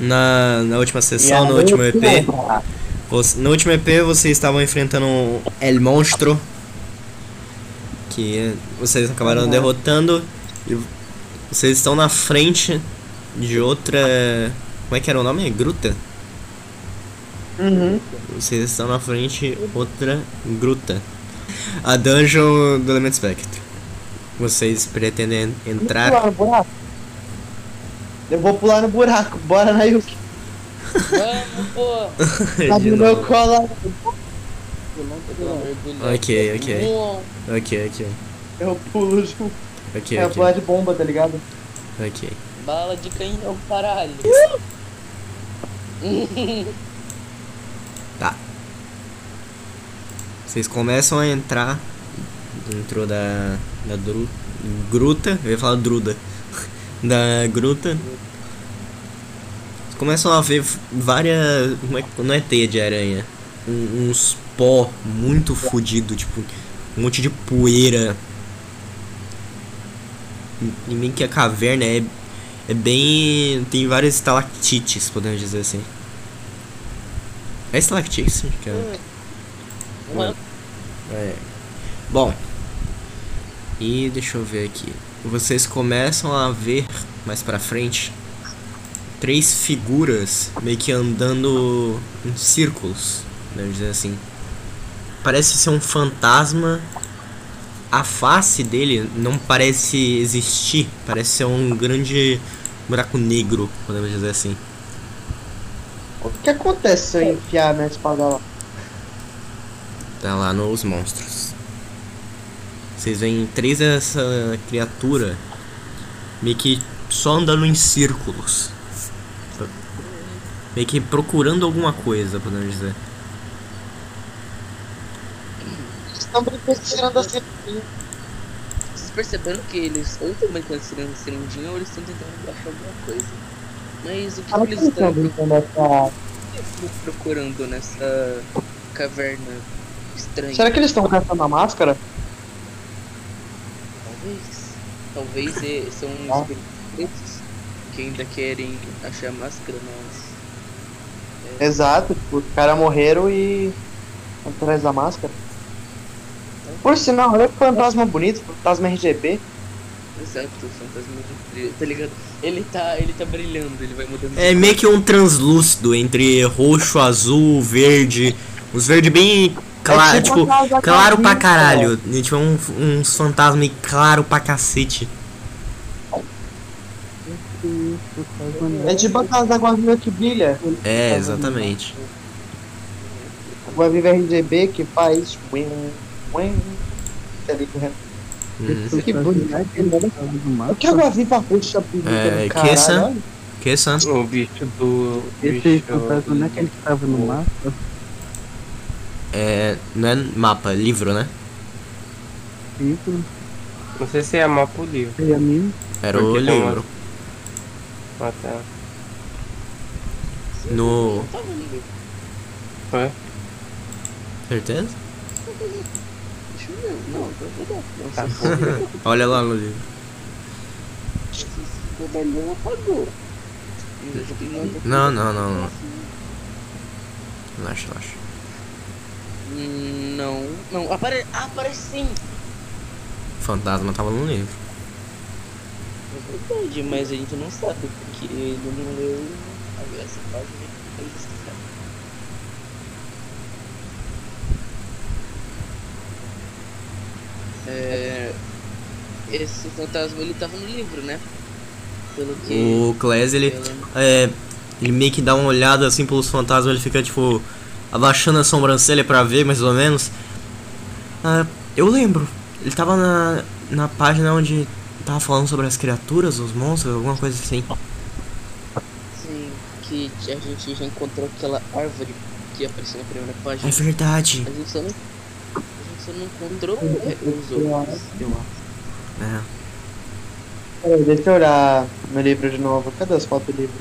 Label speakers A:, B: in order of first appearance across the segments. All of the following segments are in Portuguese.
A: Na, na última sessão, no último EP, você- no último EP vocês estavam enfrentando um El Monstro. Que vocês acabaram
B: Uhum.
A: derrotando. E vocês estão na frente de outra. Como é que era o nome? Gruta?
B: Uhum.
A: Vocês estão na frente outra gruta. A dungeon do Element Spectre. Vocês pretendem entrar.
B: Eu vou pular no buraco, bora na Yuki.
C: Vamos, pô.
B: Tá no meu colo.
A: Ok, ok. Ok, ok.
B: Eu pulo junto.
A: Ok,
B: É
A: ok.
B: pular de bomba, tá ligado?
A: Ok.
C: Bala de canhão, caralho.
A: Tá. Vocês começam a entrar dentro da, da dru, gruta. Eu ia falar druda. Da gruta. Começam a ver várias. Não é, não é teia de aranha. Um- uns pó muito fudido, tipo, um monte de poeira. E bem que a caverna é, é bem. tem várias estalactites, podemos dizer assim. É estalactites? Que é-
C: Mano,
A: é. Bom. E deixa eu ver aqui. Vocês começam a ver mais pra frente três figuras meio que andando em círculos, vamos dizer assim. Parece ser um fantasma. A face dele não parece existir, parece ser um grande buraco negro, podemos dizer assim.
B: O que acontece se eu enfiar minha espada lá?
A: Tá lá nos monstros. Vocês veem três dessa criatura meio que só andando em círculos. Meio que procurando alguma coisa, podemos dizer.
B: Estão brincando tirando assim.
C: vocês perceberam que eles ou estão brincando de seringuinha ou eles estão tentando achar alguma coisa. Mas o que, que eles
B: estão brincando essa.
C: procurando nessa caverna estranha?
B: Será que eles estão caçando a máscara?
C: Talvez. Talvez são
B: Ah.
C: espíritos pretos que ainda querem achar a máscara, mas.
B: Exato, tipo, os caras morreram e. atrás da máscara. Por sinal, olha que fantasma bonito, fantasma RGB.
C: Exato, o fantasma tá ligado? Ele tá, ele tá brilhando, ele vai mudando
A: É meio que um translúcido entre roxo, azul, verde. Os verdes bem claro,
B: É tipo
A: tipo, claro pra caralho. E, Tipo, um, uns fantasmas claro pra cacete.
B: É tipo aquelas águas vivas que brilha.
A: É, exatamente.
B: Água viva RGB que faz. Tá.
A: Uhum.
B: Que bonito. O que água viva roxa bonita
A: É,
B: do
A: que essa-. Que Sam?
D: O bicho do.
E: Esse
D: bicho
E: é aquele que tava no mapa?
A: É. Não é mapa, é livro, né?
E: Livro,
D: Não sei se é mapa ou livro.
E: e a mim.
A: Era o
D: Porque uma-
A: livro.
D: Ah, tá.
A: No.
C: Vendo?
D: Foi?
A: Certeza?
C: Deixa eu ver. Não, tá
A: Olha lá no livro.
C: o
A: não
C: não,
A: não, não. Relaxa, relaxa.
C: Não, não. Apare... Ah, aparece sim.
A: Fantasma tava no livro.
C: É verdade, mas a gente não sabe, porque ele não leu a- essa página. É, esse fantasma ele tava no livro, né? Pelo que.
A: O Claes, ele.
C: pelo-
A: É. Ele meio que dá uma olhada assim pelos fantasmas, ele fica tipo. Abaixando a sobrancelha pra ver mais ou menos. Ah, eu lembro. Ele tava na, na página onde tava falando sobre as criaturas, os monstros, alguma coisa assim.
C: Sim, que a gente já encontrou aquela árvore que apareceu na primeira
A: É
C: página.
A: verdade.
C: A gente só não. A gente só não encontrou é, os outros. Eu acho.
A: É.
B: Peraí, Deixa eu olhar no livro de novo. Cadê as fotos do livro?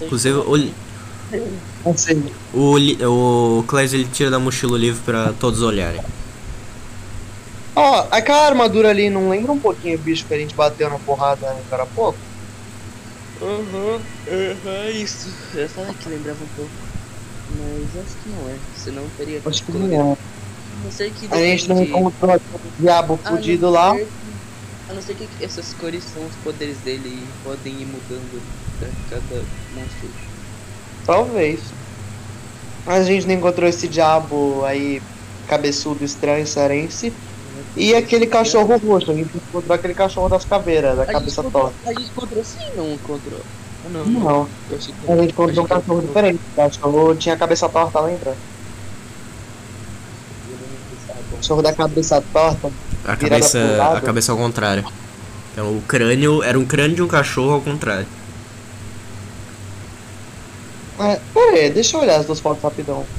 A: Inclusive, o, li-
B: Não sei.
A: o, o Claes ele tira da mochila o livro pra todos olharem.
B: Ó, aquela armadura ali não lembra um pouquinho o bicho que a gente bateu na porrada agora há pouco?
C: Aham, aham, isso. Eu ia falar que lembrava um pouco. Mas acho que não é. Senão teria.
B: Acho que não é.
C: A não ser que
B: A gente não encontrou aquele diabo fudido lá.
C: A não ser que essas cores são os poderes dele e podem ir mudando pra cada monstro.
B: Talvez. Mas a gente não encontrou esse diabo aí, cabeçudo, estranho, cearense. E aquele cachorro roxo. A gente encontrou aquele cachorro das caveiras, da
C: A
B: cabeça torta.
C: a gente encontrou sim, não encontrou? Ah, não.
B: Não,
C: achei que-
B: a gente encontrou um
C: que
B: cachorro
C: encontrou.
B: diferente. O cachorro tinha a cabeça torta, lembra? O cachorro da cabeça torta.
A: A cabeça, a cabeça ao contrário. Então o crânio era um crânio de um cachorro ao contrário.
B: É, pera aí, deixa eu olhar as duas fotos rapidão.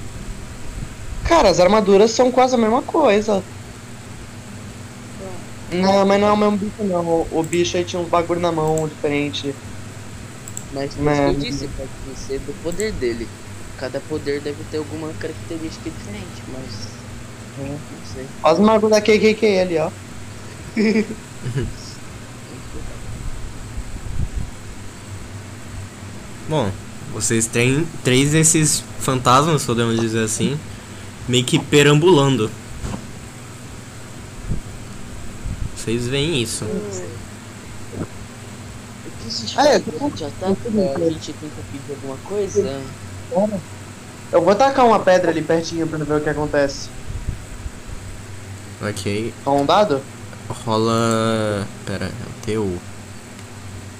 B: Cara, as armaduras são quase a mesma coisa. Não, mas não é o mesmo bicho não. O- bicho aí tinha uns bagulho na mão diferente.
C: Mas isso que eu disse, pode ser do poder dele. Cada poder deve ter alguma característica diferente, mas. Não sei.
B: Olha os bagulho da KKK ali, ó.
A: Bom, vocês têm três desses fantasmas, podemos dizer assim, meio que perambulando. Vocês veem isso.
C: Gente
B: Ah, é,
C: a gente tenta pedir alguma coisa?
B: Eu vou tacar uma pedra ali pertinho pra ver o que acontece.
A: Ok.
B: Rola um dado?
A: Rola. Pera, é o teu.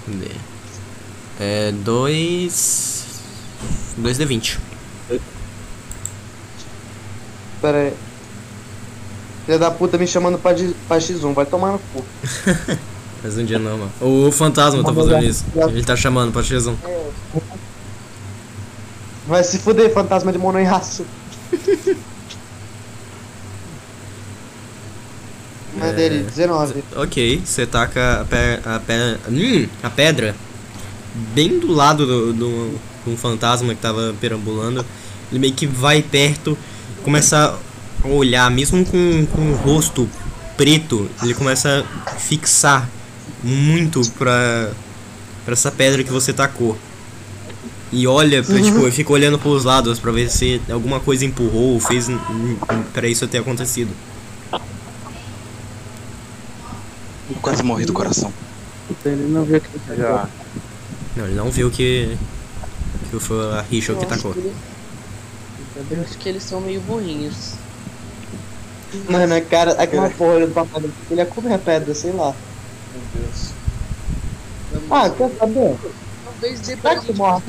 A: Cadê? É. Dois. Dois D20.
B: Pera aí. Filha da puta me chamando pra, de- pra X1, vai tomar no cu.
A: Mas um dia não, mano. O fantasma tá fazendo isso. Ele tá chamando pra X1.
B: Vai se fuder, fantasma de monoiaço. Mas
A: É.
B: dele, 19.
A: Ok, você taca a, pe a, pe hum, a pedra bem do lado do, do, um fantasma que tava perambulando. Ele meio que vai perto, começa a olhar, mesmo com, com o rosto preto, ele começa a fixar muito pra, pra essa pedra que você tacou. E olha, pra, tipo, e fica olhando pros lados pra ver se alguma coisa empurrou ou fez pra isso ter acontecido.
F: Eu quase morri do coração.
E: Ele não viu que ele
D: Já.
A: Não, ele não viu que. Que foi a Richo que tacou.
C: que eles- Eu acho que eles são meio burrinhos.
B: Mano, a cara, aquela porra olhando pra pedra. Ele ia comer a pedra, sei lá.
F: Meu Deus.
B: Ah, quer saber?
C: Talvez dê pra
B: Será que
C: gente,
B: morre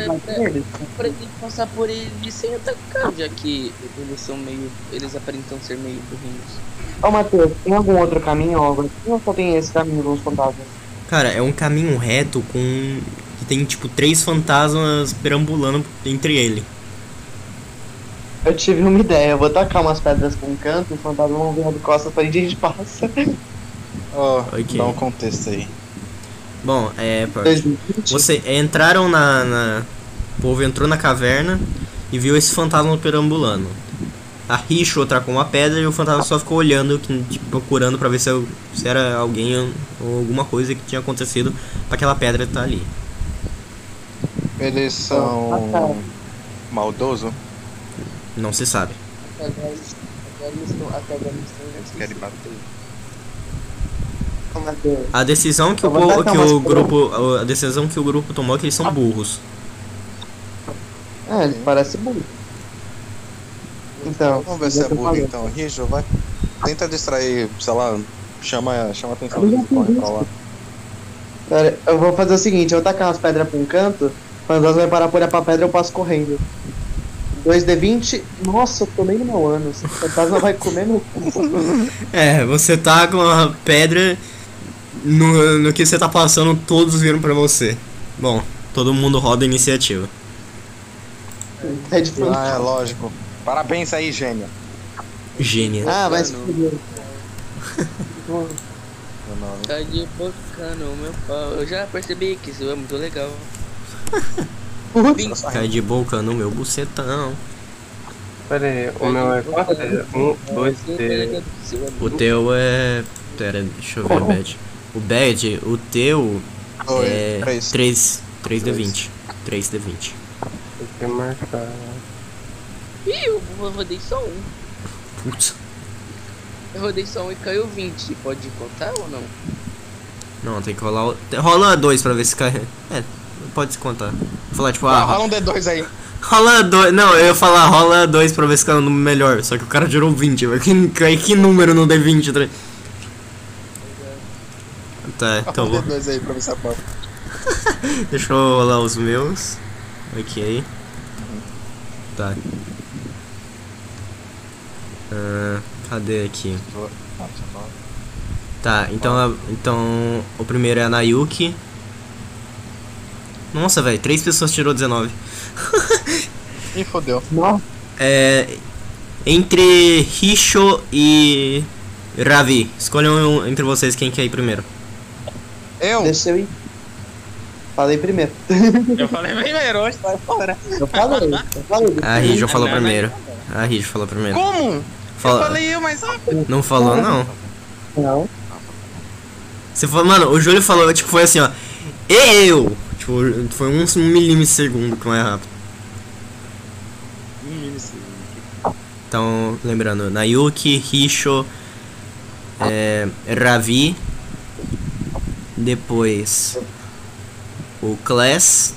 C: pra, gente passar por eles sem atacar, já que eles são meio. Eles aparentam ser meio burrinhos.
B: Ô, Matheus, tem algum outro caminho? Ou só tem esse caminho dos fantasmas?
A: Cara, é um caminho reto com. Tem tipo três fantasmas perambulando entre ele.
B: Eu tive uma ideia, eu vou tacar umas pedras pra um canto, os fantasmas vão virar de costas pra gente, a gente passa.
F: Ó,
A: Ok.
F: dá um contexto aí.
A: Bom, é. pô,
B: 2020.
A: Você entraram na, na. O povo entrou na caverna e viu esse fantasma perambulando. A Richo tracou uma pedra e o fantasma só ficou olhando, tipo, procurando pra ver se, se era alguém ou alguma coisa que tinha acontecido pra aquela pedra estar ali.
F: Eles são
B: tá.
F: maldoso?
A: Não se sabe.
C: Até agora, eles- agora eles estão. Até agora eles estão
F: Eles querem bater.
B: Ô, Matheus,
A: A decisão que o, que o grupo. A decisão que o grupo tomou é que eles são burros.
B: É, ele parece burro. Então,
F: Vamos ver se é burro
B: falei.
F: então. Rijo, vai. Tenta distrair, sei lá, chama, chama a atenção e corre pra lá.
B: Pera, eu vou fazer o seguinte, eu vou tacar umas pedras pra um canto, elas vai parar pra olhar pra pedra, eu passo correndo. 2D20, nossa, eu tomei no meu ânus. O fantasma vai comer meu cu.
A: É, você tá com uma pedra no, no que você tá passando, todos viram pra você. Bom, todo mundo roda a iniciativa.
B: É de fantasma.
F: Ah, é lógico. Parabéns aí, gênio.
A: Gênia.
B: Ah, vai se
C: Mano.
B: fuder.
F: Meu nome.
C: Tá de boca no meu pau. Eu já percebi que isso é muito legal.
A: Cai de boca no meu bucetão.
D: Pera aí, o meu é quanto? É Um, dois, três.
A: O teu é. Pera, deixa eu ver o bad. O bad, o teu
F: Oi,
A: é.
F: três.
A: 3. 3D20. 3D20.
D: Tem que marcar.
C: Ih, eu vou- rodei só um.
A: Putz.
C: Eu rodei só um e caiu 20. Pode contar ou não?
A: Não, tem que rolar. o- Rola dois pra ver se cai. É, pode se contar. Vou falar tipo, ah,
F: Ah, rola um D2 aí.
A: rola dois. Não, eu ia falar rola dois pra ver se cai um número melhor. Só que o cara tirou 20. velho. Que, que, que número não dê 20? Tá, tá então
F: Rola um
A: vou.
F: D2 aí pra ver se.
A: Deixa eu rolar os meus. Ok. Tá. Ah, cadê aqui? Tá, então, então o primeiro é a Nayuki. Nossa, velho, três pessoas tirou 19.
F: Ih, fodeu.
B: Nossa,
A: É. Entre Hisho e Ravi. Escolham um entre vocês quem quer ir primeiro.
F: Eu?
B: deixa eu ir. Falei primeiro.
C: Eu falei primeiro, hoje sai fora.
B: Eu falei, eu falei.
A: A Rijo falou
C: não, não.
A: primeiro. A Rijo falou primeiro.
F: Como?
A: Fala-
F: Eu falei eu mais rápido.
A: Não falou, não.
B: Não.
A: Você falou, mano, o Júlio falou, tipo, foi assim, ó. Eu! Tipo, foi um milímetro de segundo que mais rápido. Então, lembrando, Nayuki, Hisho, é, Ravi, depois o Class.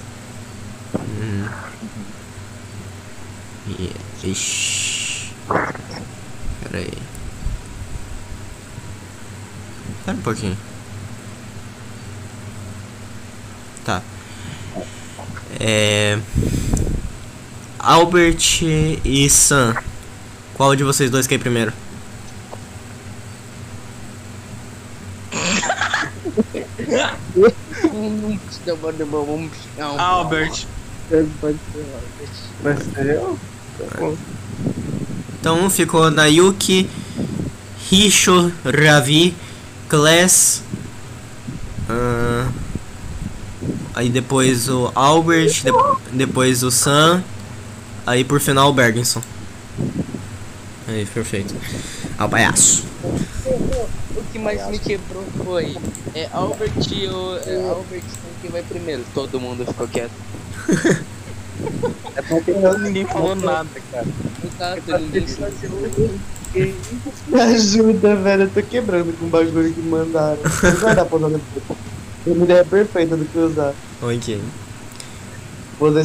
A: Hum, e, ixi, pera aí. Pera um pouquinho. Tá. É. Albert e Sam. Qual de vocês dois quer ir primeiro?
F: Albert.
E: Pode ser.
D: Vai ser eu? Tá bom.
A: Então ficou Nayuki, Hisho, Ravi, Class. ah, aí depois o Albert, de- depois o Sam. Aí por final o Bergenson. Aí, perfeito. Ah, o palhaço.
C: O que mais me quebrou foi é Albert e o é, Albert quem vai primeiro. Todo mundo ficou quieto.
B: É porque
F: Ninguém falou nada, cara.
C: Exato, ninguém
B: Me ajuda, velho. Eu tô quebrando com o bagulho que mandaram. Não vai dar pra depois. Uma ideia perfeita do que usar.
A: Ok.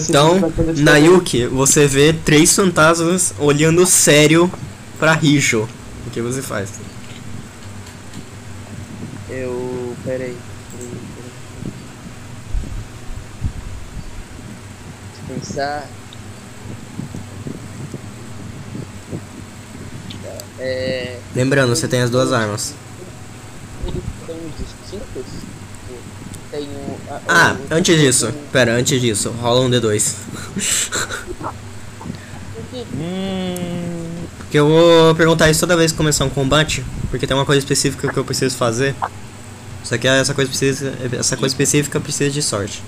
A: Então, Nayuki, você vê três fantasmas olhando sério pra Hisho. O que você faz?
C: Eu. Peraí. pensar. É.
A: Lembrando, você tem as duas armas.
C: Eles são distintos? Tem um. a-
A: Ah,
C: o-
A: antes disso, pera, antes disso, rola um D2. Porque eu vou perguntar isso toda vez que começar um combate, porque tem uma coisa específica que eu preciso fazer. Só que essa coisa precisa, essa coisa específica precisa de sorte.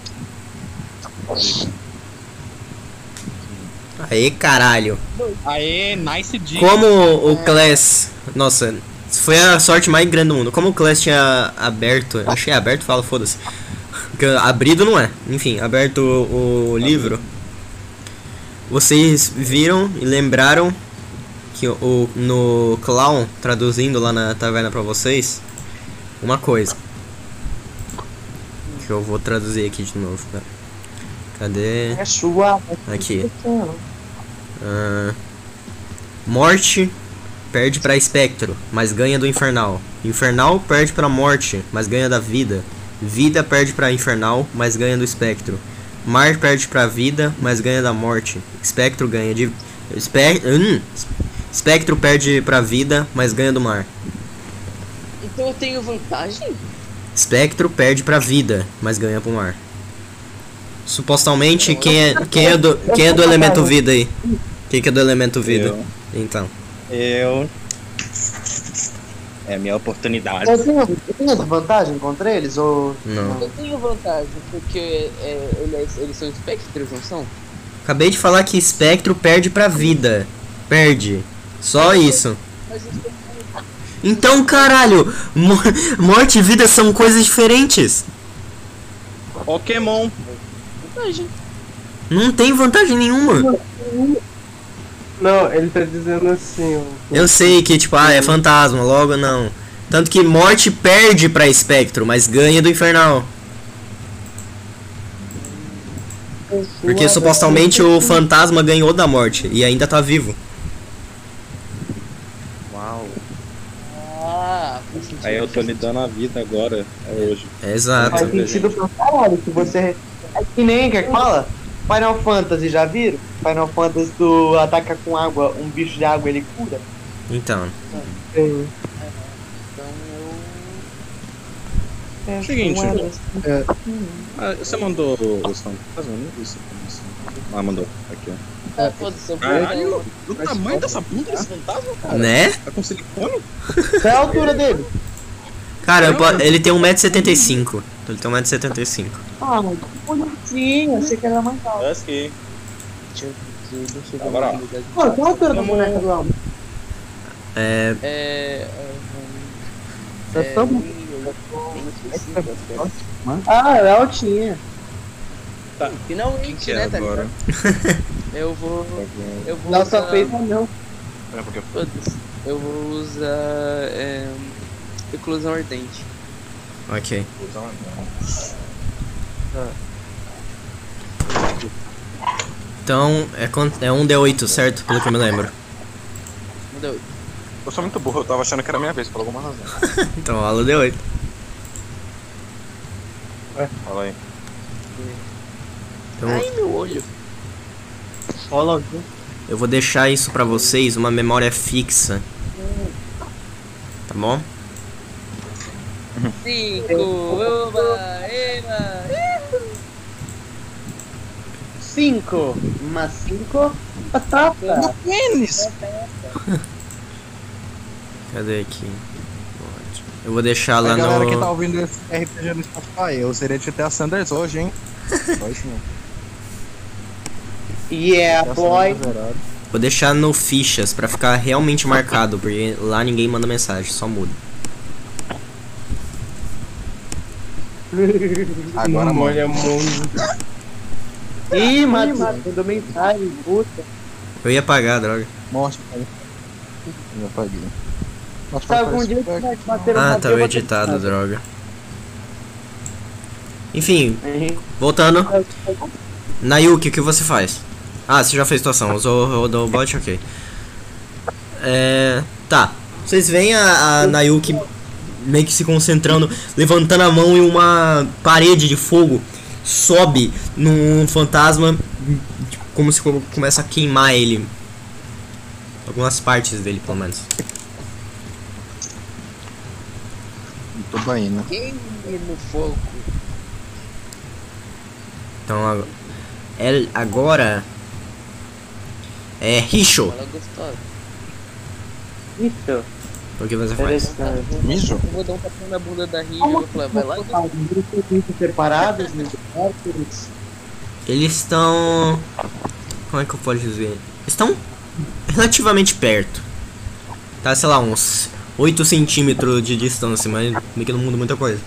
A: Aí, caralho.
F: Aê, nice dica.
A: Como o Class, nossa, foi a sorte mais grande do mundo. Como o Class tinha aberto, achei aberto, fala foda-se. Porque abrido não é. Enfim, aberto o, o livro. Vocês viram e lembraram que o no clown traduzindo lá na taverna pra vocês uma coisa. Que eu vou traduzir aqui de novo, pera. Cadê?
B: É chuva.
A: Aqui. Ah, morte perde pra espectro, mas ganha do infernal. Infernal perde pra morte, mas ganha da vida. Vida perde pra infernal, mas ganha do espectro. Mar perde pra vida, mas ganha da morte. Espectro ganha de espe... hum, espectro perde pra vida, mas ganha do mar.
C: Então eu tenho vantagem?
A: Espectro perde pra vida, mas ganha pro mar. Supostamente, quem é, quem é, do, quem é do elemento vida aí? Quem que é do elemento vida?
F: Eu.
A: Então.
F: Eu. É a minha oportunidade.
B: Eu tenho, eu tenho vantagem contra eles? Ou.
A: Não.
C: Eu tenho vantagem, porque é, eles, eles são espectros, não são?
A: Acabei de falar que espectro perde pra vida. Perde. Só isso.
C: Mas
A: Então, caralho, mo- morte e vida são coisas diferentes.
F: Pokémon.
C: vantagem.
A: Não tem vantagem nenhuma.
D: Não, ele tá dizendo assim.
A: Eu sei que, tipo, ah, é fantasma, logo não. Tanto que morte perde pra espectro, mas ganha do infernal. Porque supostamente o fantasma ganhou da morte e ainda tá vivo.
F: Uau.
C: Ah.
F: Aí eu tô lhe dando a vida agora, é hoje.
A: Exato.
B: Faz sentido pra caralho que você. É que nem que fala. Final Fantasy, já viram? Final Fantasy do ataca com água, um bicho de água ele cura.
A: Então.
C: Então eu.
B: É,
F: Seguinte.
B: moedas.
F: Ah, você mandou os fantasmas? Eu não vi isso. isso. Ah, mandou. Aqui, ó.
C: Vou.
F: Caralho, o tamanho dessa bunda desse fantasma, cara.
A: Né?
F: Tá com silicone?
B: Qual é a altura dele?
A: Cara, eu po- ele tem 1,75m. Ele tem 1,75m.
B: Ah, que bonitinho, achei que era mais alto.
F: É ó.
C: habilidade.
B: Pô, qual a altura da boneca do Aldo?
A: É.
C: É. É. eu tenho esquecido até.
B: Ah, ela é altinha.
F: Tá.
C: Finalmente,
F: Quem que é
C: né, tá
F: agora?
C: ligado? Eu vou. Eu vou.
B: Nossa
C: usar-
B: fez não.
F: É porque.
C: Eu vou usar. É, Eclosão ardente.
A: Ok. Então, é, é 1d8, certo? Pelo que eu me lembro.
C: Não deu.
F: Eu sou muito burro, eu tava achando que era minha vez, por alguma razão.
A: Então, rola d8.
F: Fala aí.
A: Então,
C: Ai, meu olho.
B: Rola
A: eu vou deixar isso pra vocês, uma memória fixa. Tá bom?
C: Cinco. Oba! Eba!
B: 5. Mas 5. Batata.
F: Pênis!
A: Cadê aqui? Eu vou deixar lá
F: a galera que tá
A: no.
F: ouvindo esse RPG no Spotify, eu seria de GTA Sanders hoje, hein? Sim.
B: Yeah, boy.
F: Zerado.
A: Vou deixar no fichas pra ficar realmente marcado, porque lá ninguém manda mensagem, só muda.
F: Agora, mano.
D: Olha, mundo.
B: Ih, Matheus, mandou mensagem, puta.
A: Eu ia pagar, droga.
F: Morte, cara. Já paguei. Nossa,
B: Tá, algum dia
F: que vai-
B: bater
A: Ah, tava editado, droga. Enfim,
B: Uhum.
A: voltando. Nayuki, o que você faz? Ah, você já fez situação, usou o bot, ok. É. Tá. Vocês veem a, a Nayuki meio que se concentrando, levantando a mão e uma parede de fogo sobe num fantasma, como se co- começa a queimar ele. Algumas partes dele, pelo menos.
F: Tô bem, né?
C: No fogo.
A: Então agora é Risho.
C: Fala gostosa.
B: Isso,
A: O que você faz?
F: Mijo?
C: Eu vou dar um tapinha na bunda da Ria e vou falar, vai lá.
B: separados, né?
A: Eles estão. Como é que eu posso dizer? Estão relativamente perto. Tá, sei lá, uns 8 centímetros de distância, mas meio que não muda muita coisa.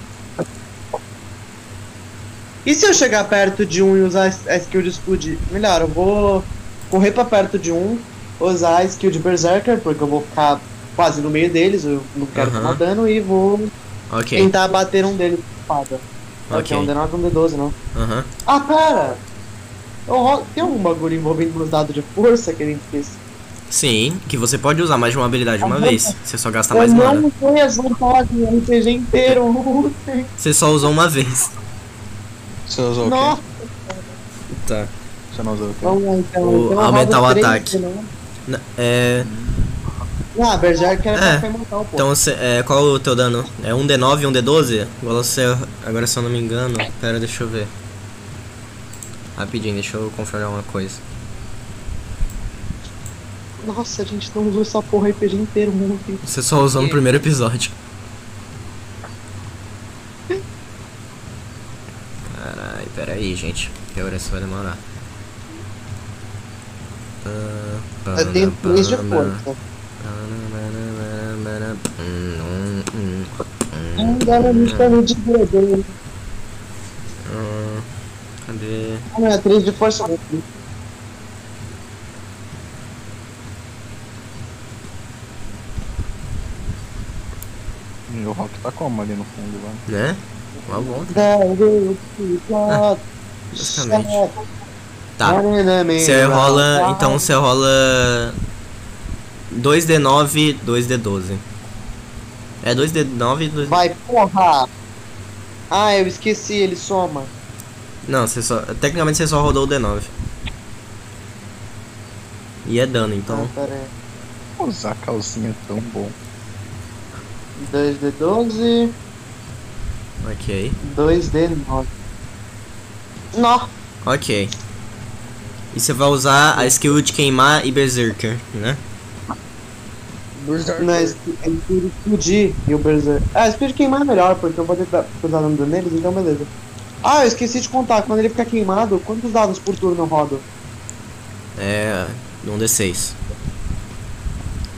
B: E se eu chegar perto de um e usar a skill de explodir? Melhor, eu vou correr pra perto de um, usar a skill de Berserker, porque eu vou ficar quase no meio deles, eu não quero
A: Aham.
B: tomar dano, e vou
A: Ok,
B: tentar bater um deles com espada.
A: Ok.
B: Ok. um D9 um D12, não.
A: aham.
B: Ah, pera! Eu Tem algum bagulho envolvendo meus dados de força que a gente fez?
A: Sim, que você pode usar mais de uma habilidade de uma vez. Você só gasta
B: eu
A: mais mana.
B: não sei as vantagens do RPG inteiro.
A: Você só usou uma vez.
F: Você usou o
B: Nossa,
F: quê?
A: Tá.
F: Você não usou o quê?
B: vamos lá então.
A: O-
B: então eu
A: aumentar o ataque.
B: né?
A: É.
B: Ah, Berserker é
A: É.
B: pra imortal, pô.
A: Então você. É, qual o teu dano? É um D9 e um D12? Igual você. Agora se eu não me engano. Pera, deixa eu ver. Rapidinho, deixa eu confirmar uma coisa.
B: Nossa, a gente não usou essa porra RPG inteiro, Deus.
A: Você só usou no primeiro episódio. Carai, pera aí, gente. Que hora isso vai demorar?
B: Eu tenho três de força. Um dano justamente de.
A: Hum, Cadê?
B: Não, é 3 de força.
F: O Rock tá como ali no fundo lá?
A: Né? Uma volta. Basicamente. Tá. Você rola. Então você rola. 2D9, 2D12. É 2D9 e 2D.
B: Vai, porra! Ah, eu esqueci, ele soma.
A: Não, você só. Tecnicamente você só rodou o D9. E é dano, então.
B: Ah, pera aí.
F: Usar calcinha é tão bom.
B: 2D12,
A: Ok.
B: 2D9. Nó!
A: Ok. E você vai usar a skill de queimar e berserker, né?
B: Não, é Spirit explodir e o Berserk. Ah, Spirit queimar é melhor, porque eu vou ter que dar- usar dano neles, então beleza. Ah, eu esqueci de contar, quando ele fica queimado, quantos dados por turno roda?
A: É. Um D6.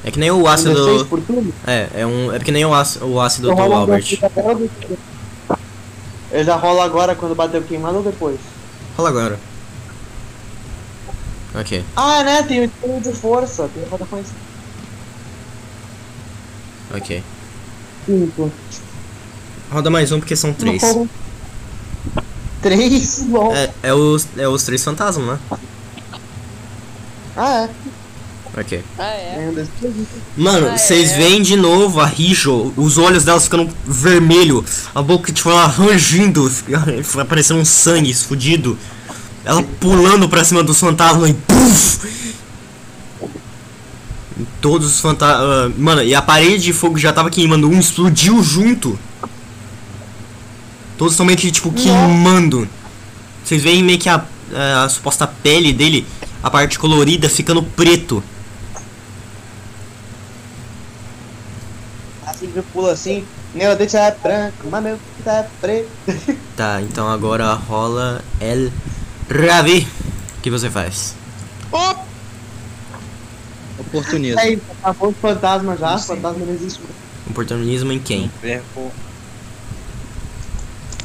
A: É que nem o
B: Um
A: ácido.
B: D6 por turno?
A: É, é um. É que nem o ácido, o ácido
B: Eu
A: do
B: rolo um
A: Albert.
B: D6 agora ou depois? Ele já rola agora quando bater o queimado ou depois?
A: Rola agora. Ok.
B: Ah, né? Tem o espelho de força. Tem que rodar com esse
A: Ok.
B: 5.
A: Roda mais um porque são três.
B: 3? Bom.
A: É, é os, é os três fantasmas, né?
B: Ah, é.
A: Ok.
C: Ah, é?
B: D6.
A: Mano,
C: Ah,
A: vocês
C: é.
A: veem de novo a Rijo, os olhos dela ficando vermelho, a boca tipo ela rangindo, fica parecendo um sangue fudido. Ela pulando pra cima dos fantasmas e puf! Todos os fantasmas. mano, e a parede de fogo já tava queimando, um explodiu junto. Todos estão meio que tipo queimando. Vocês veem meio que a, a suposta pele dele, a parte colorida, ficando preto.
B: Assim que pula assim. Meu dente é branco, mas meu dente é preto.
A: Tá, então agora rola El Ravi. O que você faz?
F: Oportunismo.
B: Aí, acabou o fantasma já.
F: Sim.
B: Fantasma não existe.
A: Oportunismo em quem?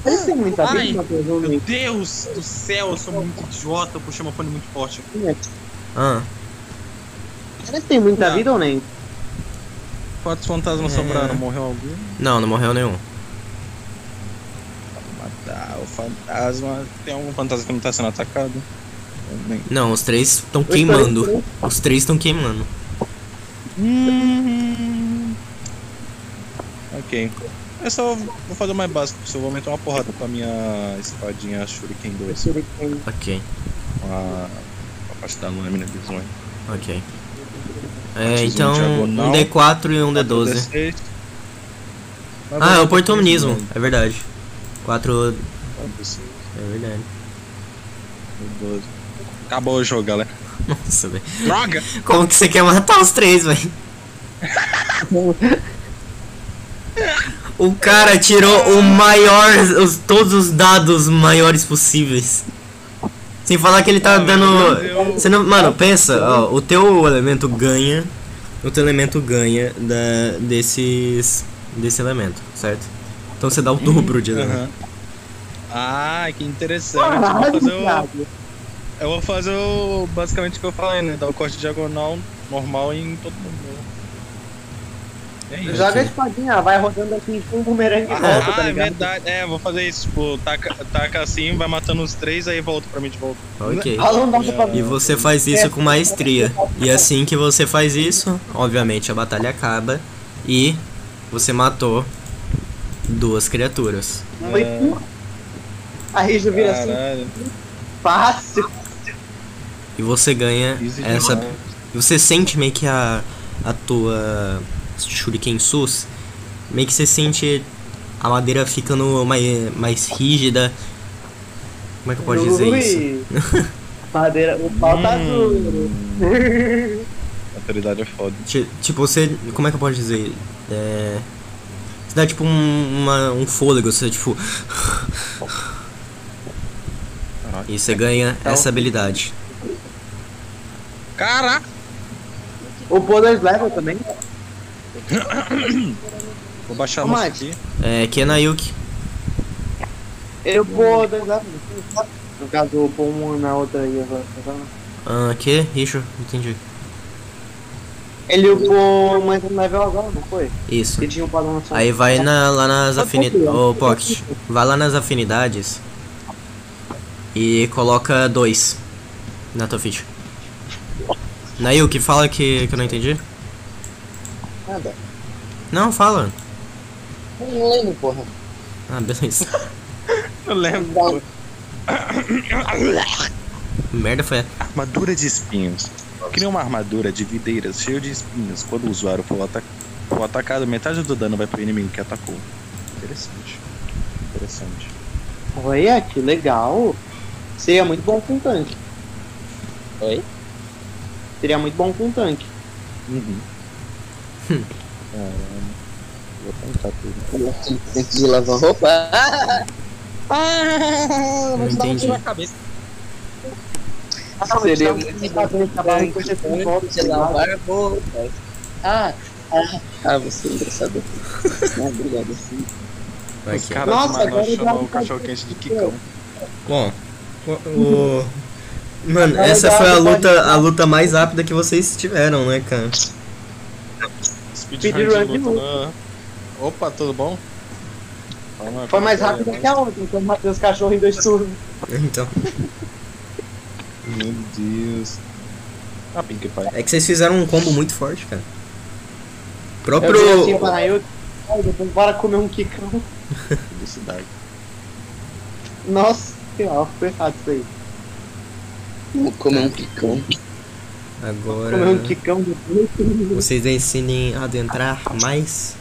B: Eles têm muita
G: Ai. Meu? Deus do céu, eu sou muito idiota, eu puxei meu fone muito forte.
A: Ah,
B: Eles têm muita
G: Não.
B: vida ou nem?
F: Quantos fantasmas
A: É.
F: sobraram? Morreu algum?
A: não, não morreu nenhum.
F: Matar o fantasma. Tem algum fantasma que não tá sendo atacado?
A: Não, os três estão queimando. Os três estão queimando.
F: Hum. Ok. Eu só vou fazer o mais básico, eu vou meter uma porrada com a minha espadinha Shuriken 2.
A: Ok,
F: Com a, com a parte da lâmina de zone.
A: ok. É, então
F: um
A: um
F: diagonal.
A: D4 e um D12.
F: D6. Mas
A: Ah, é oportunismo, é verdade. 4.
F: D6,
A: É verdade.
F: D12. Acabou o jogo, galera.
A: Nossa, velho.
F: Droga!
A: Como que você quer matar os três, velho? O cara tirou o maior, os, todos os dados maiores possíveis. Sem falar que ele tá dando. Você não, mano, pensa, ó, o teu elemento ganha. O teu elemento ganha da, desses. desse elemento, certo? Então você dá o dobro de dano.
F: Aham. Ah, que interessante. Eu vou fazer o. eu vou fazer o basicamente o que eu falei, né? Dar o corte diagonal normal em todo mundo. É isso.
B: Joga a espadinha, vai rodando assim com um bumerangue e volta,
F: Ah,
B: tá
F: é
B: ligado?
F: verdade. É, vou fazer isso. Tipo, taca, taca assim, vai matando os três, aí volta pra mim de volta.
A: Ok. E você faz isso com maestria. E assim que você faz isso, obviamente a batalha acaba e você matou duas criaturas.
B: Foi A Rijo vira assim,
F: Caralho.
B: fácil.
A: E você ganha
F: Easy
A: essa.
F: demais.
A: E você sente meio que a, a tua Shuriken Sus, meio que você sente a madeira ficando mais, mais rígida. Como é que eu posso dizer isso?
B: Ui. Madeira, o pau tá duro.
F: A autoridade é foda.
A: Ti- Tipo, você. Como é que eu posso dizer? É. Você dá tipo um, uma- um fôlego, você tipo. E você ganha essa habilidade.
F: Caraca!
B: O poder level também.
F: Vou baixar a
B: Ô,
F: moça
B: Mike.
F: aqui.
A: É Kenayuki.
B: Eu poder level. No caso, pôr um na outra aí agora, tá?
A: Ah, que? Richo, entendi.
B: Ele upou mais um level agora, não foi?
A: Isso.
B: Tinha upado na sua.
A: Aí vai na, lá nas afinidades. Ô, Pocket, vai lá nas afinidades e coloca dois na tua ficha. Nailke, fala que, que eu não entendi.
C: Nada.
A: Não, fala.
C: Eu não lembro, porra.
A: Ah, beleza.
F: Eu lembro.
A: Merda foi.
F: Armadura de espinhos. Cria uma armadura de videiras cheia de espinhos. Quando o usuário for, ata- for atacado, metade do dano vai pro inimigo que atacou. Interessante. Interessante.
B: Olha, que legal. Seria muito bom com tanque.
C: Oi?
B: Seria muito bom com tanque.
F: Uhum. Caramba. Vou tentar tudo.
C: Tempo de lavar roupa. Ah,
A: Não entendi.
C: na cabeça.
B: Seria
C: muito
B: muito bom acabar com coisa de volta,
C: de lavar roupa. Ah, ah, ah, você é engraçado. Não, obrigado.
A: Vai
F: Os
A: aqui.
F: caras
B: Nossa, agora
F: chamam
B: já-
F: o cachorro quente de Kikão.
A: Bom, o, Mano, essa foi a luta, a luta mais rápida que vocês tiveram, né, cara?
F: Speedrun de
B: de
F: luta. né? Opa, tudo bom? Calma,
B: Foi mais rápido
F: calma.
B: que a outra, então matei os cachorros em dois turnos.
A: Então,
F: Meu Deus. Ah, Pink Pai.
A: é que vocês fizeram um combo muito forte, cara.
B: Eu virei assim
A: Próprio.
B: para eu. Depois bora comer um quicão.
F: Felicidade.
B: Nossa senhora, foi errado isso aí.
C: Vou comer um picão.
A: Agora.
B: Comer um quicão.
A: Vocês decidem adentrar mais?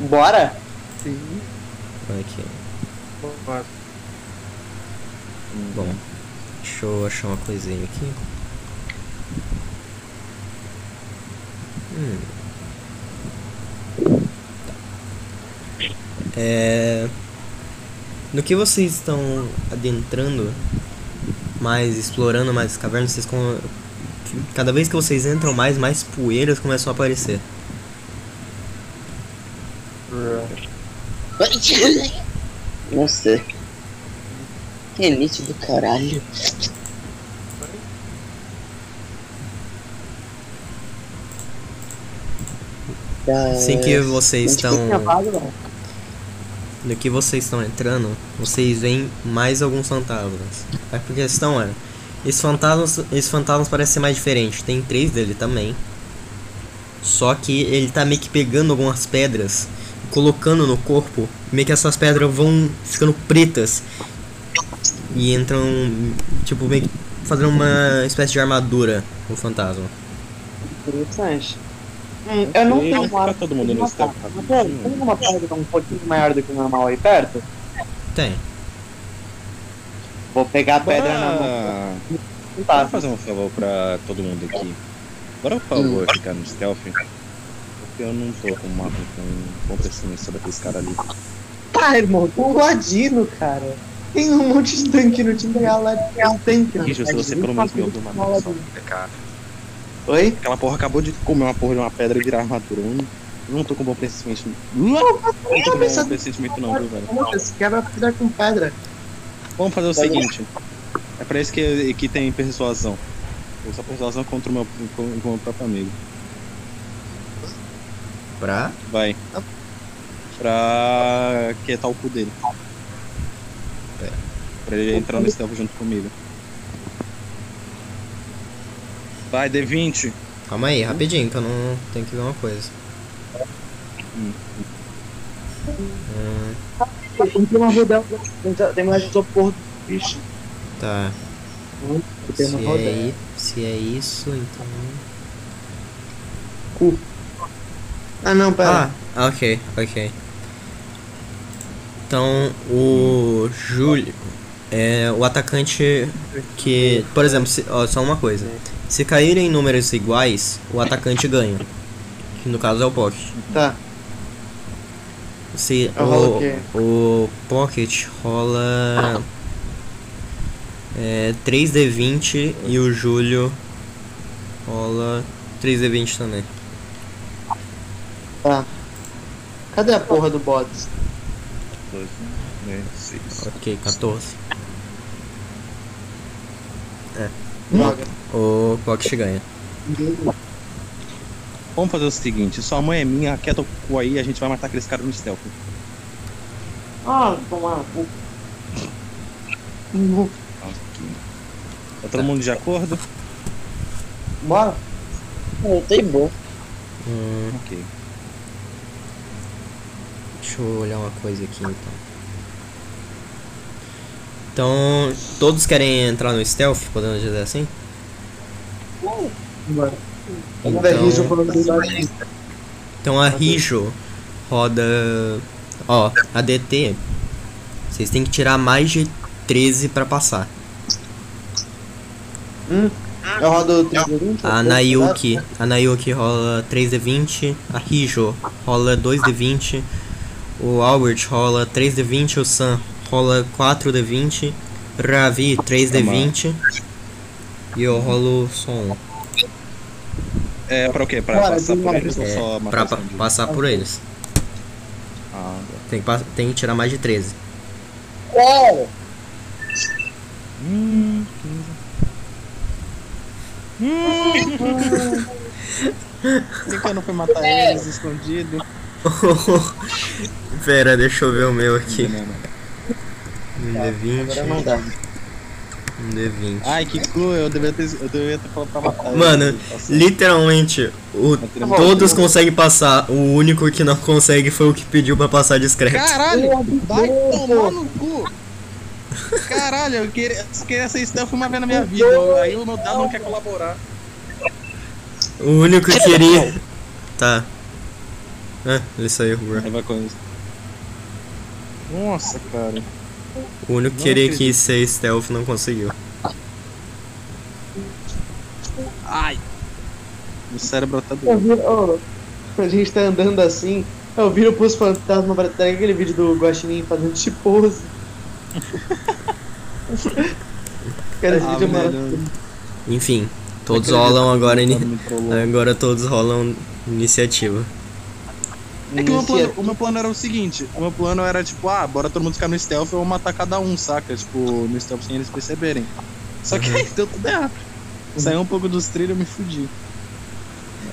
B: Bora?
A: Aqui.
D: Bora.
A: Bom, deixa eu achar uma coisinha aqui. Hum. Tá. É... No que vocês estão adentrando mais, explorando mais as cavernas, vocês com... cada vez que vocês entram mais, mais poeiras começam a aparecer.
C: Nossa. Renite do caralho.
A: Assim que vocês estão. No que vocês estão entrando, vocês veem mais alguns fantasmas. A questão é, esses fantasmas, esses fantasmas parecem ser mais diferentes. Tem três dele também. Só que ele tá meio que pegando algumas pedras, colocando no corpo, meio que essas pedras vão ficando pretas e entram, tipo, meio que fazendo uma espécie de armadura o fantasma.
B: Interessante. Hum, eu não tenho uma
F: todo mundo no
B: pedra.
F: rapidinho.
B: Tem uma pedra um pouquinho maior do que o normal aí perto?
A: Tem.
B: Vou pegar a pedra na mão.
F: Bora
B: tá.
F: fazer um favor pra todo mundo aqui. Bora, por favor, ficar no stealth. Porque eu não tô com uma com, com pessimista sobre aqueles caras ali.
B: Tá, irmão, tem um ladino, cara. Tem um monte de tanque no time da galera. Tem um tanque. no
F: Ixi, se você pelo menos me ouviu uma só. É cara.
B: Oi?
F: Aquela porra acabou de comer uma porra de uma pedra e virar armadura. Eu não, não tô com bom pressentimento. Não tô com bom pressentimento não, viu, velho?
B: Esse quebra pedra com pedra.
F: Vamos fazer o seguinte. É pra isso que, que tem persuasão. Eu sou persuasão contra o meu, com, com o meu próprio amigo.
A: Pra?
F: Vai. Pra quietar o cu dele.
A: É.
F: Pra ele entrar no stealth junto comigo. Vai, D20.
A: Calma aí, rapidinho, que eu não tenho que ver uma coisa.
F: Hum.
A: Hum,
B: Tem uma rodela. tem- Tem mais isopor do bicho.
A: tá. Se é, se é isso, então.
B: Ah, não, pera.
A: Ah, ok, ok. Então, o Júlio é o atacante que, por exemplo, se, ó, só uma coisa. Se caírem números iguais, o atacante ganha. Que no caso é o Pocket.
B: Tá.
A: Se
B: Eu o
A: o, o Pocket rola é, 3D20 e o Júlio rola 3D20 também.
B: Tá. Cadê a porra do bots?
F: 12, né, 6.
A: Ok, 14.
B: Droga.
A: O Pocket ganha.
F: Vamos fazer o seguinte: sua mãe é minha, quieta o cu aí, a gente vai matar aqueles caras no stealth.
B: Ah, tomar.
F: Tá todo mundo de acordo?
B: Bora?
C: Eu tô de boa.
A: Hum,
F: Ok.
A: deixa eu olhar uma coisa aqui então. Então, todos querem entrar no stealth, podemos dizer assim?
B: Rijo
A: Então,
B: verdade.
A: então a Rijo roda. Ó, a DT. Vocês têm que tirar mais de 13 pra passar.
B: Eu rodo 320.
A: A Nayuki, a Nayuki rola 3d20, a Rijo rola 2d20, o Albert rola 3d20, o Sam rola 4d20, Ravi 3d20 e eu rolo só um.
F: É pra o quê? Pra
B: Bora,
F: passar por eles ou
A: É,
F: só
A: pra
F: matar
A: pa-
F: bandido?
A: passar por eles.
F: Ah,
A: Tem que, tem que tirar mais de 13.
B: Bora!
F: Hum, Por que eu não fui matar eles escondido?
A: Pera, deixa eu ver o meu aqui. Um
B: Agora não
A: D20,
B: dá.
A: um D20.
F: Ai, que cu, eu devia ter, eu devia ter falado pra matar
A: Mano.
F: Nossa,
A: Literalmente, o, todos conseguem passar. O único que não consegue foi o que pediu pra passar discreto.
F: Caralho, vai tomar no cu. Caralho, eu queria, queria ser stealth uma vez na minha vida. Aí o meu dado não quer colaborar.
A: O único que queria. Tá. Ah, ele saiu, bro.
F: Nossa, cara.
A: O único que queria que ser stealth não conseguiu.
F: Ai. O cérebro tá
B: Eu
F: doido.
B: viro, oh, a gente tá andando assim, eu viro pros fantasmas pra ter aquele vídeo do Guaxinim fazendo de pose. Aquele
F: Ah,
B: vídeo é.
A: Enfim, todos rolam agora.
F: trollou.
A: Agora todos rolam iniciativa.
F: É que o meu, plano, o meu plano era o seguinte: o meu plano era tipo, ah, bora todo mundo ficar no stealth, eu vou matar cada um, saca? Tipo, no stealth sem eles perceberem. Só que aí deu tudo errado. Saiu um pouco dos trilhos e eu me fudi.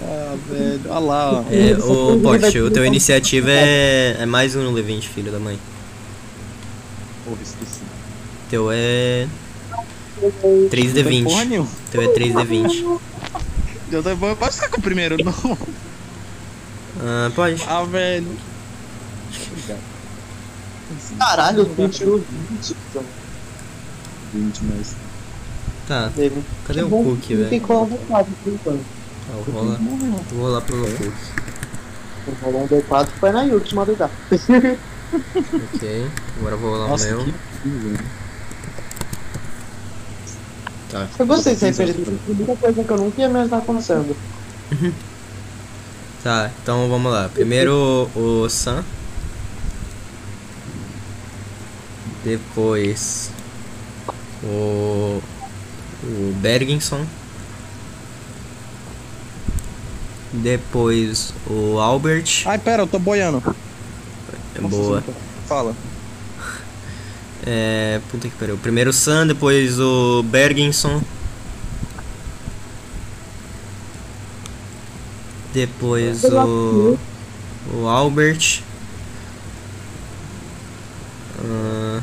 F: Ah, velho, olha lá, ó.
A: É, ô Pocket, o teu iniciativa é, é mais um no D20, filho da mãe.
F: Porra, esqueci.
A: Teu é.
F: Não tem porra
A: 3D20.
F: nenhuma.
A: Teu é 3D20.
F: Eu tô- Pode ficar com o primeiro, não.
A: Ah, pode.
F: Ah, velho.
B: Caralho, tu tirou 20.
F: 20 mais.
A: Tá,
B: Teve.
A: cadê o
B: Bom,
A: Cook,
B: Tem
A: velho?
B: que colar um D4 por enquanto.
A: Ah, eu vou rolar, vou rolar pro Cook.
B: Vou rolar um D4 foi na Yuki madrugar.
A: Ok, agora eu vou rolar
F: Nossa,
A: o meu.
F: que.
A: Tá.
B: Eu gostei desse RPG, muita coisa que eu nunca ia imaginar acontecendo.
A: Tá, então vamos lá. Primeiro o Sam. Depois o. O Bergenson. Depois o Albert.
F: Ai, pera, eu tô boiando.
A: É boa.
F: Fala.
A: É. Puta que pariu. Primeiro o Sam, depois o Bergenson. Depois o. O Albert. Ah,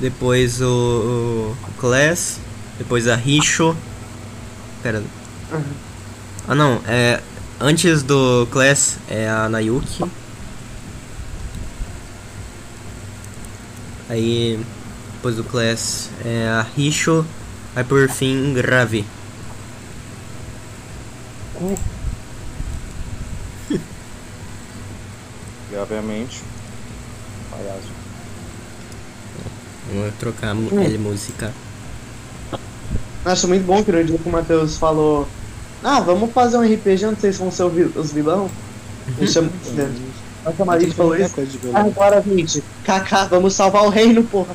A: depois o, o Class. Depois a Richo. Pera. Ah não, é. Antes do Class é a Nayuki. Aí depois do Class é a Richo. Aí por fim Ravi.
F: E obviamente. Palhaço.
A: Vamos trocar ele música.
B: Acho muito bom que no dia que o Matheus falou Ah, vamos fazer um RPG onde vocês vão ser o os vilão. Ele chama... Nossa, a Maria falou isso. Ah, agora, gente. Kaká, vamos salvar o reino, porra.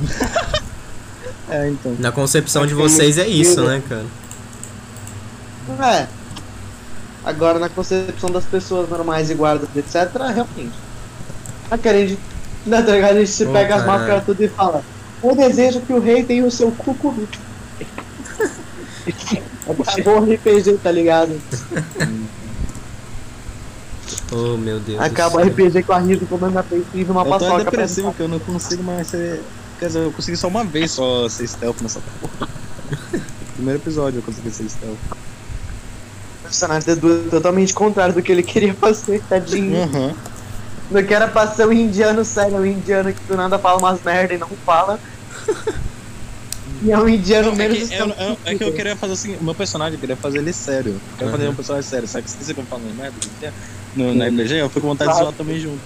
F: É, então.
A: Na concepção de vocês é isso, né, cara?
B: É. Agora, na concepção das pessoas normais e guardas, etc., realmente. A querendo. Na ligado? A gente se
A: Pô,
B: pega as máscaras tudo e fala: Eu desejo que o rei tenha o seu cu comigo. Acabou o RPG, tá ligado?
A: Oh, meu Deus.
B: Acaba o. RPG com a Rita comendo na frente e uma
F: Eu tô
B: paçoca.
F: depressivo porque eu não consigo mais ser. Quer dizer, eu consegui só uma vez só ser stealth nessa porra. Primeiro episódio eu consegui ser stealth.
B: O personagem é do- totalmente contrário do que ele queria fazer, tadinho.
F: Uhum.
B: Do que era pra ser um indiano sério, um indiano que do nada fala umas merda e não fala. E é um indiano
F: Não, é,
B: menos
F: que, eu- eu- é que eu queria fazer assim, o meu personagem, eu queria fazer ele sério. Eu quero fazer um personagem sério, sabe? Se você falando merda no, na RPG, eu fico com vontade de zoar também junto.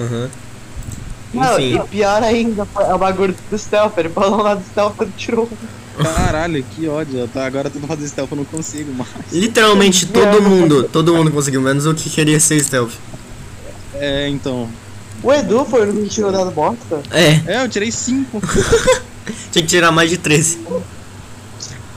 A: Aham.
B: Não,
A: Enfim,
B: e pior ainda, é o bagulho do stealth, ele falou lá do stealth, ele tirou
F: Caralho, que ódio. Tô- Agora tô fazendo stealth, eu não consigo mais.
A: literalmente todo mundo, todo mundo conseguiu, menos o que queria ser stealth.
F: É, então.
B: O Edu foi o único que tirou dado bosta.
A: É,
F: É, eu tirei 5.
A: tinha que tirar mais de 13.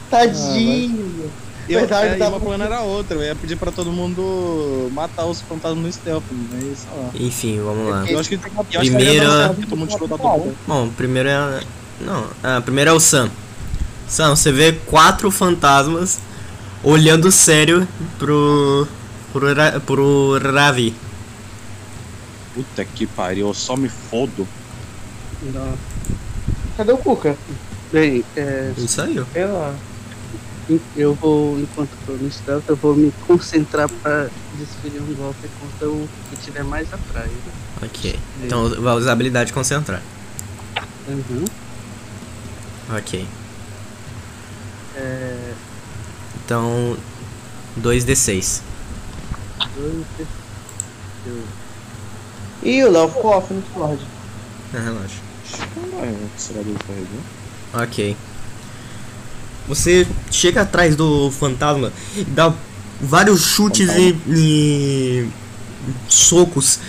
B: Tadinho.
F: Eu,
B: Verdade,
F: é, plano era outro, eu ia pedir pra todo mundo matar os fantasmas no stealth, mas sei lá.
A: Enfim, vamos lá.
F: Eu acho que, eu acho que
A: Primeira-
F: dar certo, todo mundo tirou dado bom.
A: Bom, primeiro é. Não, ah, primeiro é o Sam. Sam, você vê quatro fantasmas olhando sério pro. pro, pro Ravi.
F: Puta que pariu, eu só me fodo.
E: Não.
B: Cadê o Cuca?
E: Bem, é,
A: Ele saiu.
E: sei lá. Eu vou, enquanto tô no stealth, eu vou me concentrar pra desferir um golpe contra o que tiver mais atrás.
A: Ok. Então vai usar a habilidade de concentrar.
E: Uhum.
A: Ok.
E: É,
A: Então. 2d6.
E: dois, eu,
B: Ih, o Léo ficou off no Discord.
A: Ah, relaxa.
F: Carregou?
A: Ok. Você chega atrás do fantasma e dá vários chutes e, e socos.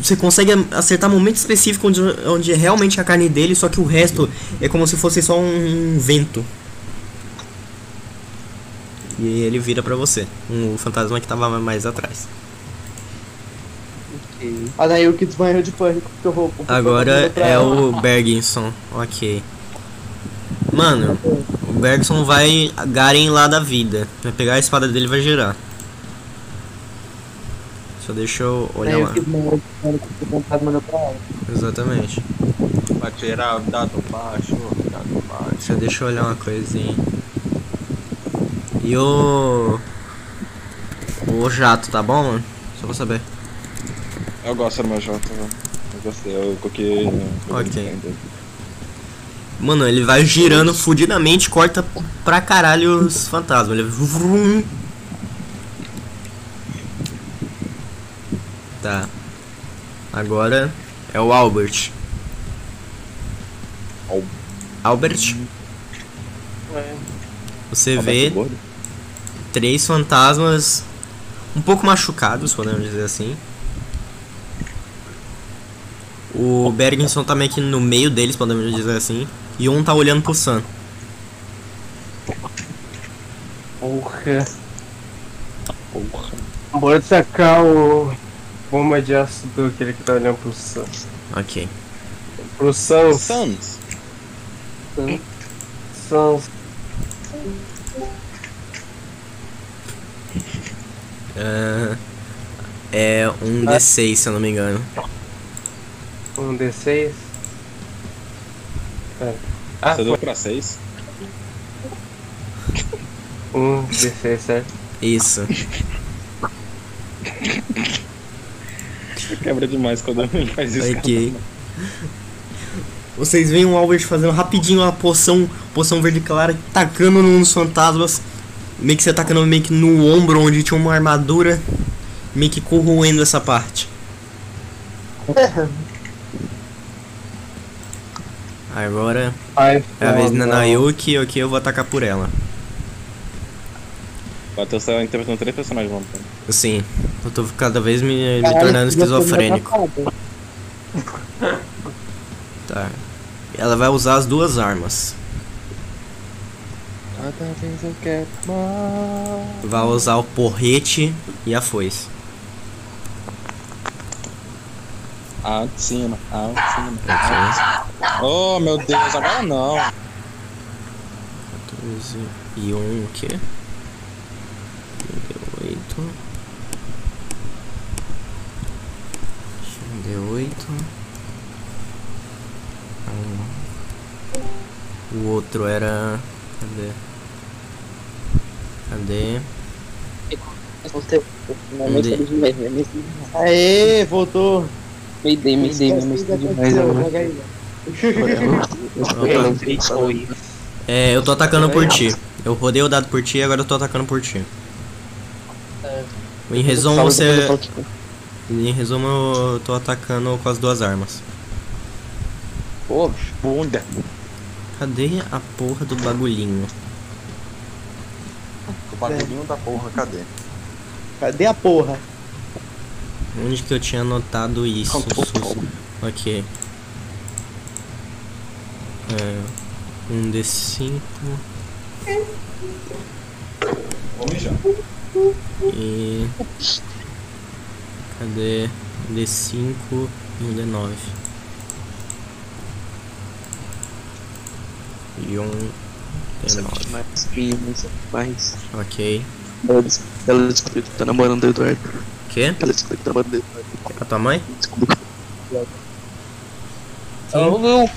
A: Você consegue acertar momento específico onde, onde é realmente a carne dele, só que o resto é como se fosse só um vento. E ele vira pra você, um fantasma que tava mais atrás.
E: ok.
B: A Nayuki desmanhou de pânico porque eu vou.
A: Agora é
B: ela.
A: o Berginson, ok. Mano, o Bergson vai Garen lá da vida. Vai pegar a espada dele e vai girar. Só deixa eu olhar lá.
B: Nayuki desmanhou de pânico porque o fantasma mandou pra ela.
A: Exatamente.
G: Vai tirar o dado baixo, dado baixo.
A: Só deixa eu olhar uma coisinha. E o. O jato, tá bom, mano? Só pra saber.
F: Eu gosto do meu Jota, velho. Eu gostei, eu coloquei.
A: Ok. Mano, ele vai girando fudidamente, corta pra caralho os fantasmas. Ele. vrum. Tá. Agora é o Albert.
F: Al-
A: Albert,
E: Ué,
A: você vê três fantasmas um pouco machucados, podemos dizer assim. O Bergenson tá meio que no meio deles, podemos dizer assim. E um tá olhando pro Sam.
D: Porra. Porra. Bora sacar o bomba de ácido aquele que tá olhando pro Sam.
A: Ok.
D: Pro Sans.
F: Sans.
D: Sans.
A: Ah, é um D6, se eu não me engano.
D: Um D6. É. Ah,
F: Você
D: foi
F: deu pra 6?
D: um D6, certo?
A: Isso.
F: Quebra demais quando ele faz isso.
A: Ok. Vocês veem o Albert fazendo rapidinho a poção, poção verde clara, tacando num dos fantasmas. Meio que você tacando meio que no ombro onde tinha uma armadura. Meio que corroendo essa parte. Agora
D: Ai,
A: é a vez da. Nayuki, ok, eu vou atacar por ela.
F: Bateu você interpretando três personagens tempo.
A: Sim, eu tô cada vez me, me
B: Caralho,
A: tornando esquizofrênico. Tá. Ela vai usar as duas armas.
F: Cada vez eu quero mais.
A: Vai usar o porrete e a foice.
F: Ah, de cima, ah, de cima. Oh meu Deus, agora não.
A: 12 e 1 o quê? D8. D8. Um. O outro era. Cadê? Cadê?
C: Você, minha mãe
A: Onde?
C: está demais, minha mãe está demais.
B: Aê, voltou.
C: Me dei, me mãe está demais.
A: É, eu tô atacando por ti. Eu rodei o dado por ti e agora eu tô atacando por ti. Em resumo, você.
C: foi.
A: Em resumo, eu tô atacando com as duas armas.
G: Pô, bunda.
A: Cadê a porra do bagulhinho?
H: O bagulhinho da porra, cadê?
B: Cadê a porra?
A: Onde que eu tinha anotado isso? Sus? Ok. É, um D5
H: Vamos já.
A: e. Cadê? Um D5 e um D9. E um D9.
C: Mais crimes, mais.
A: Ok.
C: Ela des- Ela descobriu que tá namorando o Eduardo.
A: Quê?
C: Ela descobriu que tá namorando o Eduardo.
A: A tua mãe?
C: Descobriu.
A: Sim.
C: ouviu?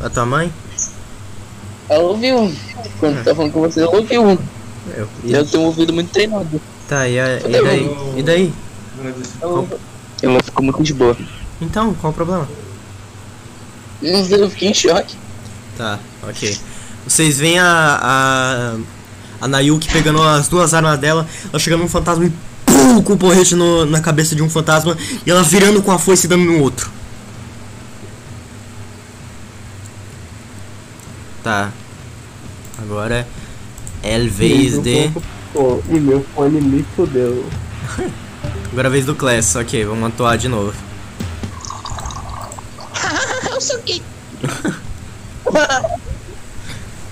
A: A tua mãe?
C: Ela ouviu. Quando tá falando com você, ela ouviu.
A: Eu.
C: E eu tenho um ouvido muito treinado.
A: Tá, e, a, e daí? E daí?
C: Ela, ela ficou muito de boa.
A: Então, qual o problema?
C: Não sei, eu fiquei em choque.
A: Tá, ok. Vocês veem a, a, a Nayuki pegando as duas armas dela, ela chegando num fantasma e pum, com o porrete no, na cabeça de um fantasma e ela virando com a foice e dando no outro. Tá. Agora é vez de.
D: Pô, e meu fone me fudeu.
A: Agora é a vez do Class, ok, vamos atuar de novo.
C: Eu sou gay.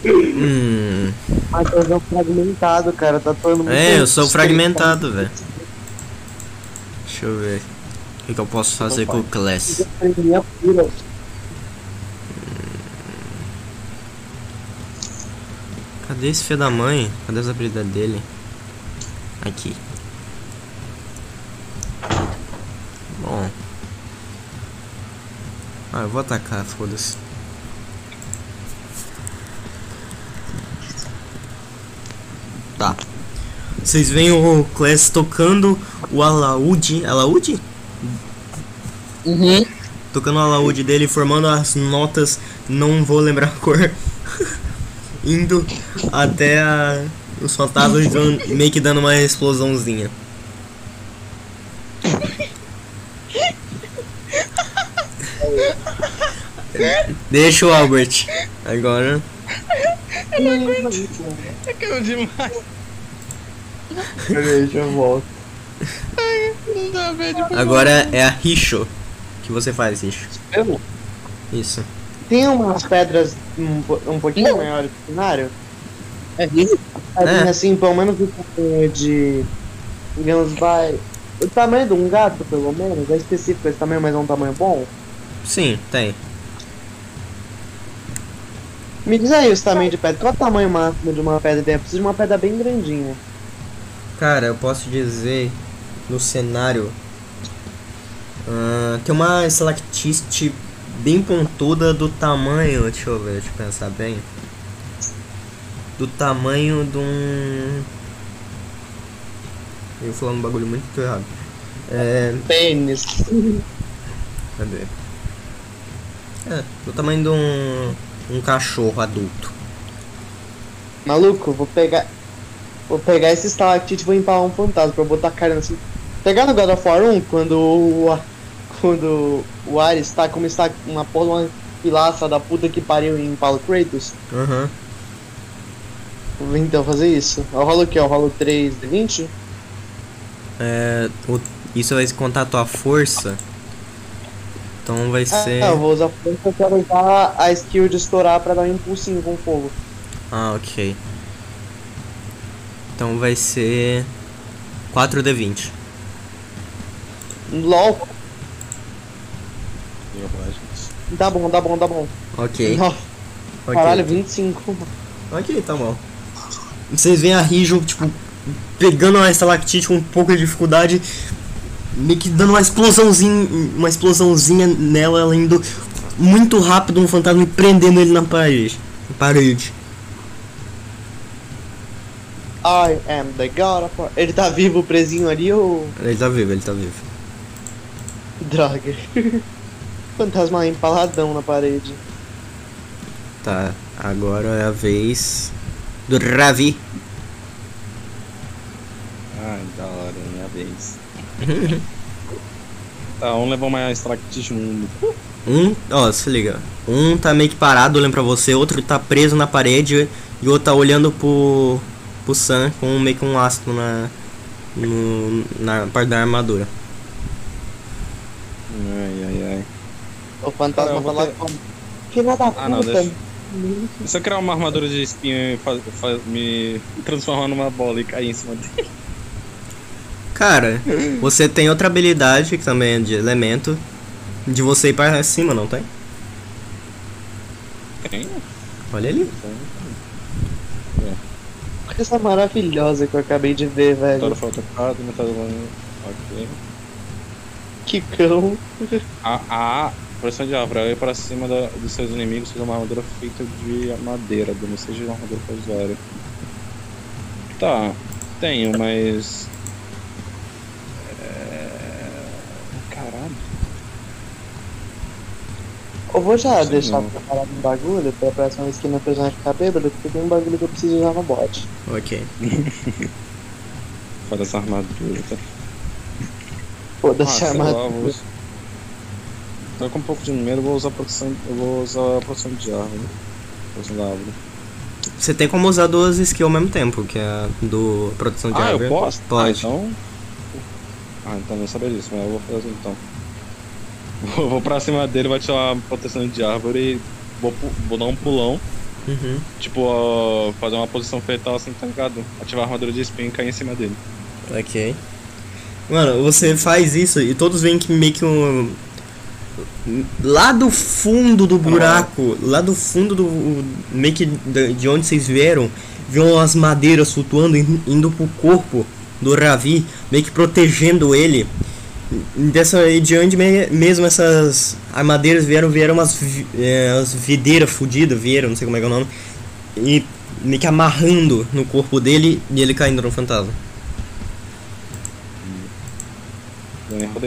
A: Hum.
B: Matheus é um fragmentado, cara. Tá atuando muito.
A: É, eu sou fragmentado, velho. Deixa eu ver. O que, que eu posso fazer com o Class? Cadê esse filho da mãe? Cadê as habilidades dele? Aqui. Bom. Ah, eu vou atacar, foda-se. Tá. Vocês veem o Class tocando o alaúde. Alaúde?
C: Uhum.
A: Tocando o alaúde dele, formando as notas, não vou lembrar a cor. Indo até a, os fantasmas dando- meio que dando uma explosãozinha. Deixa o Albert. Agora.
F: Caiu demais.
D: Peraí, já volto.
F: Não dá, velho.
A: Agora é a Richo. O que você faz, Richo?
B: Eu?
A: Isso.
B: Tem umas pedras um, um pouquinho maiores no cenário.
C: É isso?
A: É.
B: assim, pelo menos do tamanho de. Digamos, vai. O tamanho de um gato, pelo menos. É específico esse tamanho, mas é um tamanho bom.
A: Sim, tem.
B: Me diz aí os tamanhos de pedra. Qual é o tamanho máximo de uma pedra? Eu preciso de uma pedra bem grandinha.
A: Cara, eu posso dizer no cenário. ah, tem uma estalactite bem pontuda do tamanho. Deixa eu ver, deixa eu pensar bem. Do tamanho de um. Eu ia falar um bagulho muito errado. É.
B: Pênis.
A: Cadê? É, do tamanho de um. Um cachorro adulto.
B: Maluco, vou pegar. Vou pegar esse estalactite e vou empalar um fantasma pra botar a cara assim. Pegar no God of War 1, quando o. Quando o Ares tá como está uma porra uma pilastra da puta que pariu em Paulo Kratos.
A: Aham.
B: Vou então fazer isso. Eu rolo o que? Eu rolo 3 de 20?
A: É, o- isso vai contar a tua força. Então vai ser.
B: Ah, eu vou usar força eu quero usar a skill de estourar pra dar um impulsinho com fogo.
A: Ah, ok. Então vai ser 4d20.
B: LOL. Tá bom, tá bom, tá bom.
A: Ok.
B: Nossa,
A: ok.
B: caralho, 25.
A: Ok, tá bom. Vocês veem a Rijo, tipo, pegando a estalactite com um pouco de dificuldade, meio que dando uma explosãozinha, uma explosãozinha nela, ela indo muito rápido no fantasma e prendendo ele na parede. Na parede.
B: I am the god of war. Ele tá vivo presinho ali ou.
A: Ele tá vivo, ele tá vivo.
B: Droga. Fantasma empaladão na parede.
A: Tá, agora é a vez do Ravi.
F: Ai, da hora, minha vez. Tá, um levou mais Stractite mundo.
A: Um, ó, se liga. Um tá meio que parado olhando pra você, outro tá preso na parede e o outro tá olhando pro, pro Sam com meio que um ácido na, no, na parte da armadura.
F: Ai, ai, ai.
B: O fantasma tá
F: vou
B: lá
F: ter-
B: como. Filha da puta.
F: Ah, não, deixa. Se eu criar uma armadura de espinho e me transformar numa bola e cair em cima dele.
A: Cara, você tem outra habilidade que também é de elemento de você ir pra cima, não tem?
F: Tem?
A: Olha ali.
B: Essa maravilhosa que eu acabei de ver, velho.
F: Metade foi atacado, metade do Ok.
B: Que cão.
F: A, a pressão de árvore, aí para cima da- dos seus inimigos, seja uma armadura feita de madeira, não seja uma armadura usuário. Tá, tenho, mas. É... Caralho.
B: Eu vou já
F: Sei
B: deixar
F: não.
B: preparado um bagulho pra próxima vez que meu personagem ficar bêbado, porque tem um bagulho que eu preciso usar no bot.
A: Ok.
F: Faz essa armadura. Tá?
B: Foda-se
F: Ah,
B: a
F: sei lá,
B: armadura.
F: vou... Tô com um pouco de medo, eu vou usar proteção. Eu vou usar proteção de árvore. Proteção da árvore.
A: Você tem como usar duas skills ao mesmo tempo, que é a do proteção de
F: Ah,
A: árvore.
F: eu posso?
A: Pode.
F: Ah, então. Ah, então não sabia disso, mas eu vou fazer assim então. Vou, vou pra cima dele, vai tirar proteção de árvore e vou, vou dar um pulão.
A: Uhum.
F: Tipo, ó, fazer uma posição fetal assim, tá ligado? Ativar a armadura de espinho e cair em cima dele.
A: Ok. Mano, você faz isso e todos veem que meio que um. Lá do fundo do buraco, lá do fundo do. meio que de onde vocês vieram, viam as madeiras flutuando, in- indo pro corpo do Ravi, meio que protegendo ele. Dessa e de onde me- mesmo essas armadeiras vieram, vieram umas é, as videiras fudidas, vieram, não sei como é que é o nome, e meio que amarrando no corpo dele e ele caindo no fantasma.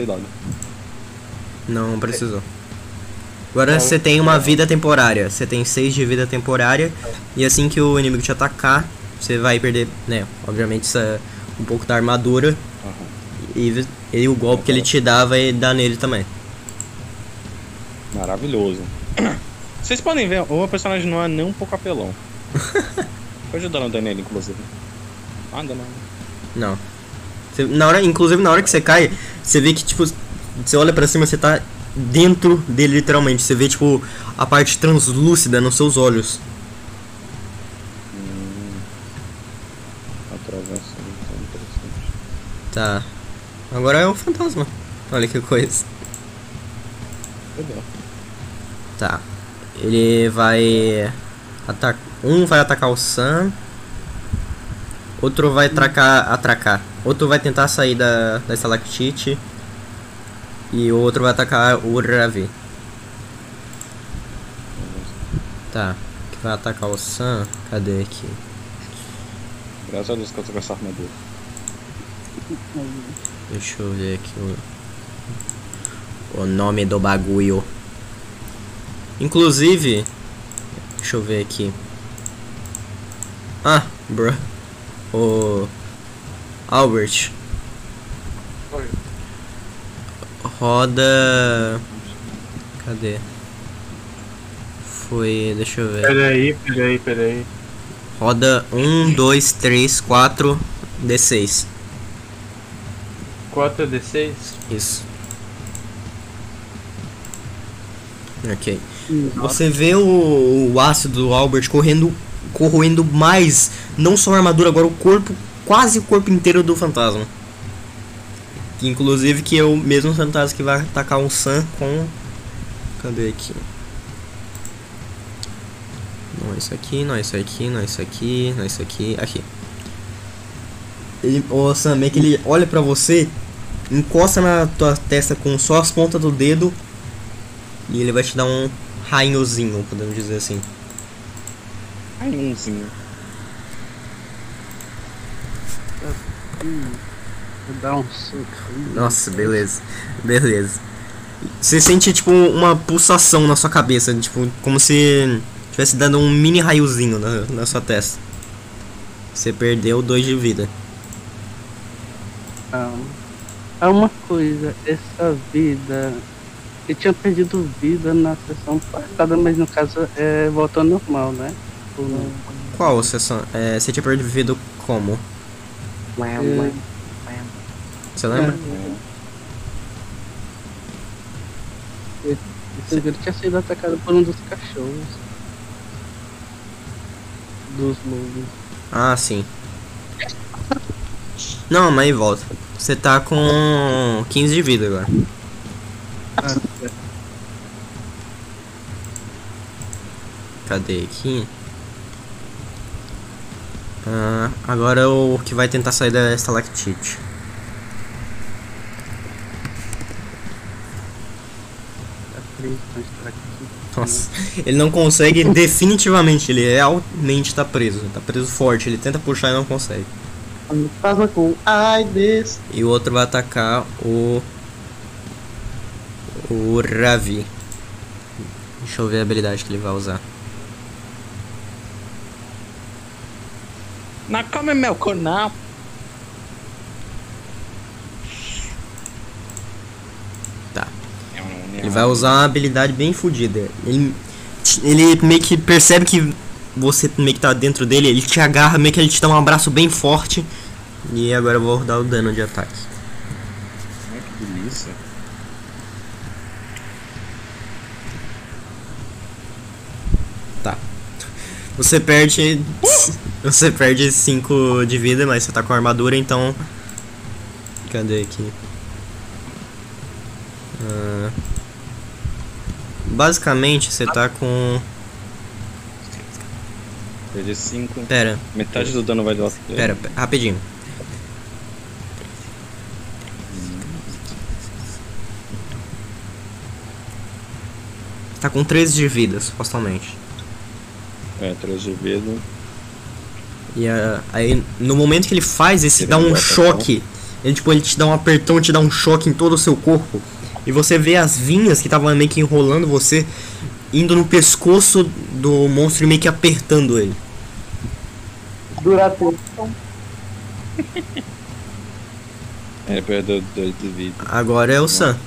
F: Dado.
A: Não precisou. Agora você tem uma vida temporária. Você tem 6 de vida temporária. E assim que o inimigo te atacar, você vai perder, né? Obviamente é um pouco da armadura. E, e o golpe que ele te dá vai dar nele também.
F: Maravilhoso. Vocês podem ver, o meu personagem não é nem um pouco apelão. Tô ajudando o Daniel, inclusive. Ah, não, não.
A: Não. Você- na hora, inclusive na hora que você cai, você vê que tipo. Você olha pra cima, você tá dentro dele literalmente. Você vê tipo a parte translúcida nos seus olhos.
F: Atravessa, isso é interessante.
A: Tá. Agora é o fantasma. Olha que coisa.
F: Legal.
A: Tá. Ele vai atacar. Um vai atacar o Sam. Outro vai atracar. atracar. Outro vai tentar sair da, da estalactite. E o outro vai atacar o Ravi. Tá. Que vai atacar o Sam. Cadê aqui?
F: Graças a Deus que eu tô com essa armadura.
A: Deixa eu ver aqui o, o nome do bagulho. Inclusive, deixa eu ver aqui. Ah, bro. O Albert.
D: Oi.
A: Roda. Cadê? Foi. Deixa eu ver.
D: Peraí, peraí, peraí.
A: Roda 1, 2, 3, 4, D6.
D: 4D6?
A: Isso. Ok. Você vê o, o ácido do Albert correndo, corroendo mais, não só a armadura, agora o corpo, quase o corpo inteiro do fantasma. Inclusive que é o mesmo fantasma que vai atacar um Sam com. Cadê aqui? Não, isso aqui, não, isso aqui, não, isso aqui, não, isso aqui, aqui. Ele, o Sam, meio que ele olha pra você, encosta na tua testa com só as pontas do dedo e ele vai te dar um rainhozinho, podemos dizer assim.
F: Ai, umzinho.
E: Vou dar um soco.
A: Nossa, beleza, beleza. Você sente tipo uma pulsação na sua cabeça, tipo, como se tivesse dando um mini raiozinho na, na sua testa. Você perdeu dois de vida.
E: Ah, ah, uma coisa, essa vida. Eu tinha perdido vida na sessão passada, mas no caso é voltou ao normal, né? Não?
A: Qual sessão? É, você tinha perdido como?
E: É,
A: Você lembra?
E: Esse vírus tinha sido atacado por um dos cachorros. Dos lobos.
A: Ah, sim. Não, mas aí volta. Você tá com 15 de vida agora. Cadê aqui? Ah, agora o que vai tentar sair da estalactite. Nossa, ele não consegue definitivamente, ele realmente tá preso. Tá preso forte, ele tenta puxar e não consegue.
B: Fantasma com ai desse.
A: E o outro vai atacar o. O Ravi. Deixa eu ver a habilidade que ele vai usar.
F: Não come meu não.
A: Tá. Ele vai usar uma habilidade bem fodida. Ele, ele meio que percebe que você meio que tá dentro dele, ele te agarra, meio que ele te dá um abraço bem forte. E agora eu vou dar o dano de ataque.
F: Ai, que delícia.
A: Você perde. Você perde 5 de vida, mas você tá com armadura, então. Cadê aqui? Ah, basicamente, você tá com.
F: Perdi 5.
A: Pera,
F: Metade do dano vai do
A: pera, pera, rapidinho. Tá com 13 de vida, supostamente.
F: É, 3 de vida.
A: E ah, aí, no momento que ele faz, esse
F: Ele
A: dá um choque. Ele, tipo, ele te dá um apertão, te dá um choque em todo o seu corpo. E você vê as vinhas que estavam meio que enrolando você, indo no pescoço do monstro e meio que apertando ele.
B: Dura tempo.
F: É, perdeu 2 de vida.
A: Agora é o Sam.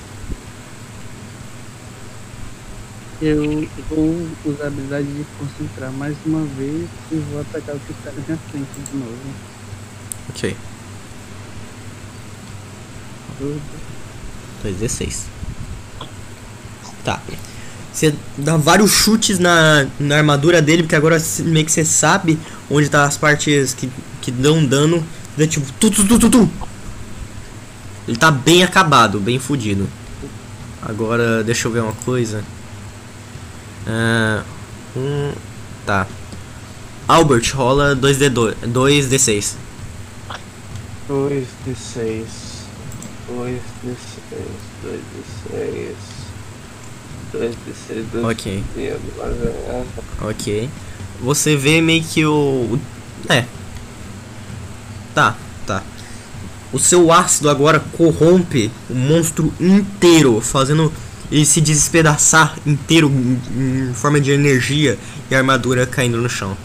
E: Eu vou usar a habilidade de concentrar mais uma vez e vou atacar o que está na minha frente de novo.
A: Ok. 2d6. Tá. Você dá vários chutes na, na armadura dele, porque agora meio que você sabe onde tá as partes que, que dão dano. Dá tipo, tu, tu, tu, tu, tu. Ele tá bem acabado, bem fudido. Agora, deixa eu ver uma coisa. Ah, um, tá. Albert, rola 2d2, 2d6.
D: 2 de 6. 2 de 6. 2 de 6. 2 de 6. 2
A: Ok.
D: 6.
A: Ok. Você vê meio que o. É. Tá, tá. O seu ácido agora corrompe o monstro inteiro, fazendo ele se despedaçar inteiro em, em forma de energia e armadura caindo no chão.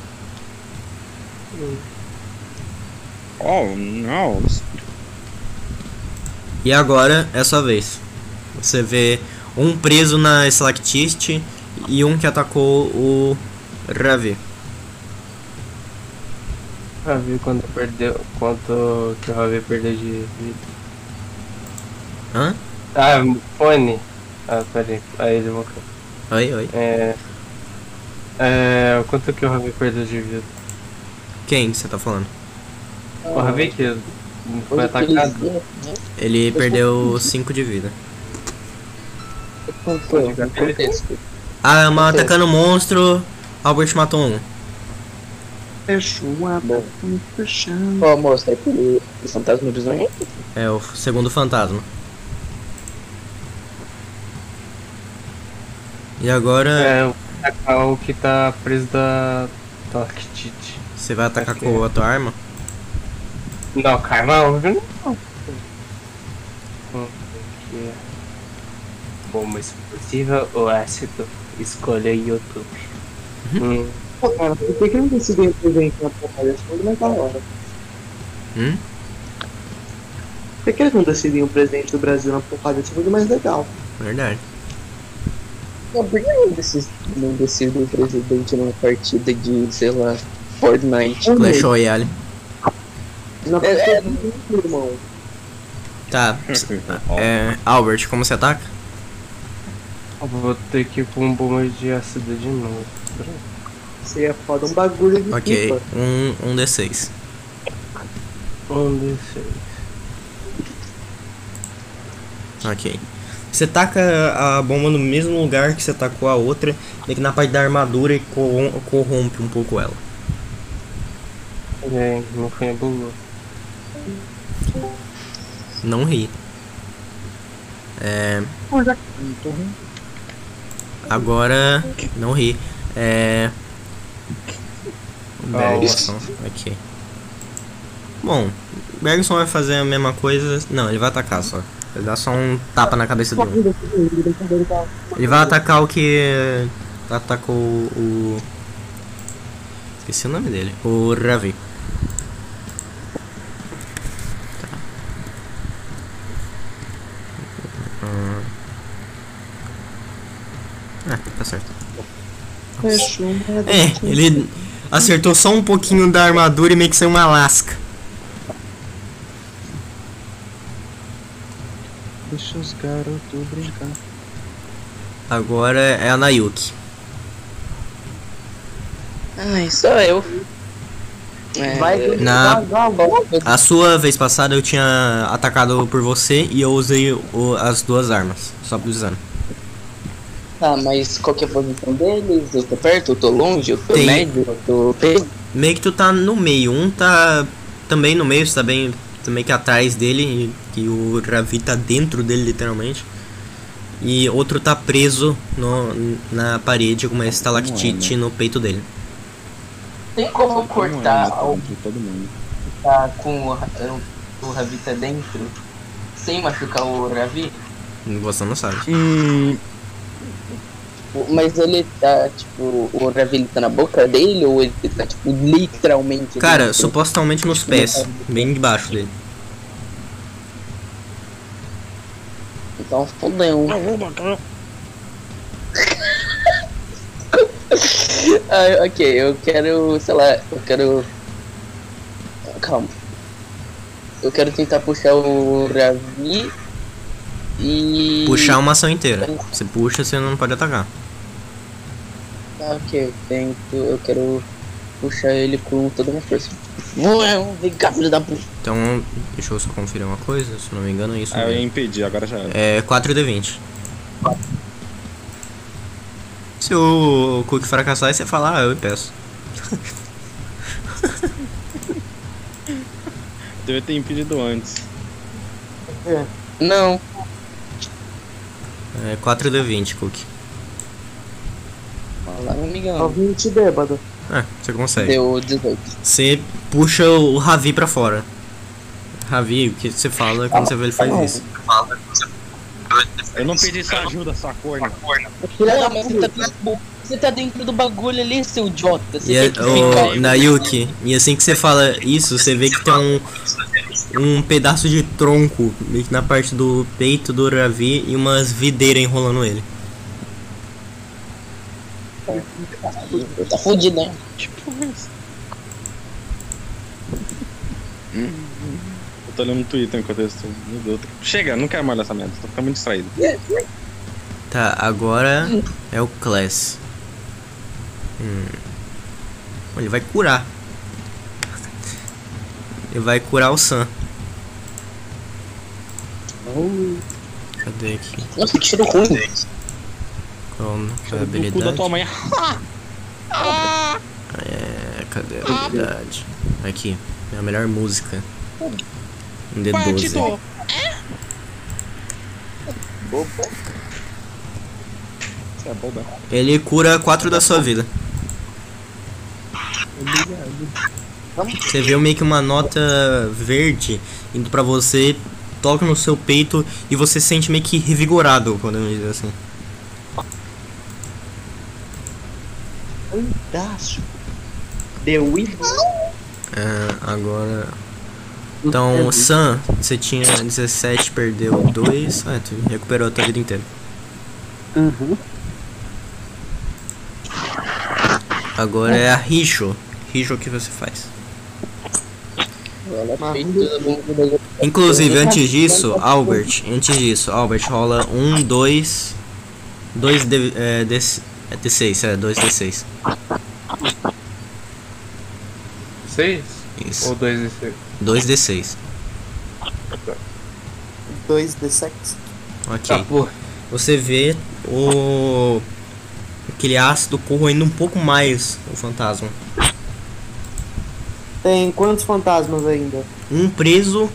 F: Oh, não.
A: E agora é sua vez. Você vê um preso na Slactiste e um que atacou o Ravi.
D: Ravi quanto perdeu. Quanto que o Ravi perdeu de vida.
A: Hã?
D: Ah, fone. Ah, peraí. Aí ele vou.
A: Oi, oi.
D: É. É. Quanto que o Ravi perdeu de vida?
A: Quem que você tá falando?
D: O Ravi que foi atacado.
A: Ele perdeu 5 de vida.
B: Quanto foi?
A: A Ama atacando o monstro, Albert matou um.
B: Fechou a boca, fechando.
C: Ó, moço, é por o fantasma do sonho.
A: É o segundo fantasma. E agora
D: É, o atacar o que tá preso da. Arctite.
A: você vai atacar com a tua arma?
D: Não, karma óbvio não. Bomba explosiva ou ácido? Escolha YouTube. Hum,
B: Pô, cara, por que que não decidiu presente na porra desse mundo mais da hora?
A: Hum?
B: Por que eles não decidiam o presidente do Brasil na porrada desse mundo mais legal?
A: Verdade.
C: Não, por que não decidi, não decidi o presidente numa partida de, sei lá, Fortnite?
A: Clash Royale.
B: Na
C: É, é.
B: do irmão.
A: Tá. É, Albert, como você ataca?
D: eu vou ter que ir com bomba de ácido de novo.
B: Você ia foda um bagulho de
A: Ok,
B: pipa.
A: um, um D6.
D: Um desses.
A: Ok. Você taca a bomba no mesmo lugar que você tacou a outra, meio que na parte da armadura e corrom- corrompe um pouco ela.
D: Aí, não foi bugou.
A: Não ri. É. Agora. Não ri. É. Bergson. Ok. Bom, Bergson vai fazer a mesma coisa. Não, ele vai atacar só. Ele dá só um tapa na cabeça dele. Ele vai atacar o que. Atacou o. Esqueci o nome dele. O Ravi. Ah, tá certo.
B: Fechou.
A: É, ele acertou só um pouquinho da armadura e meio que saiu uma lasca.
F: Deixa os garotos brincar.
A: Agora é a Nayuki.
C: Ai, só eu. É,
B: Vai
A: Na-. A sua vez passada eu tinha atacado por você e eu usei o- as duas armas, só precisando.
C: Tá, mas qual que é a posição deles? Eu tô perto, eu tô longe, eu tô
A: Tem-
C: médio, eu tô perto.
A: Meio que tu tá no meio, um tá também no meio, você tá bem tá meio que atrás dele, e, e o Ravi tá dentro dele literalmente. E outro tá preso no, na parede com uma estalactite no peito dele.
C: Tem como cortar o
F: de todo mundo.
C: tá com o, Ra- o, o Ravita dentro sem machucar o Ravi?
A: Você não sabe.
C: O- Mas ele tá, tipo, o Ravi ele tá na boca dele ou ele tá, tipo, literalmente
A: Cara,
C: dentro?
A: supostamente nos pés, bem debaixo dele.
C: Então fodeu. ah, ok, eu quero, sei lá, eu quero. Calma. Eu quero tentar puxar o Ravi e.
A: Puxar uma ação inteira. Você puxa, você não pode atacar.
C: Ah, ok, eu tento. Eu quero puxar ele com toda a minha força. Vem cá, filho da puta.
A: Então, deixa eu só conferir uma coisa, se eu não me engano é isso
F: Ah, eu ia
A: mesmo.
F: impedir, agora já era.
A: É 4D20. Se o Cook fracassar, você fala, ah, eu peço.
F: Devia ter impedido antes.
C: Não,
A: É 4D20, Cook.
C: Fala, não me
B: Só
C: engano.
B: 20 bêbado.
A: É, você consegue.
C: Deu 18.
A: Você puxa o Ravi pra fora. Ravi, o que você fala quando você vê ele faz isso?
F: Eu não pedi sua ajuda, sua corna.
C: Não, mas você tá, dentro, você tá dentro do bagulho ali, seu idiota. Você
A: E é,
C: tem
A: o Nayuki, e assim que você fala isso, você vê que tem um, um pedaço de tronco na parte do peito do Ravi e umas videiras enrolando ele.
C: Tá fudido, né?
F: Eu tô olhando no Twitter enquanto eu estou. Meu Deus. Chega, não quero mais essa merda, tô ficando muito distraído.
A: Tá, agora é o Class. Hum. Ele vai curar. Ele vai curar o Sam. Cadê aqui?
C: Nossa, que cheiro ruim.
A: É a
F: Do cu da
A: habilidade?
F: tua mãe.
A: É, cadê a habilidade? Aqui, é a melhor música. Um D12.
F: Bobo. Você é é?
A: Ele cura 4 da sua vida. Você vê meio que uma nota verde indo pra você, toca no seu peito e você se sente meio que revigorado, podemos dizer assim.
B: Fantástico. The.
A: É, agora. Então, Sam, você tinha 17, perdeu 2. Ah, tu recuperou a tua vida inteira.
E: Uhum.
A: Agora é a Richo. Richo, o que você faz?
C: Mundo.
A: Inclusive, antes disso, Albert, antes disso, Albert rola 1, 2, 2 D, é, D, é D6, é, 2 D6.
D: Seis?
A: Isso,
D: Ou dois e seis?
A: 2 D6.
B: 2 de sexo.
A: Ok.
D: Porra.
A: Você vê o. aquele ácido corroendo um pouco mais o fantasma.
B: Tem quantos fantasmas ainda?
A: Um preso.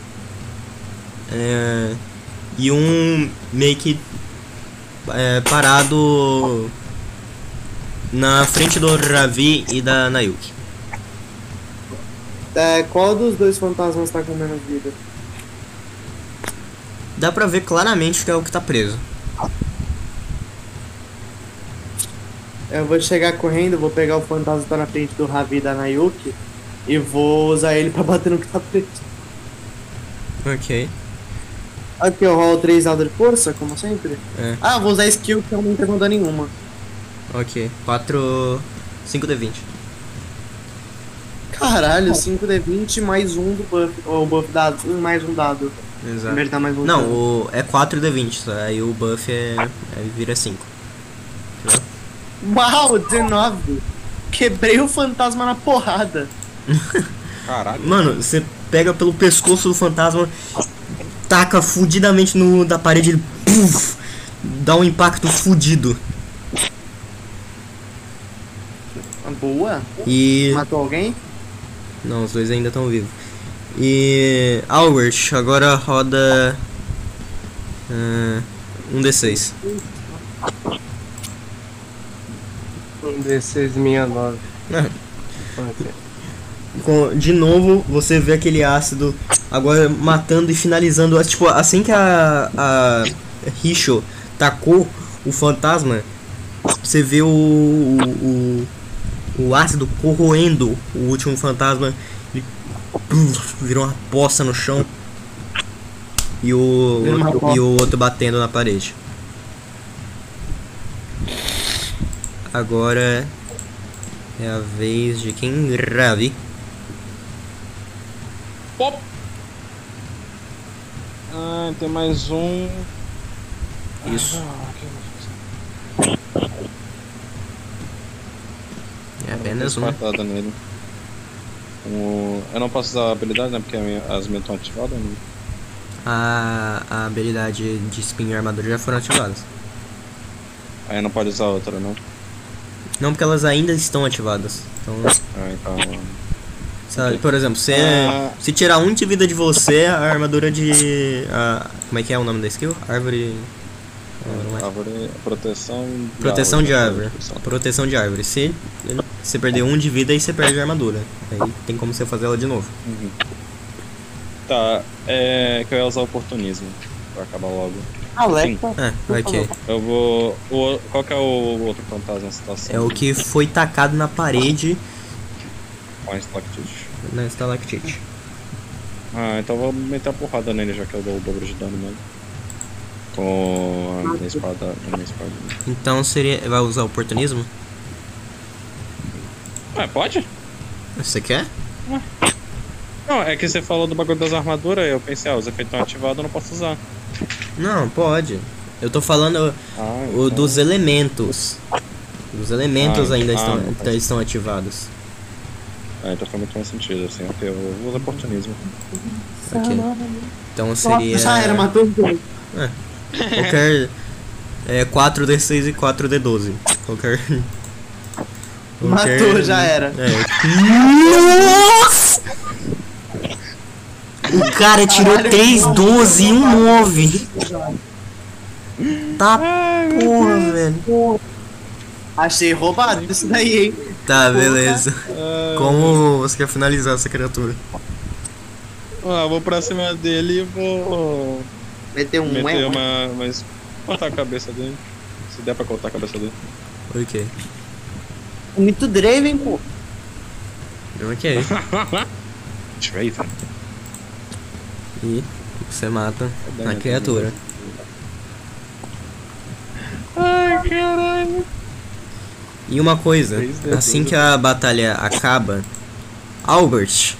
A: é, e um meio que é, parado na frente do Ravi e da Nayuki.
B: É, qual dos dois fantasmas tá com menos vida?
A: Dá pra ver claramente que é o que tá preso.
B: Eu vou chegar correndo, vou pegar o fantasma que tá na frente do Ravi e da Nayuki e vou usar ele pra bater no que tá preso.
A: Ok.
B: Aqui eu rolo 3 dados de força, como sempre.
A: É.
B: Ah, vou usar skill que aumenta com dano nenhuma.
A: Ok. 4. 5 D20.
B: Caralho, 5d20 mais um do buff. Ou buff dado, um mais um dado.
A: Exato.
B: Mais um
A: Não, o, é 4 D20, só, aí o buff é, é vira 5.
B: Uau, 19! Quebrei o fantasma na porrada.
F: Caralho.
A: Mano, você pega pelo pescoço do fantasma, taca fudidamente no da parede, ele puf, dá um impacto fudido.
B: Boa.
A: E.
B: Matou alguém?
A: Não, os dois ainda estão vivos. E. Albert, agora roda. ah, um D6.
D: Um D6 minha nove.
A: Ah.
D: Ok.
A: Com- de novo, você vê aquele ácido agora matando e finalizando. Tipo, assim que a, a Richo tacou o fantasma, você vê o, o, o, o ácido corroendo o último fantasma. Puf, virou uma poça no chão. E o,
B: uma
A: e o outro batendo na parede. Agora é a vez de quem? Ravi.
F: Pop. Ah, tem mais um.
A: Isso. É apenas um.
F: Patada nele. O- Eu não posso usar a habilidade, né? Porque as minhas estão ativadas. Né?
A: A, a habilidade de espinho e armadura já foram ativadas.
F: Aí não pode usar outra, não.
A: Não, porque elas ainda estão ativadas. Então,
F: Ah, então.
A: sabe, por exemplo, se,
F: Ah.
A: se tirar um de vida de você, a armadura de. A, como é que é o nome da skill? Árvore. Não, não é.
F: Árvore, proteção.
A: Proteção de árvore.
F: Proteção.
A: Proteção de árvore. Se você perder um de vida, aí você perde a armadura. Aí tem como você fazer ela de novo.
F: Uhum. Tá, é que eu ia usar oportunismo pra acabar logo.
B: Alexa.
A: É, ok.
F: Eu vou. O, qual que é o outro fantasma na situação?
A: É o que foi tacado na parede
F: Com a estalactite.
A: na estalactite.
F: Ah, então eu vou meter a porrada nele já que eu dou o dobro de dano mesmo. Com a minha espada. A minha espada.
A: Então seria. Vai usar oportunismo?
F: Ah, pode?
A: Você quer?
F: Não, é que você falou do bagulho das armaduras, eu pensei, ah, os efeitos estão ativados, eu não posso usar.
A: Não, pode. Eu tô falando
F: Ah,
A: o
F: então-
A: dos elementos. Os elementos
F: Ah,
A: ainda
F: ah,
A: estão,
F: não faz
A: estão ativados.
F: Ah, então faz muito mais sentido, assim, ok, eu vou usar oportunismo.
A: Ok. Então seria.
B: Já era, matou os dois.
A: Qualquer. É 4D6 e 4D12. Qualquer.
B: Matou,
A: Qualquer-
B: já era.
A: É. Nossa! O cara tirou 3, 12 e um 9. Tá porra, velho.
B: Achei roubado isso daí, hein?
A: Tá, beleza. Como você quer finalizar essa criatura?
F: Ah, vou pra cima dele e vou
B: Meteu um
F: meter uma. Mas. cortar a cabeça dele. Se der pra cortar a cabeça dele.
A: Ok.
B: Muito Draven, pô.
A: Ok.
F: Draven.
A: E você mata a criatura.
F: Ai, caralho.
A: E uma coisa, assim que a batalha acaba, Albert,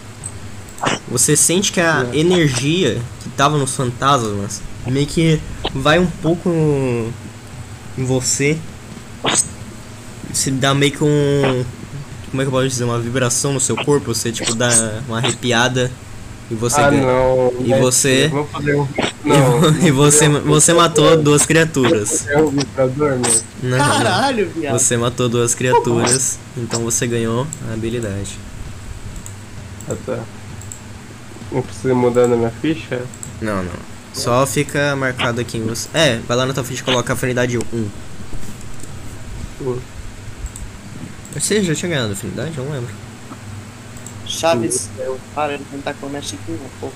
A: você sente que a energia que tava nos fantasmas meio que vai um pouco em você. Se dá meio que um. Como é que eu posso dizer? Uma vibração no seu corpo, você tipo dá uma arrepiada e você
D: ah,
A: ganha.
D: não.
A: E
D: né,
A: você-
D: Vamos fazer um.
A: E
D: Não.
A: e você, você matou duas criaturas.
D: É um vibrador, meu.
A: Não, não.
B: Caralho, viado.
A: Você matou duas criaturas, então você ganhou a habilidade.
D: Ah, tá. Não precisa mudar na minha ficha?
A: Não, não. Só fica marcado aqui em você. É, vai lá na tua ficha e coloca afinidade 1.
D: Hum.
A: Você já tinha ganhado afinidade? Eu não lembro.
B: Chaves, para de tentar comer a chiquinha, pô.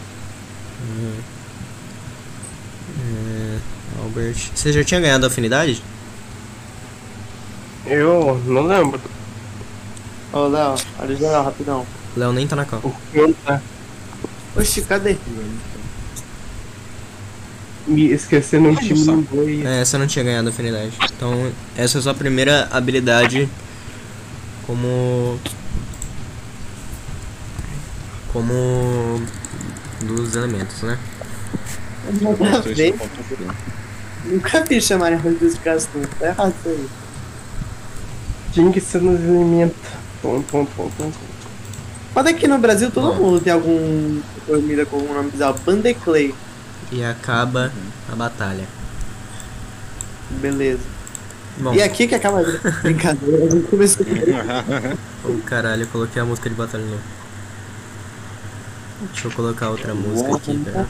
A: É, Albert. Você já tinha ganhado afinidade?
D: Eu não lembro.
B: Ô, Léo, olha o geral, rapidão.
A: Léo nem tá na cal.
D: O que não tá.
B: Oxi, cadê?
D: Me esquecendo um time no inglês.
A: É, você não tinha ganhado afinidade. Então, essa é a sua primeira habilidade como. Como. dos elementos, né?
B: Nunca vi, nunca vi chamarem arroz dos caras, não. Tá errado isso aí.
D: Tinha que ser nos elementos. Pum, pum, pum, pum.
B: Mas aqui no Brasil todo
A: Bom.
B: mundo tem algum comida com um nome bizarro. Bandeclay.
A: E acaba a batalha.
B: Beleza.
A: Bom,
B: E aqui que acaba a brincadeira. A gente começou com
A: oh, caralho, eu coloquei a música de batalha não. Deixa eu colocar outra música aqui, pera.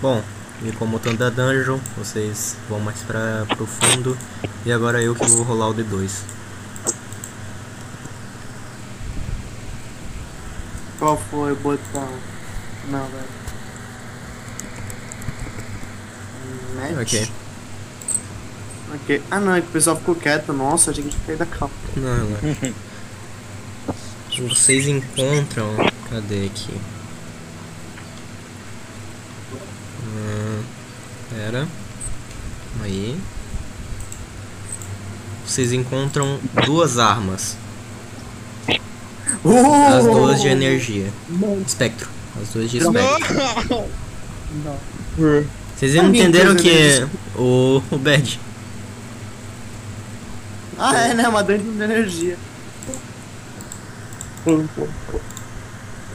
A: Bom, e como tô da dungeon, vocês vão mais pra, pro fundo. E agora eu que vou rolar o D2.
B: Qual foi o botão? Não, velho.
A: Ok.
B: Ok. Ah não, é que o pessoal ficou quieto. Nossa, achei que tinha caído da calma.
A: Não, não. Vocês encontram. Cadê aqui? Hum, pera. Aí. Vocês encontram duas armas. As duas de energia. Espectro. As duas de espectro. Vocês não
B: Alguém
A: entenderam que
B: energia.
A: o, o Bad.
B: Ah, é, né? Uma dungeon de energia.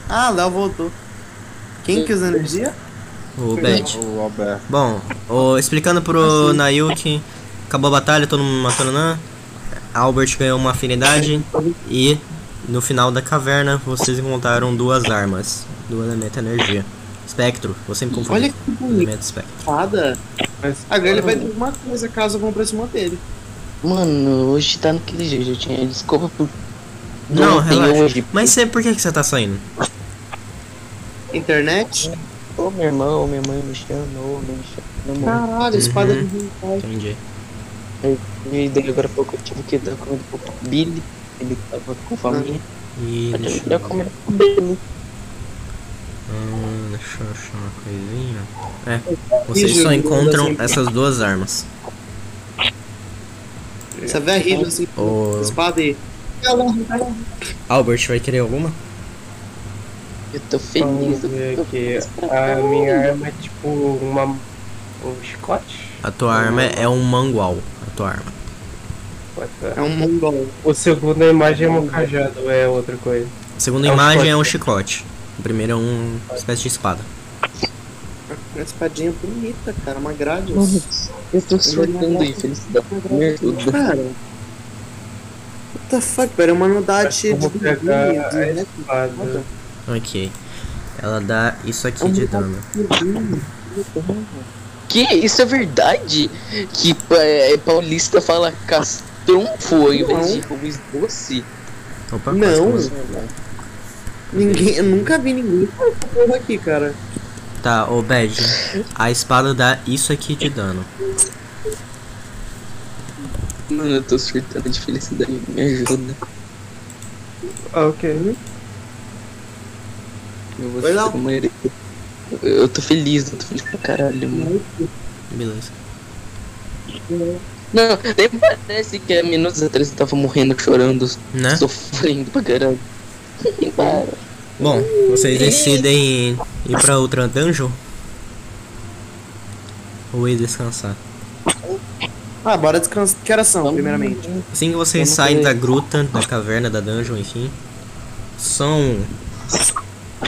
B: Ah, Léo voltou. Quem que usa energia?
A: O Bad.
F: O Alberto.
A: Bom, o- explicando pro Nayuki, acabou a batalha, todo mundo matando Nan. Albert ganhou uma afinidade e no final da caverna vocês encontraram duas armas do elemento energia. Espectro, você me confundiu.
B: Olha que bonito.
A: Elemento espectro.
D: Mas,
B: Agora ele vai ter alguma coisa caso eu compre cima dele.
C: Mano, hoje tá naquele jeito. Eu tinha desculpa por.
A: Não, relaxa.
C: hoje.
A: Mas você, por que, que você tá saindo?
B: Internet?
C: Ô, meu irmão, minha mãe me chamou, me chamou.
B: Caralho, espada
A: Uhum.
B: de vontade.
A: Entendi.
C: E daí agora pouco eu tive que dar comida pro Billy. Ele tava com fome.
A: E
C: Eu
A: deixa,
C: tive que dar comida pro Billy.
A: hum, deixa eu achar uma coisinha. É, vocês só encontram essas duas armas.
B: Você vê a Rido assim,
A: O
B: espada e.
A: Albert vai querer alguma?
C: Eu tô feliz.
D: Vamos ver aqui. A minha arma é tipo uma. um chicote?
A: A tua arma é um mangual. A tua arma.
B: É um mongol.
D: O segundo a imagem é um cajado, é outra coisa.
A: A segunda
D: É um
A: imagem é um chicote. O primeiro é um uma espécie de espada.
B: Uma espadinha bonita, cara, uma grade.
C: Eu tô surtando em felicidade.
B: Cara, the fuck, velho? É uma unidade de
D: pegar
B: de-
D: a
B: de-
D: espada.
A: Ok. Ela dá isso aqui de dano.
C: Que? Isso é verdade? Que é, paulista fala castronfo ao invés de arroz doce?
A: Opa,
B: Não. Ninguém, eu nunca vi ninguém falar essa porra aqui, cara.
A: Tá, ô Bad, a espada dá isso aqui de dano.
C: Mano, eu tô surtando de felicidade, me ajuda.
D: Ah, ok.
C: Eu vou ser uma hereda. Eu tô feliz, eu tô feliz pra caralho, mano.
A: Beleza.
C: Não, nem parece que há minutos atrás eu tava morrendo, chorando,
A: Né?
C: sofrendo pra caralho. Para.
A: Bom, vocês decidem ir pra outra dungeon? Ou ir descansar?
B: Ah, bora descansar. Que horas são, primeiramente?
A: Assim que vocês saem da gruta, da caverna, da dungeon, enfim, são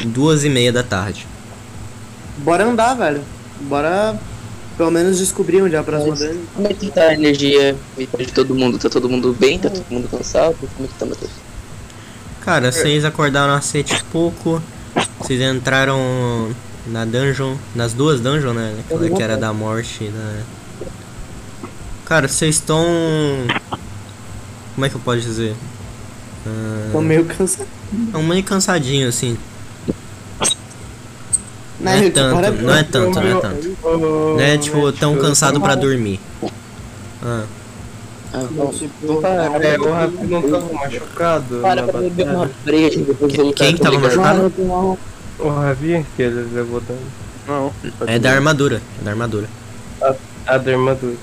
A: duas e meia da tarde.
B: Bora andar, velho. Bora pelo menos descobrir onde é a próxima
C: Mas-
B: dungeon.
C: Como é que tá a energia vital de todo mundo? Tá todo mundo bem? Tá todo mundo cansado? Como é que tá, Matheus?
A: Cara, vocês acordaram às sete e pouco, vocês entraram na dungeon, nas duas dungeons, né? Aquela que era da morte, né? Cara, vocês estão... Como é que eu posso dizer?
B: Tô
A: Ah,
B: meio cansado.
A: um meio cansadinho, assim. Não é?
B: Bora-
A: tanto, não é tanto, não é tanto. Não é tipo tão cansado pra dormir. Ah,
C: Ah, bom.
B: Tipo,
D: É, o Rafi não tava machucado
C: Para pra beber uma
D: batalha.
C: breja depois
A: Quem- tava machucado?
D: O Ravi, que ele levou dano.
F: Não.
A: é da armadura, é da armadura.
D: A da armadura.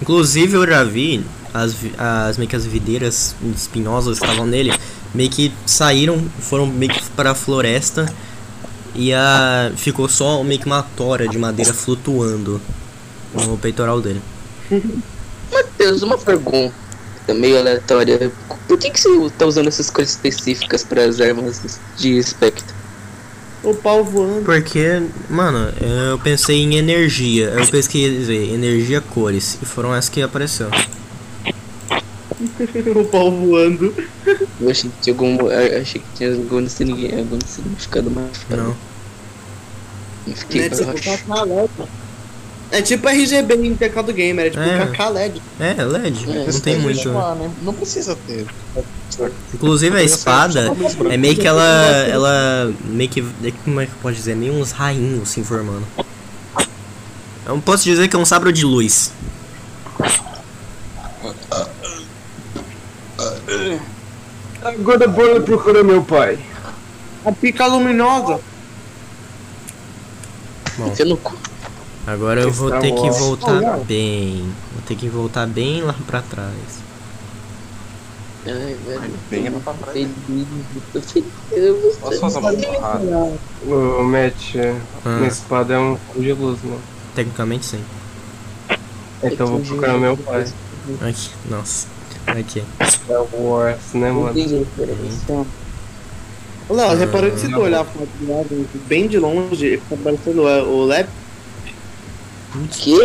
A: Inclusive eu já vi as, as meio que as videiras espinhosas que estavam nele, meio que saíram, foram meio que para a floresta e a ficou só meio que uma tora de madeira flutuando no peitoral dele.
C: Matheus, uma pergunta meio aleatória. Por que, que você tá usando essas cores específicas para as armas de espectro?
B: O pau voando.
A: Porque, mano, eu pensei em energia, eu pesquisei energia cores e foram essas que apareceu.
B: o pau voando.
C: Eu achei que tinha algum. achei que tinha algum, signi- algum significado mais.
A: Não.
C: Eu fiquei
B: Né, tipo,
C: baixo.
B: KK LED. É tipo RGB em teclado gamer, é tipo
A: É.
B: KK LED.
A: É, LED,
C: É,
A: não tem muito.
F: Lá, né? Não precisa ter.
A: Inclusive a espada é meio que ela. ela. meio que. como é que pode dizer? Meio uns rainhos se formando. Eu posso dizer que é um sabre de luz.
D: Agora bora procurar meu pai.
B: A pica luminosa.
C: Enfia no cu.
A: Agora eu vou ter que voltar bem. Vou ter que voltar bem lá pra trás.
C: Ai, velho.
H: Bem lá pra trás. Posso fazer uma porrada?
D: O Matt,
A: Ah,
D: minha espada é um fogo de luz, mano.
A: tecnicamente sim.
D: Então eu vou procurar meu pai.
A: Aqui, nossa. Aqui.
D: Star Wars, né, mano?
B: Ô, Léo, reparou que se tu olhar a foto do Evan bem de longe, fica parecendo o o Lep?
C: Que?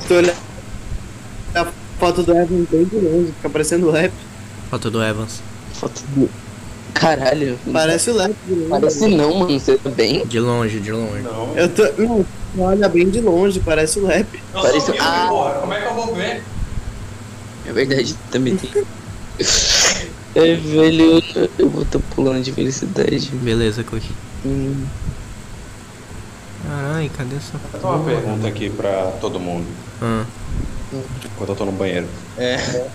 B: Se tu olhar a foto do Evan bem de longe, fica parecendo o Lep.
A: Foto do Evans.
C: Foto do. Caralho.
B: Parece o Lep de longe.
C: Parece não, mano. Você tá bem?
A: De longe, de longe.
H: Não.
B: Eu tô. Não, olha bem de longe, parece o Lep.
H: Eu
C: Parece-
H: vivo,
C: Ah.
H: porra. Como é que eu vou ver?
C: É verdade, também tem. É, velho, eu- eu vou tô pulando de felicidade.
A: Beleza, Cookie.
C: Hum,
A: Caralho, cadê essa
H: Vou fazer uma pergunta aqui pra todo mundo,
A: Ah,
H: enquanto eu tô no banheiro.
F: É.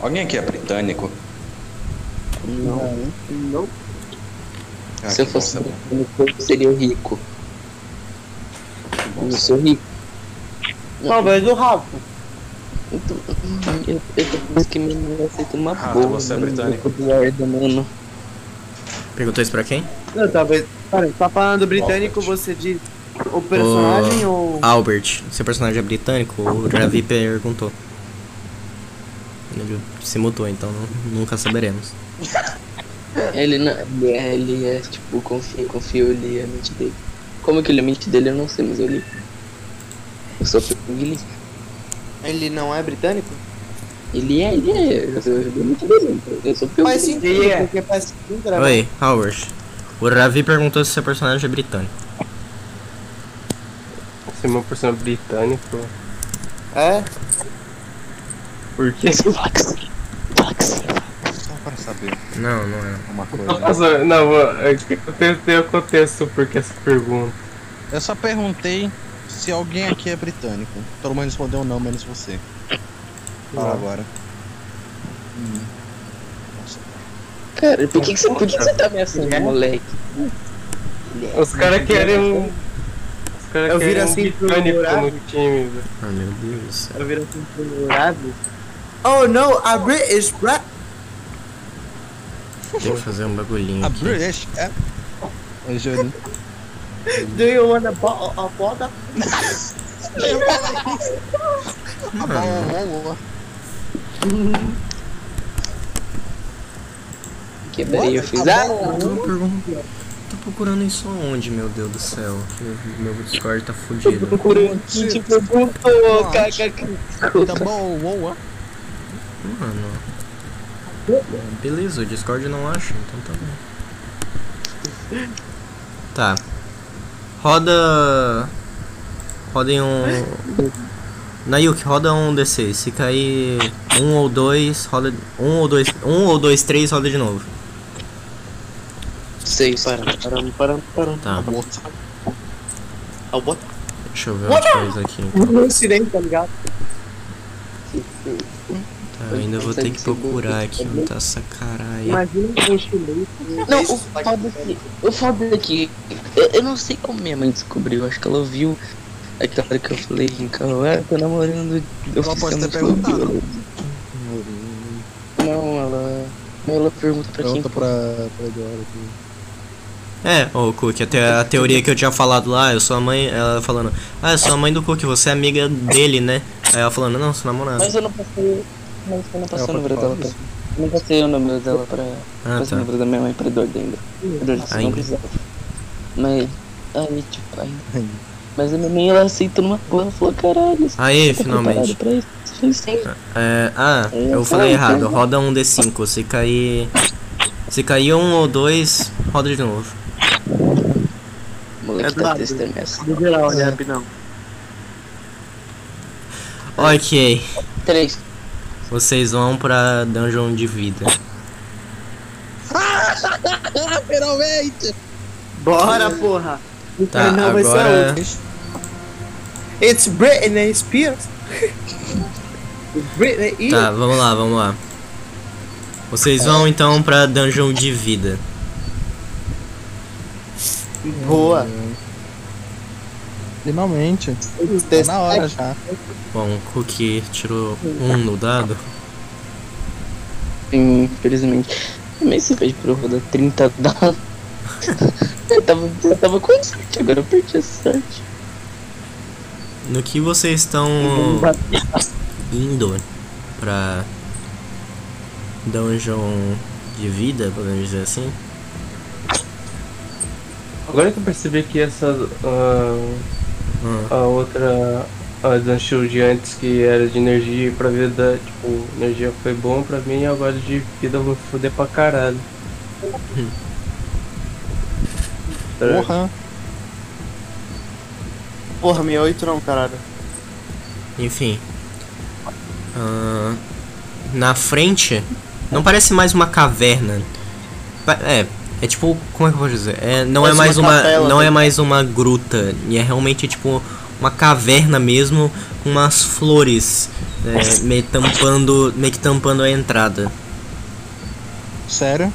H: Alguém aqui é britânico?
C: não.
B: Não.
H: Ah,
C: Se eu
H: que
C: fosse
H: bom
C: britânico, eu seria rico. Eu sou rico.
B: Talvez o Rafa.
C: Então, eu, eu tô pensando que me aceita uma
H: Ah,
C: boa.
H: você é
C: mano,
H: britânico.
C: Eduardo, mano.
A: Perguntou isso pra quem?
B: Não, talvez. Cara, tá falando britânico,
H: Albert.
B: você diz o personagem ou.
A: Albert, seu personagem é britânico? O Ravi perguntou. Ele se mutou, então nu- nunca saberemos.
C: Ele não. Ele é, ele é tipo, confio, confio, eu li a mente dele. Como que ele é a mente dele, eu não sei, mas eu li. Eu sou inglês.
B: Ele não é britânico?
C: Ele é, ele é. Eu sou eu sou muito bem. Eu sou porque eu
B: Faz sentido,
C: é.
B: porque faz sentido gravar.
A: Oi, Howard. O Ravi perguntou se seu personagem é britânico.
D: Ser uma pessoa britânico.
B: É?
D: Por quê?
F: Só para saber
A: Não, não é.
F: uma coisa.
D: Nossa, não, eu tentei o contexto porque essa pergunta.
F: Eu só perguntei se alguém aqui é britânico. Todo mundo respondeu não, menos você. Fala agora.
C: Cara, por que, que você, por que, que você tá ameaçando o moleque?
D: Os caras querem um. Os caras
B: Eu
D: querem
B: viro
D: um
B: assim Murado.
D: no time. velho.
A: Ah, meu Deus.
B: Eu viro assim pro lado. Oh no, a British rap.
A: Tem que fazer um bagulhinho
F: A
A: aqui.
F: British é. Oi, Júlio.
B: Do you want a bottle of water?
C: Quebrei, eu fiz. Ah,
A: Tô, tô procurando isso aonde, meu Deus do céu? Que meu Discord tá fudido.
C: quem te perguntou, kkk.
F: Tá bom, boa.
A: Mano. Beleza, o Discord não acha, então tá bom. Tá. Roda. Roda em um. Nayuki, roda um D6. Se cair um ou dois, roda. Um ou dois. Um ou dois, três, roda de novo.
C: Seis.
B: Param, param, param.
A: Tá.
B: Ao bot.
A: Deixa eu ver outra coisa aqui. então.
B: Incidente, tá ligado?
A: Tá, ainda vou ter que procurar aqui onde tá essa caralho.
B: Imagina um chinês.
C: Não, o foda é que. O foda é que. Eu, eu não sei como minha mãe descobriu. Acho que ela viu aquela hora que eu falei em carro. Ah, tô namorando. Eu
F: Ela pode ter perguntado.
C: Não, ela. Ela pergunta pra quem.
F: Pergunta pra, pra Eduardo aqui.
A: É, ô Cook, até a teoria que eu tinha falado lá, eu sou a mãe, ela falando, ah, eu sou a mãe do Cook, você é amiga dele, né? Aí ela falando, não, sou namorada.
C: Mas eu não passei. Mas eu não passei o número dela pra. Eu não passei o número dela pra.
A: Ah,
C: passei o
A: tá.
C: número da minha mãe pra Eduardo ainda. Eduardo, você não precisava. Mas. Aí, tipo, ainda. Mas a minha mãe ela aceitou numa boa, ela falou, caralho,
A: Aí,
C: tá
A: finalmente.
C: Eu sim.
A: É, ah, eu falei errado, roda um D5, se cair. Se cair um ou dois, roda de novo.
C: O moleque tá
B: Eduardo.
C: testando essa.
B: Do geral, né, rapidão.
A: Ok,
C: Três.
A: vocês vão pra dungeon de vida.
F: Finalmente!
B: Bora, porra.
A: Tá,
B: Não, vai ser
A: agora.
B: It's Britney Spears. Britney e
A: Tá, vamos lá, vamos lá. Vocês vão então pra dungeon de vida.
B: boa.
F: Finalmente. Tá na hora já.
A: Bom, o Cook tirou um no dado.
C: Infelizmente. Também você fez pra eu rodar 30 dados. eu, tava, eu tava com sorte, agora eu perdi a sorte.
A: No que vocês estão indo pra dungeon de vida, podemos dizer assim?
D: Agora que eu percebi que essa. ah,
A: Hum.
D: a outra. A Dungeon de antes que era de energia pra vida, tipo, energia foi bom pra mim, agora de vida eu vou me foder pra caralho.
F: Porra.
B: Porra, 68 não, caralho.
A: Enfim. Ah, na frente, não parece mais uma caverna. É, é tipo, como é que eu vou dizer? É, não é mais
B: uma
A: uma,
B: capela,
A: não
B: né?
A: é mais uma gruta, e é realmente tipo uma caverna mesmo com umas flores é, meio tampando, meio que tampando a entrada.
F: Sério?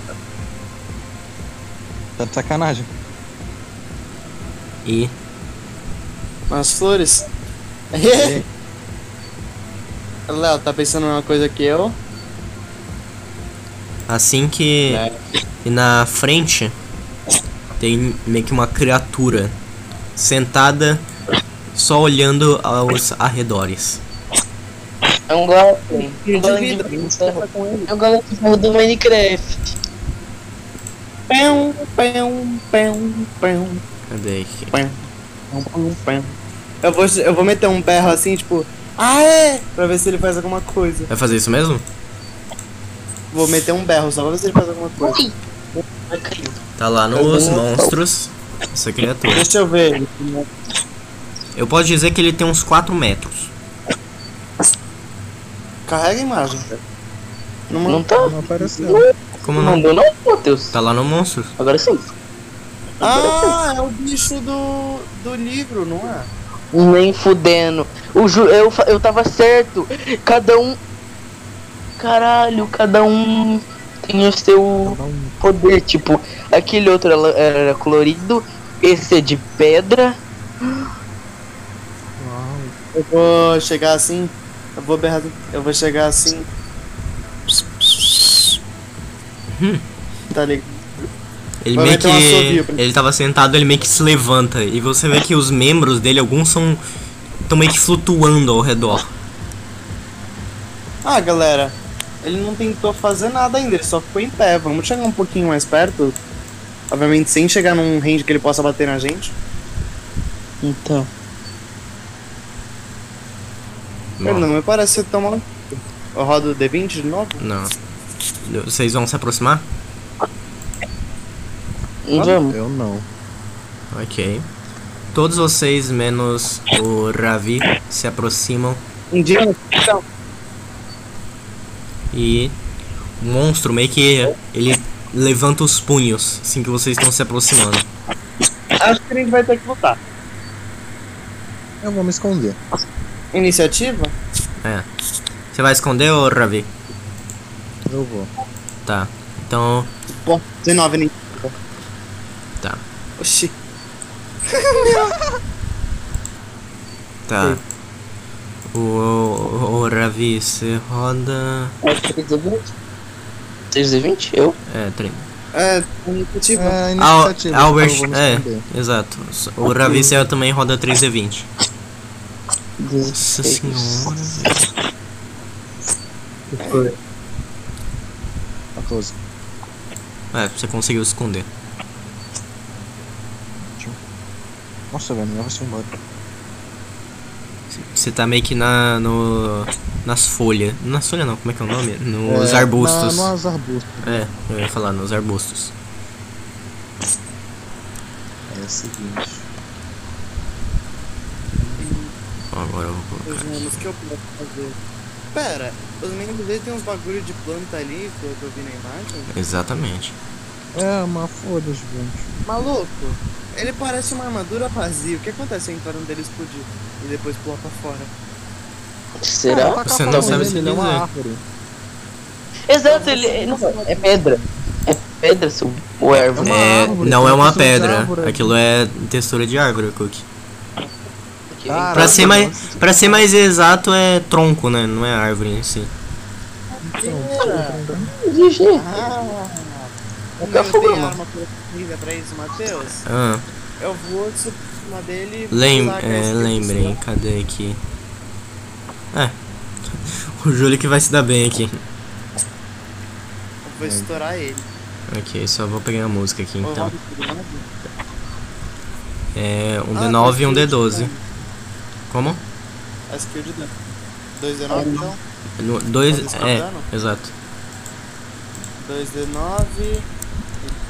F: Tá de sacanagem.
A: E
B: Umas flores. Léo, tá pensando numa coisa que eu?
A: assim que
B: É.
A: e na frente tem meio que uma criatura sentada só olhando aos arredores.
C: É um golem. Um golem de É um golem ferro do Minecraft.
B: Pão, pão, pão, pão,
A: Cadê aqui?
B: pão, pão, pão. Eu vou, eu vou meter um berro assim, tipo, Ah, é! Pra ver se ele faz alguma coisa.
A: Vai fazer isso mesmo?
B: Vou meter um berro só pra ver se ele faz alguma coisa.
C: Vai cair.
A: Tá lá nos monstros. Essa criatura.
B: Deixa eu ver.
A: Eu posso dizer que ele tem uns 4 metros.
B: Carrega a imagem. Não,
C: Não tá?
F: Não apareceu.
A: Como
C: Não
A: não?
C: mandou não, Matheus?
A: Tá lá no monstros.
C: Agora sim.
B: Ah, é o bicho do, do livro, não é?
C: Nem fudendo. O ju eu, fa- eu tava certo. Cada um. Caralho, cada um tem o seu poder. Tipo, aquele outro era, era colorido. Esse é de pedra.
B: Eu vou chegar assim. Eu vou berrar. Eu vou chegar assim. Tá ligado?
A: Ele
B: Vai
A: meio que. Ele tava sentado, ele meio que se levanta. E você vê que os membros dele, alguns são. estão meio que flutuando ao redor.
B: Ah, galera. Ele não tentou fazer nada ainda, ele só ficou em pé. Vamos chegar um pouquinho mais perto. Obviamente sem chegar num range que ele possa bater na gente.
C: Então.
B: Ele não me parece ser tão mal. Eu rodo o D20 de novo?
A: Não. Vocês vão se aproximar?
C: Vamos.
F: Eu não.
A: Ok. Todos vocês, menos o Ravi, se aproximam
B: Indiana, então.
A: e o monstro meio que ele levanta os punhos assim que vocês estão se aproximando.
B: Acho que a gente vai ter que lutar.
F: Eu vou me esconder.
B: Iniciativa?
A: É. Você vai esconder ou Ravi?
F: Eu vou.
A: Tá. Então.
B: Bom, 19 nem.
A: Tá.
B: Oxi.
A: Tá. O, o, o Ravi, você roda.
C: É 3 de 20? 3 de 20? Eu?
A: É, treino.
B: É, iniciativa.
F: É,
A: Al
F: iniciativa.
A: Albert,
F: então
A: é, exato. O Ravi você também roda 3D20. Nossa
C: 16.
A: senhora, velho.
D: Foi.
F: 14.
A: É, você conseguiu esconder.
F: Nossa, velho, não vai se embora.
A: Você tá meio que na. no. nas folhas. Nas folhas não, como é que é o nome? Nos
F: É,
A: arbustos.
F: Na, nos arbustos.
A: É, eu ia falar, nos arbustos.
F: É o seguinte.
A: Agora eu vou
B: Os
A: colocar.
B: membros que eu posso fazer. Pera, os membros dele tem uns bagulho de planta ali, que eu vi na imagem.
A: Exatamente.
F: É, uma folha gigante.
B: Maluco, ele parece uma armadura vazia. O que acontece se a entrada dele explodir e depois pular pra fora?
C: Será?
F: Taca
A: Você
F: a
A: não sabe se
F: ele é uma
A: dizer.
F: árvore.
C: Exato, ele é, não, é pedra. É pedra, seu o árvore.
A: É,
F: árvore,
A: não é uma pedra. Aquilo é textura de árvore, Cook.
F: Caraca,
A: Pra ser, mais,
F: nossa.
A: pra ser mais exato, é tronco, né? Não é árvore em si.
B: Ah, Eu
C: fogo, mano.
B: arma protegida pra isso, Matheus,
A: Ah,
B: eu vou subir em cima dele e
A: lem é, lembrem, cadê aqui? É. O Júlio que vai se dar bem aqui.
B: Eu vou estourar ele.
A: Ok, só vou pegar a música aqui então.
B: né?
A: É um
B: Ah,
A: D9 e um
B: tá
A: D12. Como?
B: A skill de dano. 2 de 9 então?
A: No, dois.
B: Pode ser
A: É, exato.
B: 2 de 9 e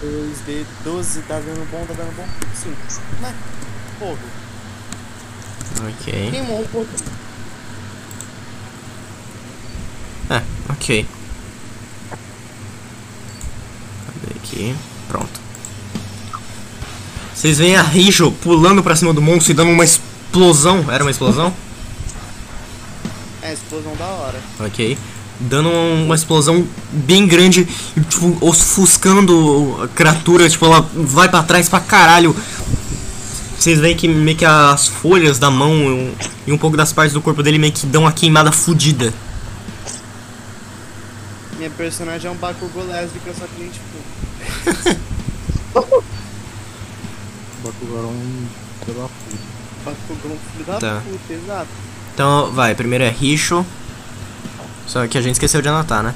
B: 2 de 12 tá dando bom, tá dando bom. Sim. Né? Fogo.
A: Ok.
B: Queimou um pouco.
A: É, ok. Cadê aqui? Pronto. Vocês veem a Rijo pulando pra cima do monstro e dando uma explosão. Era uma explosão?
B: É, explosão da hora.
A: Ok. Dando uma explosão bem grande tipo, ofuscando a criatura, tipo, ela vai pra trás pra caralho. Vocês veem que meio que as folhas da mão e um- pouco das partes do corpo dele meio que dão uma queimada fudida.
B: Minha personagem é um Bakugou lésbica, só que nem tipo.
F: Bakugou é um filho da puta.
B: Bakugou um filho da
A: Tá.
B: puta, exato.
A: Então, vai, primeiro é Richo. Só que a gente esqueceu de anotar, né?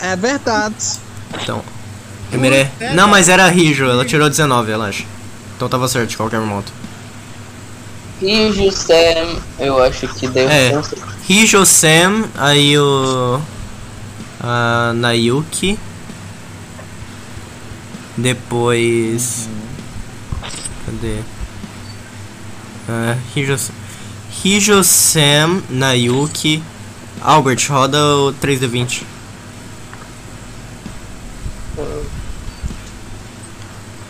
F: É verdade.
A: Então, primeiro é. Não, mas era Rijo, ela tirou 19, relaxa. Então tava certo de qualquer modo.
C: Rijo, Sam, eu acho que deu
A: É. Hijo Sam, aí o. A Nayuki. Depois. Cadê? Ah, Hijo, Hijo Sam, Nayuki. Albert, roda o 3D20.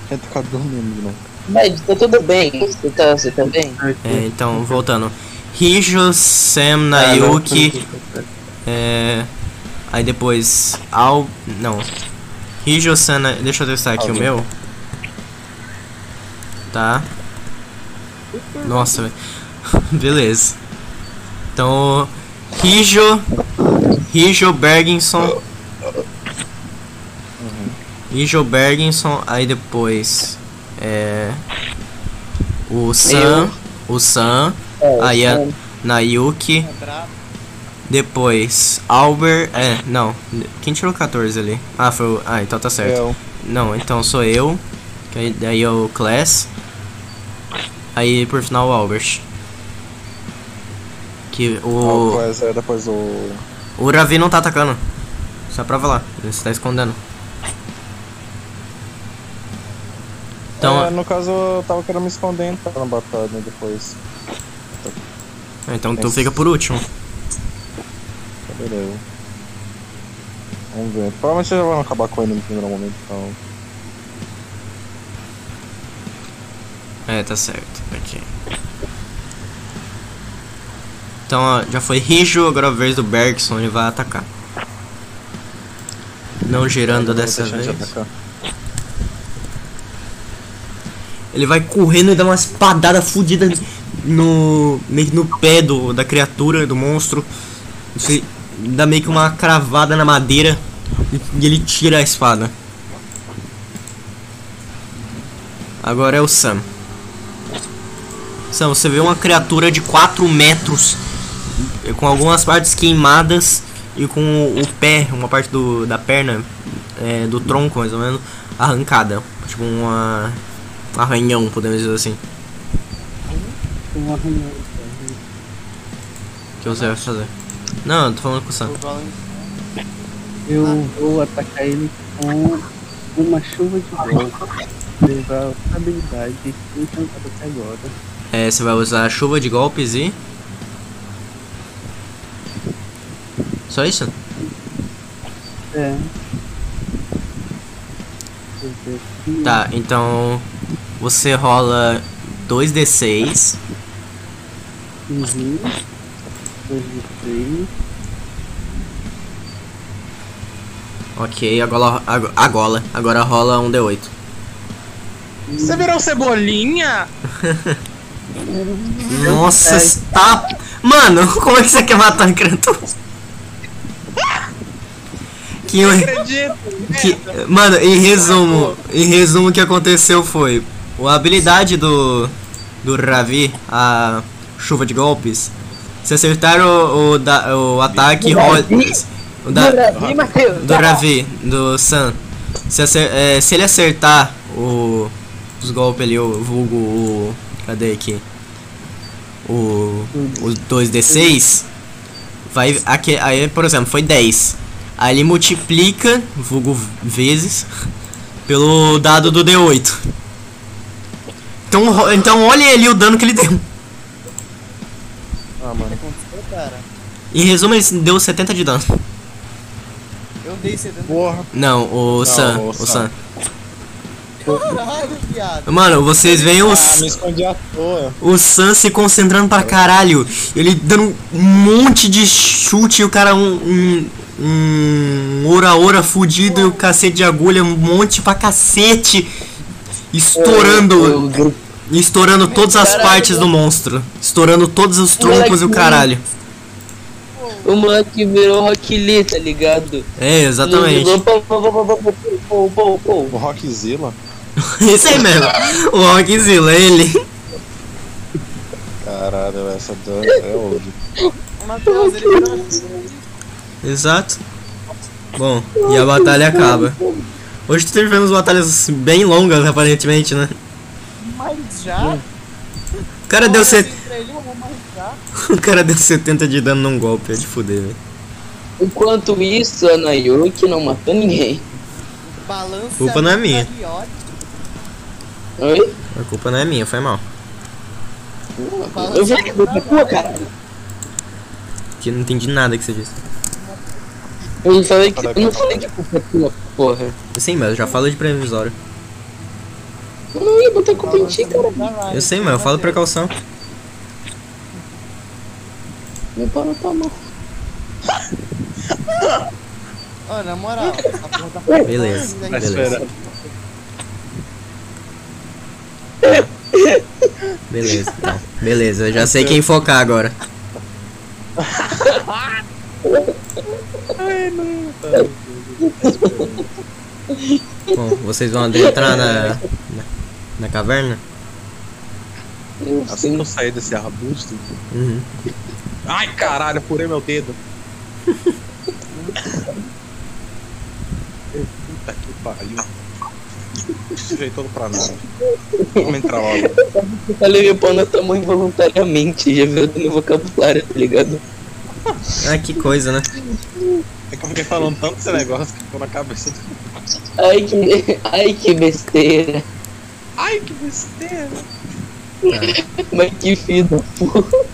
F: Quer ficar dormindo de novo.
C: Mas tá tudo bem, você tá, você tá bem?
A: É, então, voltando. Hijo Sam, Nayuki. É. Aí depois. Al. Não. Hijo Sam. Deixa eu testar aqui o
F: Alguém.
A: meu. Tá. Nossa, velho. Beleza. Então. Hijo. Hijo Berginson. Hijo Berginson. Aí depois. É. O Sam. O Sam. Aí a Nayuki. Depois, Albert. É, não. Quem tirou 14 ali? Ah, foi o. Ah, então tá certo.
F: Eu.
A: Não, então sou eu. Que aí, daí é o Class. Aí por final o Albert. Que o.
F: Depois, é, depois o.
A: O Ravi não tá atacando. Só prova lá. Ele está escondendo. Então.
F: É, no caso, eu tava querendo me esconder então na batalha depois.
A: Então tu fica por último.
F: Tá, beleza. Vamos ver. Provavelmente já vão acabar com ele no primeiro momento, então.
A: É, tá certo. Aqui. Então, ó, já foi Rijo, agora a vez do Bergson, ele vai atacar. Não girando dessa
F: de
A: vez. Ele vai correndo e dá uma espadada fodida no. meio no pé do, da criatura, do monstro. Você dá meio que uma cravada na madeira e, ele tira a espada. Agora é o Sam. Sam, você vê uma criatura de 4 metros com algumas partes queimadas e com o, o pé, uma parte do, da perna, eh, do tronco mais ou menos, arrancada. Tipo uma um arranhão, podemos dizer assim.
E: Um arranhão.
A: O que você vai fazer? Não, eu tô falando com o Sam.
E: Eu vou atacar ele com uma chuva de golpe. Levar a habilidade encantada até agora.
A: É, você vai usar a chuva de golpes e. Só isso?
E: É.
A: Tá, então. Você rola 2d6.
E: Uhum. Dois de três.
A: Ok, agora, ag- agora, agora rola um d8.
G: Você virou cebolinha?
A: Nossa, está. Mano, como é que você quer matar a criatura? Que,
G: Acredito.
A: que, mano, em resumo, em resumo o que aconteceu foi a habilidade do do Ravi, a chuva de golpes. Se acertar o, o, da- o ataque, rola o da, do Ravi, do Sam. Se, acer- é, se ele acertar o, os golpes ali, o vulgo, o. Cadê aqui? O. Os 2D6. Vai. Aqui, aí, por exemplo, foi 10. Aí ele multiplica, vulgo vezes, pelo dado do D8. Então, então olha ali o dano que ele deu.
F: Ah, mano.
B: aconteceu, cara?
A: Em resumo, ele deu 70 de dano.
B: Eu dei 70.
F: Porra.
A: Não, o Sam.
F: o Sam.
A: Sam.
B: Caralho, viado.
A: Mano, vocês veem o.
F: Ah, me escondi à toa.
A: O Sam se concentrando pra caralho. Ele dando um monte de chute e o cara um. um um ora-ora fudido e o cacete de agulha, um monte pra cacete, estourando. Eu, Estourando todas as partes do monstro. Estourando todos os troncos e o caralho.
C: O moleque virou Rock Lee, tá ligado?
A: É, exatamente.
F: O Rockzilla.
A: Esse aí mesmo. O Rockzilla, é ele.
F: Caralho, essa dança é
B: óbvio. Matheus, ele tá-
A: Exato. Bom, e a batalha acaba. Hoje tivemos batalhas bem longas, aparentemente, né?
B: Mas já?
A: O cara deu, set...
B: ele, eu vou manjar.
A: O cara deu 70 de dano num golpe, é de fuder, velho.
C: Enquanto isso, a Nayuki não matou ninguém.
B: Balança.
A: Culpa não é minha.
C: Oi?
A: A culpa não é minha, foi mal.
C: Eu vi que foi tua, caralho.
A: Que não entendi nada que você disse.
C: Eu não falei que, eu não falei que a culpa é tua, porra.
A: Sim, mas eu já falo de previsório.
C: Eu não ia botar culpa em ti, cara.
A: Eu sei, mas eu falo precaução.
C: Meu pau não tá mal.
B: Ó, na moral, essa porra tá
A: Beleza,
B: hein?
A: beleza. Beleza, então. Beleza, eu já sei quem focar agora. Bom, vocês vão adentrar na, na, na caverna?
C: Eu
F: Assim que eu sair desse arbusto.
A: Uhum.
F: Ai, caralho, furei meu dedo. Puta que pariu. Sujei todo pra nada. Vamos entrar logo.
C: Eu falei meu pau na tua mão involuntariamente. Já viu no vocabulário, tá ligado?
A: Ah, que coisa, né?
F: É que eu fiquei falando tanto desse negócio que ficou na cabeça.
C: Ai que, ai, que besteira.
F: Ai, que besteira.
C: Mas que filho da puta.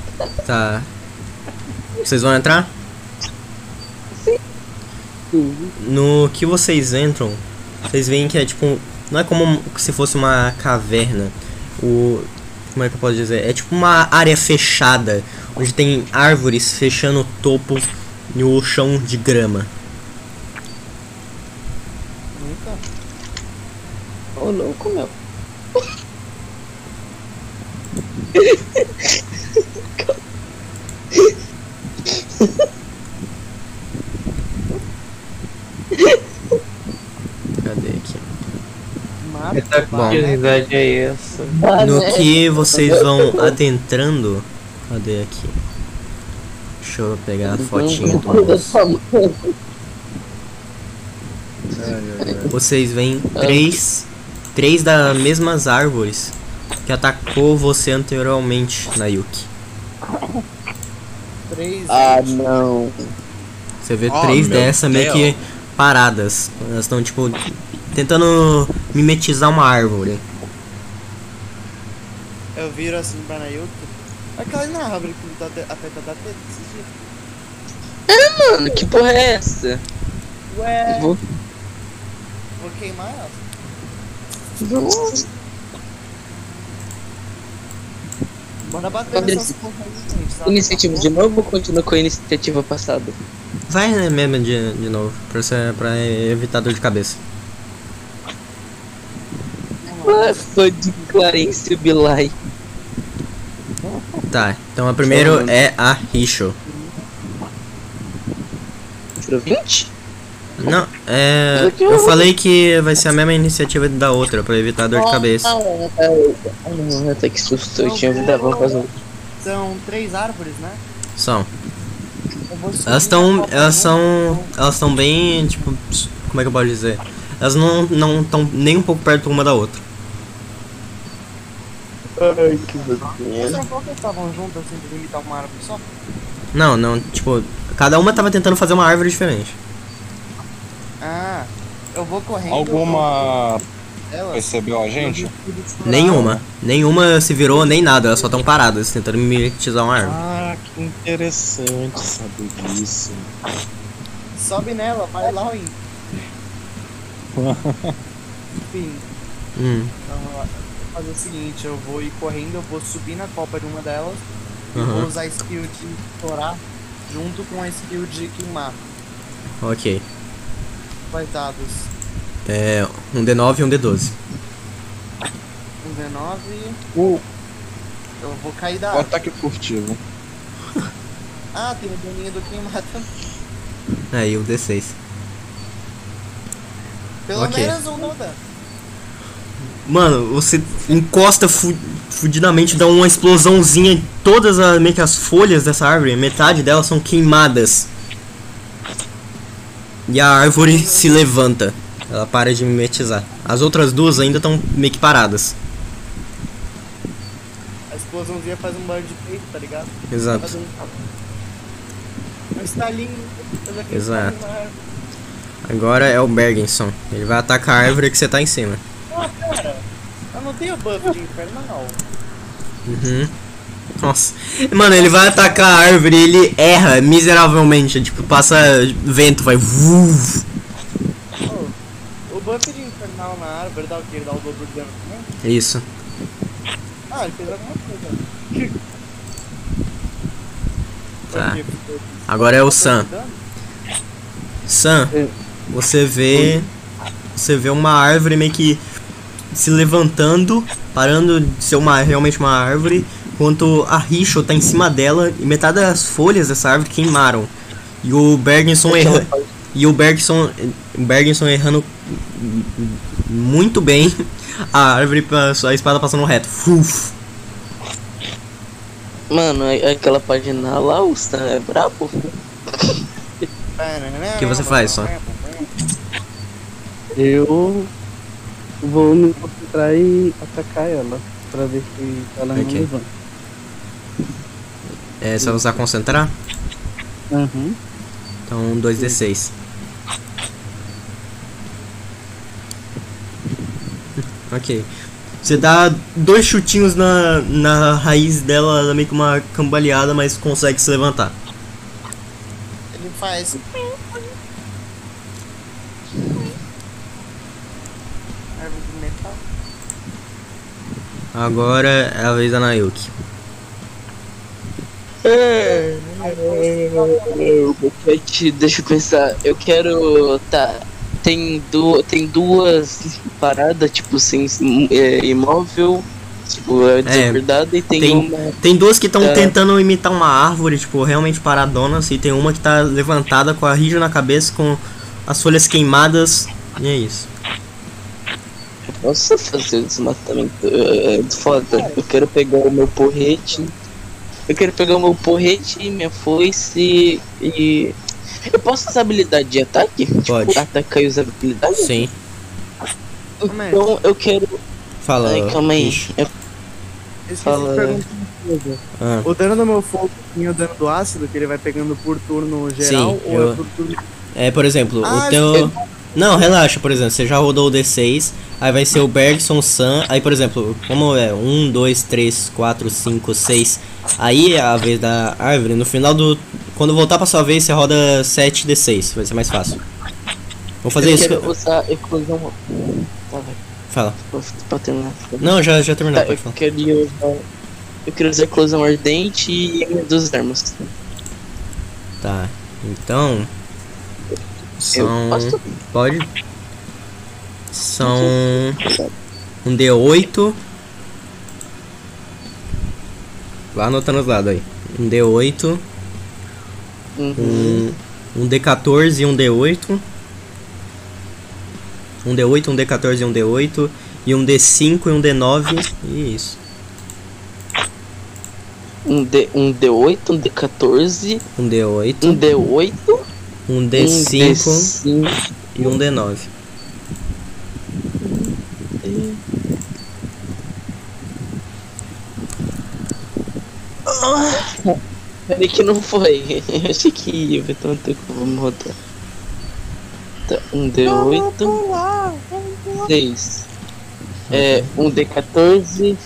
A: Tá. Vocês vão entrar? No que vocês entram, vocês veem que é tipo. Não é como se fosse uma caverna. O. Como é que eu posso dizer? É tipo uma área fechada. Onde tem árvores fechando o topo e o chão de grama.
C: Ô louco, meu.
A: Cadê aqui?
B: Mata,
A: Bom.
D: Que é essa?
A: No que vocês vão adentrando. Cadê aqui? Deixa eu pegar a fotinha do moço. Vocês veem três. Três das mesmas árvores que atacou você anteriormente, Nayuki.
B: três.
C: Ah, não.
A: Você vê
F: Oh,
A: três
F: meu
A: dessas meio que paradas. Elas estão tipo tentando mimetizar uma árvore.
B: Eu viro assim pra Nayuki. Aquela na árvore que tá te- afeta da teta esses dias.
C: Mano, que porra é essa?
B: Ué,
C: Vou,
B: vou queimar ela.
C: vou...
B: Bora bater nessas porra aí, gente. tá?
C: Iniciativa de novo ou continua com a iniciativa passada?
A: Vai né, mesmo de, de novo, pra, você, pra evitar dor de cabeça.
C: Ah, fã de Clarence Bilai.
A: Tá, então a primeiro é a Risho.
C: Tirou 20?
A: Não, é. Eu falei que vai ser a mesma iniciativa da outra, pra evitar dor de cabeça.
C: Ah, ah, não, até que susto, eu tinha ouvido a voz fazer.
B: São três árvores, né?
A: São. Elas estão. Elas são. Elas estão bem. Tipo. Como é que eu posso dizer? Elas não não estão nem um pouco perto uma da outra.
C: Ai, que
B: Vocês não falam que eles estavam juntos assim pra limitar uma árvore só?
A: Não, não, tipo. Cada uma tava tentando fazer uma árvore diferente.
B: Ah, eu vou correndo.
F: Alguma
B: Elas.
F: percebeu a gente?
A: Nenhuma. Nenhuma se virou, nem nada. Elas só estão paradas, tentando mimetizar uma árvore.
F: Ah, que interessante saber disso.
B: Sobe nela, vai lá, Win. Enfim,
A: Hum.
B: então vou fazer o seguinte, eu vou ir correndo, eu vou subir na copa de uma delas e vou usar a skill de estourar junto com a skill de queimar.
A: Ok.
B: Quais dados?
A: É. Um D9 e um D12.
B: Um D9.
F: Uh,
B: Eu vou cair da
F: o ataque furtivo.
B: Ah, tem o daninho do queimar também.
A: Aí, o D6.
B: Pelo
A: Ok.
B: menos um não dá.
A: Mano, você encosta fu fudidamente, dá uma explosãozinha em todas as, meio que as folhas dessa árvore, metade delas são queimadas. E a árvore se levanta. Ela para de mimetizar. As outras duas ainda estão meio que paradas.
B: As explosãozinha faz um barulho de peito, tá ligado?
A: Exato.
B: Faz um. Um estalinho. faz aquele
A: Exato. Agora é o Bergenson. Ele vai atacar a árvore que você tá em cima.
B: Ah, cara, eu não tenho buff de infernal.
A: Uhum. Nossa. Mano, ele vai atacar a árvore e ele erra miseravelmente. Tipo, passa vento, vai.
B: Oh, o buff de infernal na árvore dá o quê? Ele dá o dobro de dano também?
A: Isso.
B: Ah, ele fez alguma coisa.
A: Tá. Agora é o Sam. Sam,
E: É.
A: você vê. Você vê uma árvore meio que se levantando, parando de ser uma, realmente uma árvore, enquanto a Richo tá em cima dela e metade das folhas dessa árvore queimaram. E o Bergenson erra. E o Bergson, Bergson errando muito bem a árvore, passou- a espada passando reto. Fuf.
C: Mano, é- aquela página lá, o Stan é brabo.
A: O que você faz, só?
E: Eu vou me concentrar e atacar ela. Pra ver se ela
A: Ok.
E: não levanta.
A: É só usar concentrar?
E: Uhum.
A: Então 2d6. Ok. Você dá dois chutinhos na, na raiz dela, ela é meio que uma cambaleada, mas consegue se levantar.
B: Ele faz. Árvore de metal.
A: Agora é a vez da Nayuki.
C: É, deixa eu pensar. Eu quero. Tá. Tem, du tem duas paradas, tipo, sem é, imóvel, tipo, é desacordada, e tem,
A: tem-
C: uma.
A: Tem duas que estão
C: É.
A: tentando imitar uma árvore, tipo, realmente paradonas, e tem uma que tá levantada com a rijo na cabeça, com as folhas queimadas, e é isso.
C: Eu posso fazer o desmatamento é, foda. Eu quero pegar o meu porrete. Eu quero pegar o meu porrete e minha foice e. Eu posso usar habilidade de ataque?
A: Pode.
C: Tipo, atacar e usar habilidade?
A: Sim.
C: Então eu quero.
A: Fala.
C: Ai, calma aí. Eu- Fala.
B: de.
A: Ah,
B: O dano do meu fogo e o dano do ácido, que ele vai pegando por turno geral,
A: Sim,
B: ou
A: eu-
B: é por turno.
A: É, por exemplo,
B: Ah,
A: o teu. Não, relaxa, por exemplo, você já rodou o D6, aí vai ser o Bergson Sam, aí por exemplo, como é 1, 2, 3, 4, 5, 6, aí é a vez da árvore, no final do. Quando voltar pra sua vez, você roda 7 D6, vai ser mais fácil. Vou fazer
C: eu
A: isso.
C: quero usar eclosão. Tá, vai.
A: Fala.
C: Pra- terminar.
A: Não, já, já terminou,
C: Tá, eu
A: falar.
C: queria usar. Eu queria usar eclosão ardente e duas armas.
A: Tá, então. São. Pode? São. Um D8. Vai anotando os lados aí. Um D8.
C: Uhum.
A: Um, um D14 e um D8. Um D8, um D14 e um D8. E um D5 e um D9. E isso.
C: Um, D, um D8, um D14,
A: Um D8,
C: um D8,
A: um
C: um
A: D5
C: D5.
A: e um D9.
C: Peraí que não foi. Eu achei que ia, vai tomar tempo, vamos rodar. Tá, um D8, 6. É, um D14,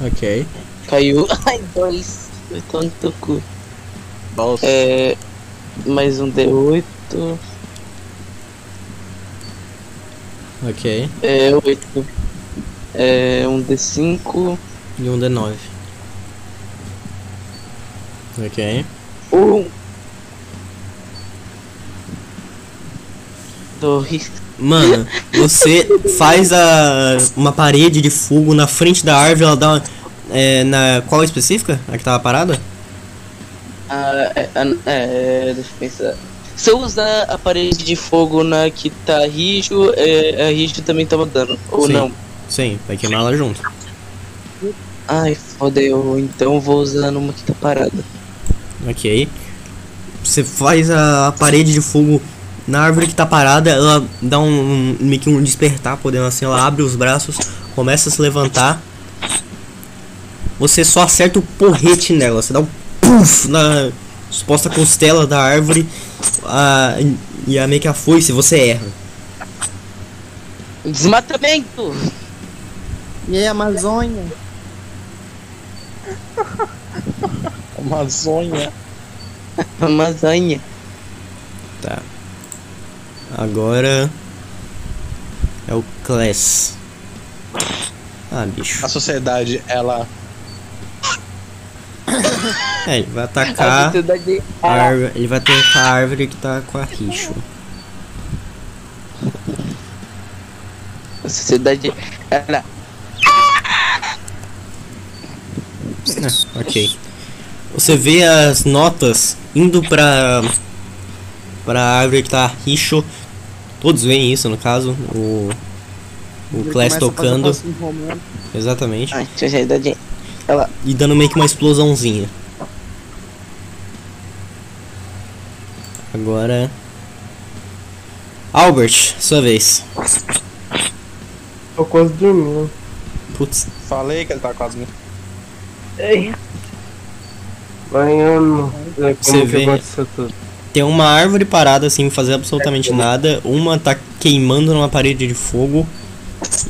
A: Ok.
C: caiu. Ai, dois. Vai tomar no teu cu.
F: Bolsa.
C: É, mais um D8,
A: Ok.
C: é 8. É, um D5,
A: E um D9. Ok.
C: um. Dois.
A: Mano, você faz a, uma parede de fogo na frente da árvore, ela dá uma, é, na qual específica? A que tava parada?
C: Ah, é, é, é, deixa eu pensar. Se eu usar a parede de fogo na que tá rijo, é, a rijo também toma dano. Ou
A: Sim.
C: não?
A: Sim, vai queimar ela junto.
C: Ai, fodeu. Então eu vou usar numa que tá parada.
A: Ok. Você faz a, a parede de fogo na árvore que tá parada, ela dá um, um meio que um despertar, podendo assim, ela abre os braços, começa a se levantar. Você só acerta o porrete nela, você dá um puff na suposta costela da árvore a, e a meio que a foice você erra.
C: Desmatamento!
B: E aí, Amazônia?
F: Amazônia.
C: Amazônia.
A: Tá. Agora é o Class. Ah, bicho.
F: A sociedade, ela.
A: É, ele vai
C: A
A: atacar a árvore, ele vai atacar a árvore que tá com a Richo.
C: A sociedade. Ela.
A: Ah, ok. Você vê as notas indo pra pra árvore que tá Richo. Todos veem isso no caso. O o Class tocando. Exatamente.
C: A sociedade.
A: E dando meio que uma explosãozinha. Agora. Albert, sua vez.
D: Tô quase dormindo.
A: Putz.
F: Falei que ele tá quase.
D: Baiano. É,
A: Você
D: como que
A: vê-? Tem uma árvore parada sem fazer absolutamente nada. Uma tá queimando numa parede de fogo.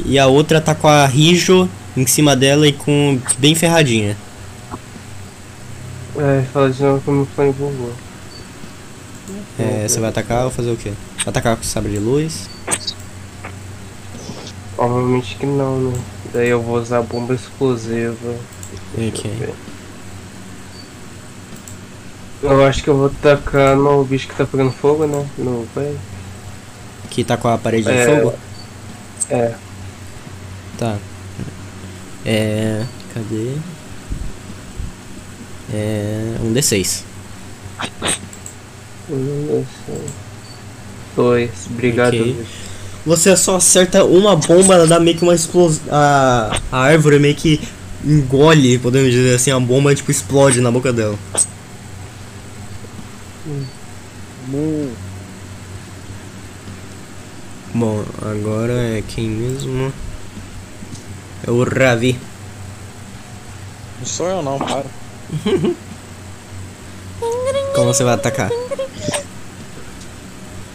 A: E a outra tá com a Rijo em cima dela e com bem ferradinha.
D: É, fala de novo como foi empolgou.
A: É, você vai atacar ou fazer o quê? Atacar com sabre de luz?
D: Obviamente que não, né? Daí eu vou usar bomba explosiva. Deixa
A: Ok.
D: eu. Eu acho que eu vou tacar no bicho que tá pegando fogo, né? No velho.
A: Que tá com a parede de
D: É.
A: fogo?
D: É.
A: Tá. É. Cadê? É. Um D6.
D: Um, dois, três. Dois. Obrigado.
A: Ok.
D: bicho.
A: Você só acerta uma bomba, ela dá meio que uma explosão. A, a árvore meio que engole, podemos dizer assim, a bomba tipo explode na boca dela. Bom, agora é quem mesmo? É o Ravi.
F: Não sou eu não, para.
A: Como você vai atacar?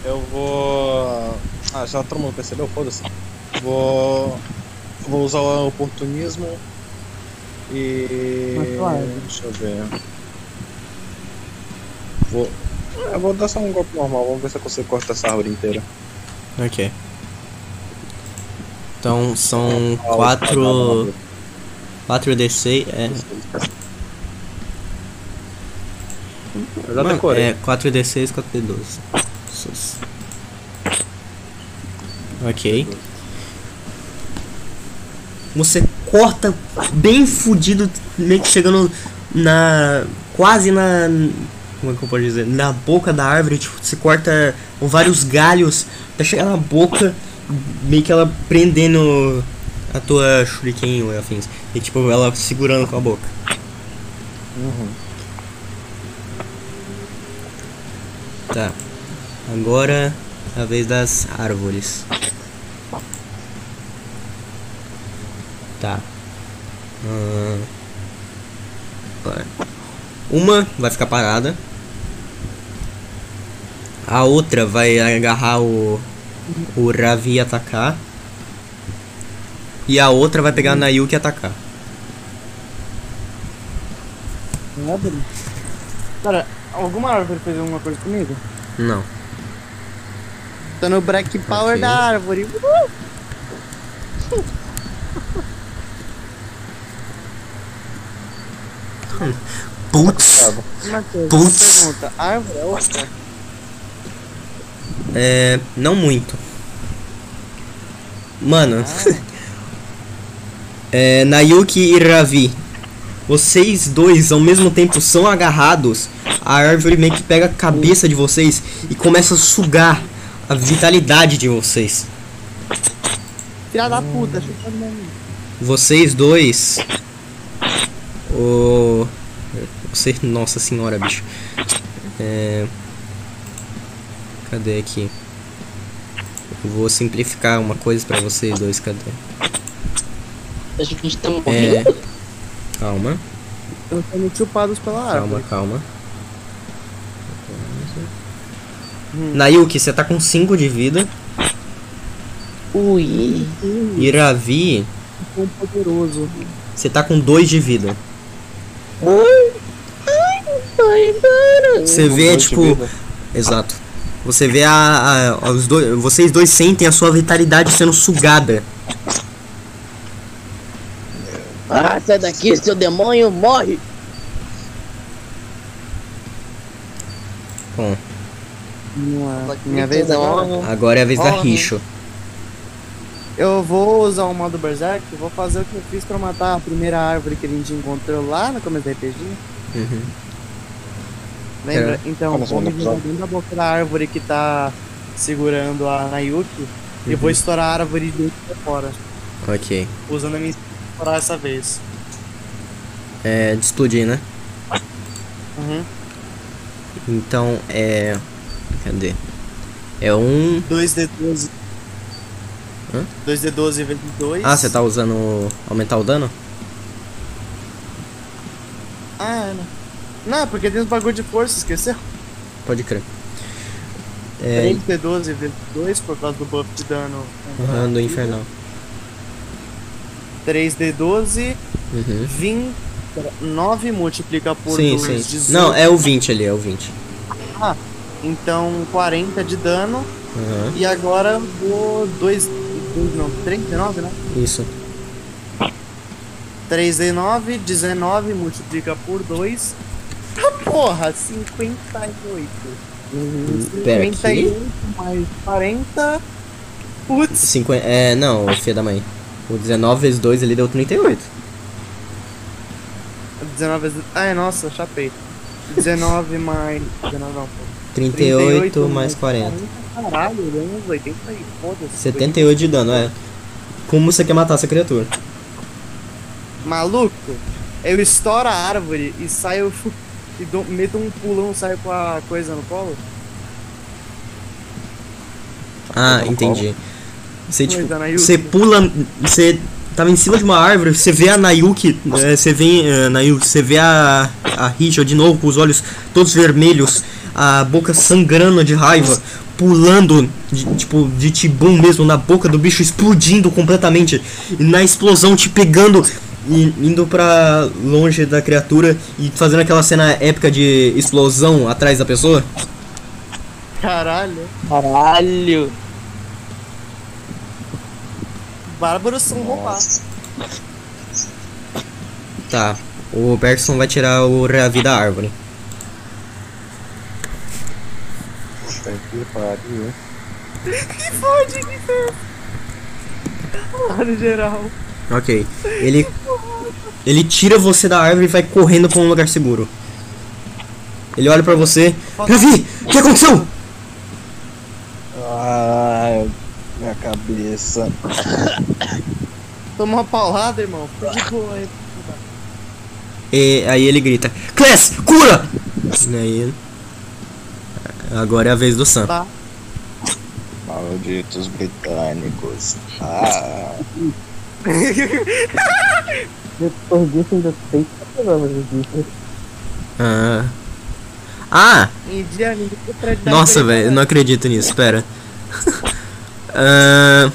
F: Eu vou. Ah, já todo mundo percebeu? Foda-se. Vou. Vou usar o oportunismo. E.
B: Mas claro.
F: Deixa eu ver. Vou. Eu vou dar só um golpe normal, vamos ver se eu consigo cortar essa árvore inteira.
A: Ok. Então são 4 4d6, é, Mano. É 4d6, 4d12. Sus. Ok. Você corta bem fudido, meio que chegando na. quase na. Como é que eu posso dizer? Na boca da árvore, tipo, você corta com vários galhos até chegar na boca, meio que ela prendendo a tua shuriken ou afins. E tipo, ela segurando com a boca. Tá. Agora a vez das árvores. Tá. Vai. Uma vai ficar parada. A outra vai agarrar o. O Ravi atacar. E a outra vai pegar na Yuki e atacar.
E: Cara, alguma árvore fez alguma coisa comigo?
A: Não.
B: Tô no Black Power
A: Ok.
B: da árvore.
A: Putz!
B: Matheus,
A: Putz.
B: pergunta. Árvore é outra?
A: É. Não muito. Mano. é, Nayuki e Ravi. Vocês dois ao mesmo tempo são agarrados. A árvore meio que pega a cabeça de vocês e começa a sugar a vitalidade de vocês.
B: Filha da puta, chutando.
A: Vocês dois. O. Você. Nossa senhora, bicho. É. Cadê aqui? Eu vou simplificar uma coisa pra vocês dois, cadê?
C: A gente tá morrendo.
A: É. Calma,
B: sendo chupados pela
A: calma,
B: árvore.
A: calma. Nayuki, você tá com 5 de vida.
C: Ui.
A: E Ravi,
B: Quão poderoso.
A: você tá com 2 de vida.
C: Ui. Ai, ai, cara.
A: Você vê, tipo. Exato. Você vê a, a- os dois, vocês dois sentem a sua vitalidade sendo sugada.
C: Ah, sai daqui, seu demônio, morre.
A: Bom,
B: Minha, minha vez agora.
A: agora é a vez da
B: Ó,
A: Richo.
B: Eu vou usar o modo Berserk, vou fazer o que eu fiz pra matar a primeira árvore que a gente encontrou lá no começo do RPG.
A: Uhum.
B: Lembra? Então,
H: Como
B: vou me
H: segundo
B: jogar
H: episódio.
B: dentro da boca da árvore que tá segurando a Nayuki e vou estourar a árvore de dentro pra fora,
A: Ok.
B: usando a minha estourar essa vez.
A: É de explodir, né?
B: Uhum.
A: Então é. Cadê? É um.
B: 2d12.
A: Hã?
B: 2d12 vezes 2.
A: Ah, você tá usando aumentar o dano?
B: Ah, é, né? Não, porque tem os bagulho de força, esqueceu?
A: Pode crer. É.
B: 3d12 vezes 2 por causa do buff de dano.
A: Uhum, do infernal.
B: 3d12,
A: Uhum.
B: 20. 9 multiplica por
A: Sim,
B: 2,
A: sim.
B: 18.
A: Não, é o 20 ali, é o 20.
B: Então 40 de dano.
A: Uhum.
B: E agora vou 2. Não, 3 d9, né?
A: Isso.
B: 3d9, 19 multiplica por 2. Ah, porra, 58.
A: Pera aqui.
B: 58 mais 40. Putz,
A: 50, é, não, filha da mãe. O 19 vezes 2 ele deu 38.
B: 19 vezes. Ah, é, nossa, chapei. 19 mais. 19 não, pô.
A: 38, mais 40.
B: Caralho, deu uns 80 e foda-se.
A: 78 de dano, é. Como você quer matar essa criatura?
B: Maluco, eu estouro a árvore e saio. E dou, meto um pulão, saio com a coisa no colo.
A: Ah, entendi. Você,
B: Coisa,
A: tipo, você pula, você tava em cima de uma árvore, você vê a Nayuki, é, você vê, é, Nayuki, você vê a, a Risha de novo com os olhos todos vermelhos, a boca sangrando de raiva, pulando, de- tipo, de tibum mesmo, na boca do bicho, explodindo completamente, e na explosão te pegando e indo pra longe da criatura e fazendo aquela cena épica de explosão atrás da pessoa.
B: Caralho.
C: Caralho.
B: Bárbaros são roubados.
A: Tá, o Bergson vai tirar o Reavi da árvore.
H: Que pariu.
B: No geral.
A: Ok. Ele. Ele tira você da árvore e vai correndo pra um lugar seguro. Ele olha pra você. Ravi! O que aconteceu?
H: Ai, minha cabeça.
B: Toma uma paulada, irmão. Fica de boa aí.
A: E aí ele grita: Class, cura! E aí. Agora é a vez do Sam.
B: Tá.
H: Malditos britânicos. Ah,
E: Depois disso ainda tem problemas disso.
A: Ah. Ah! Nossa, velho, eu não acredito nisso, pera. Ah,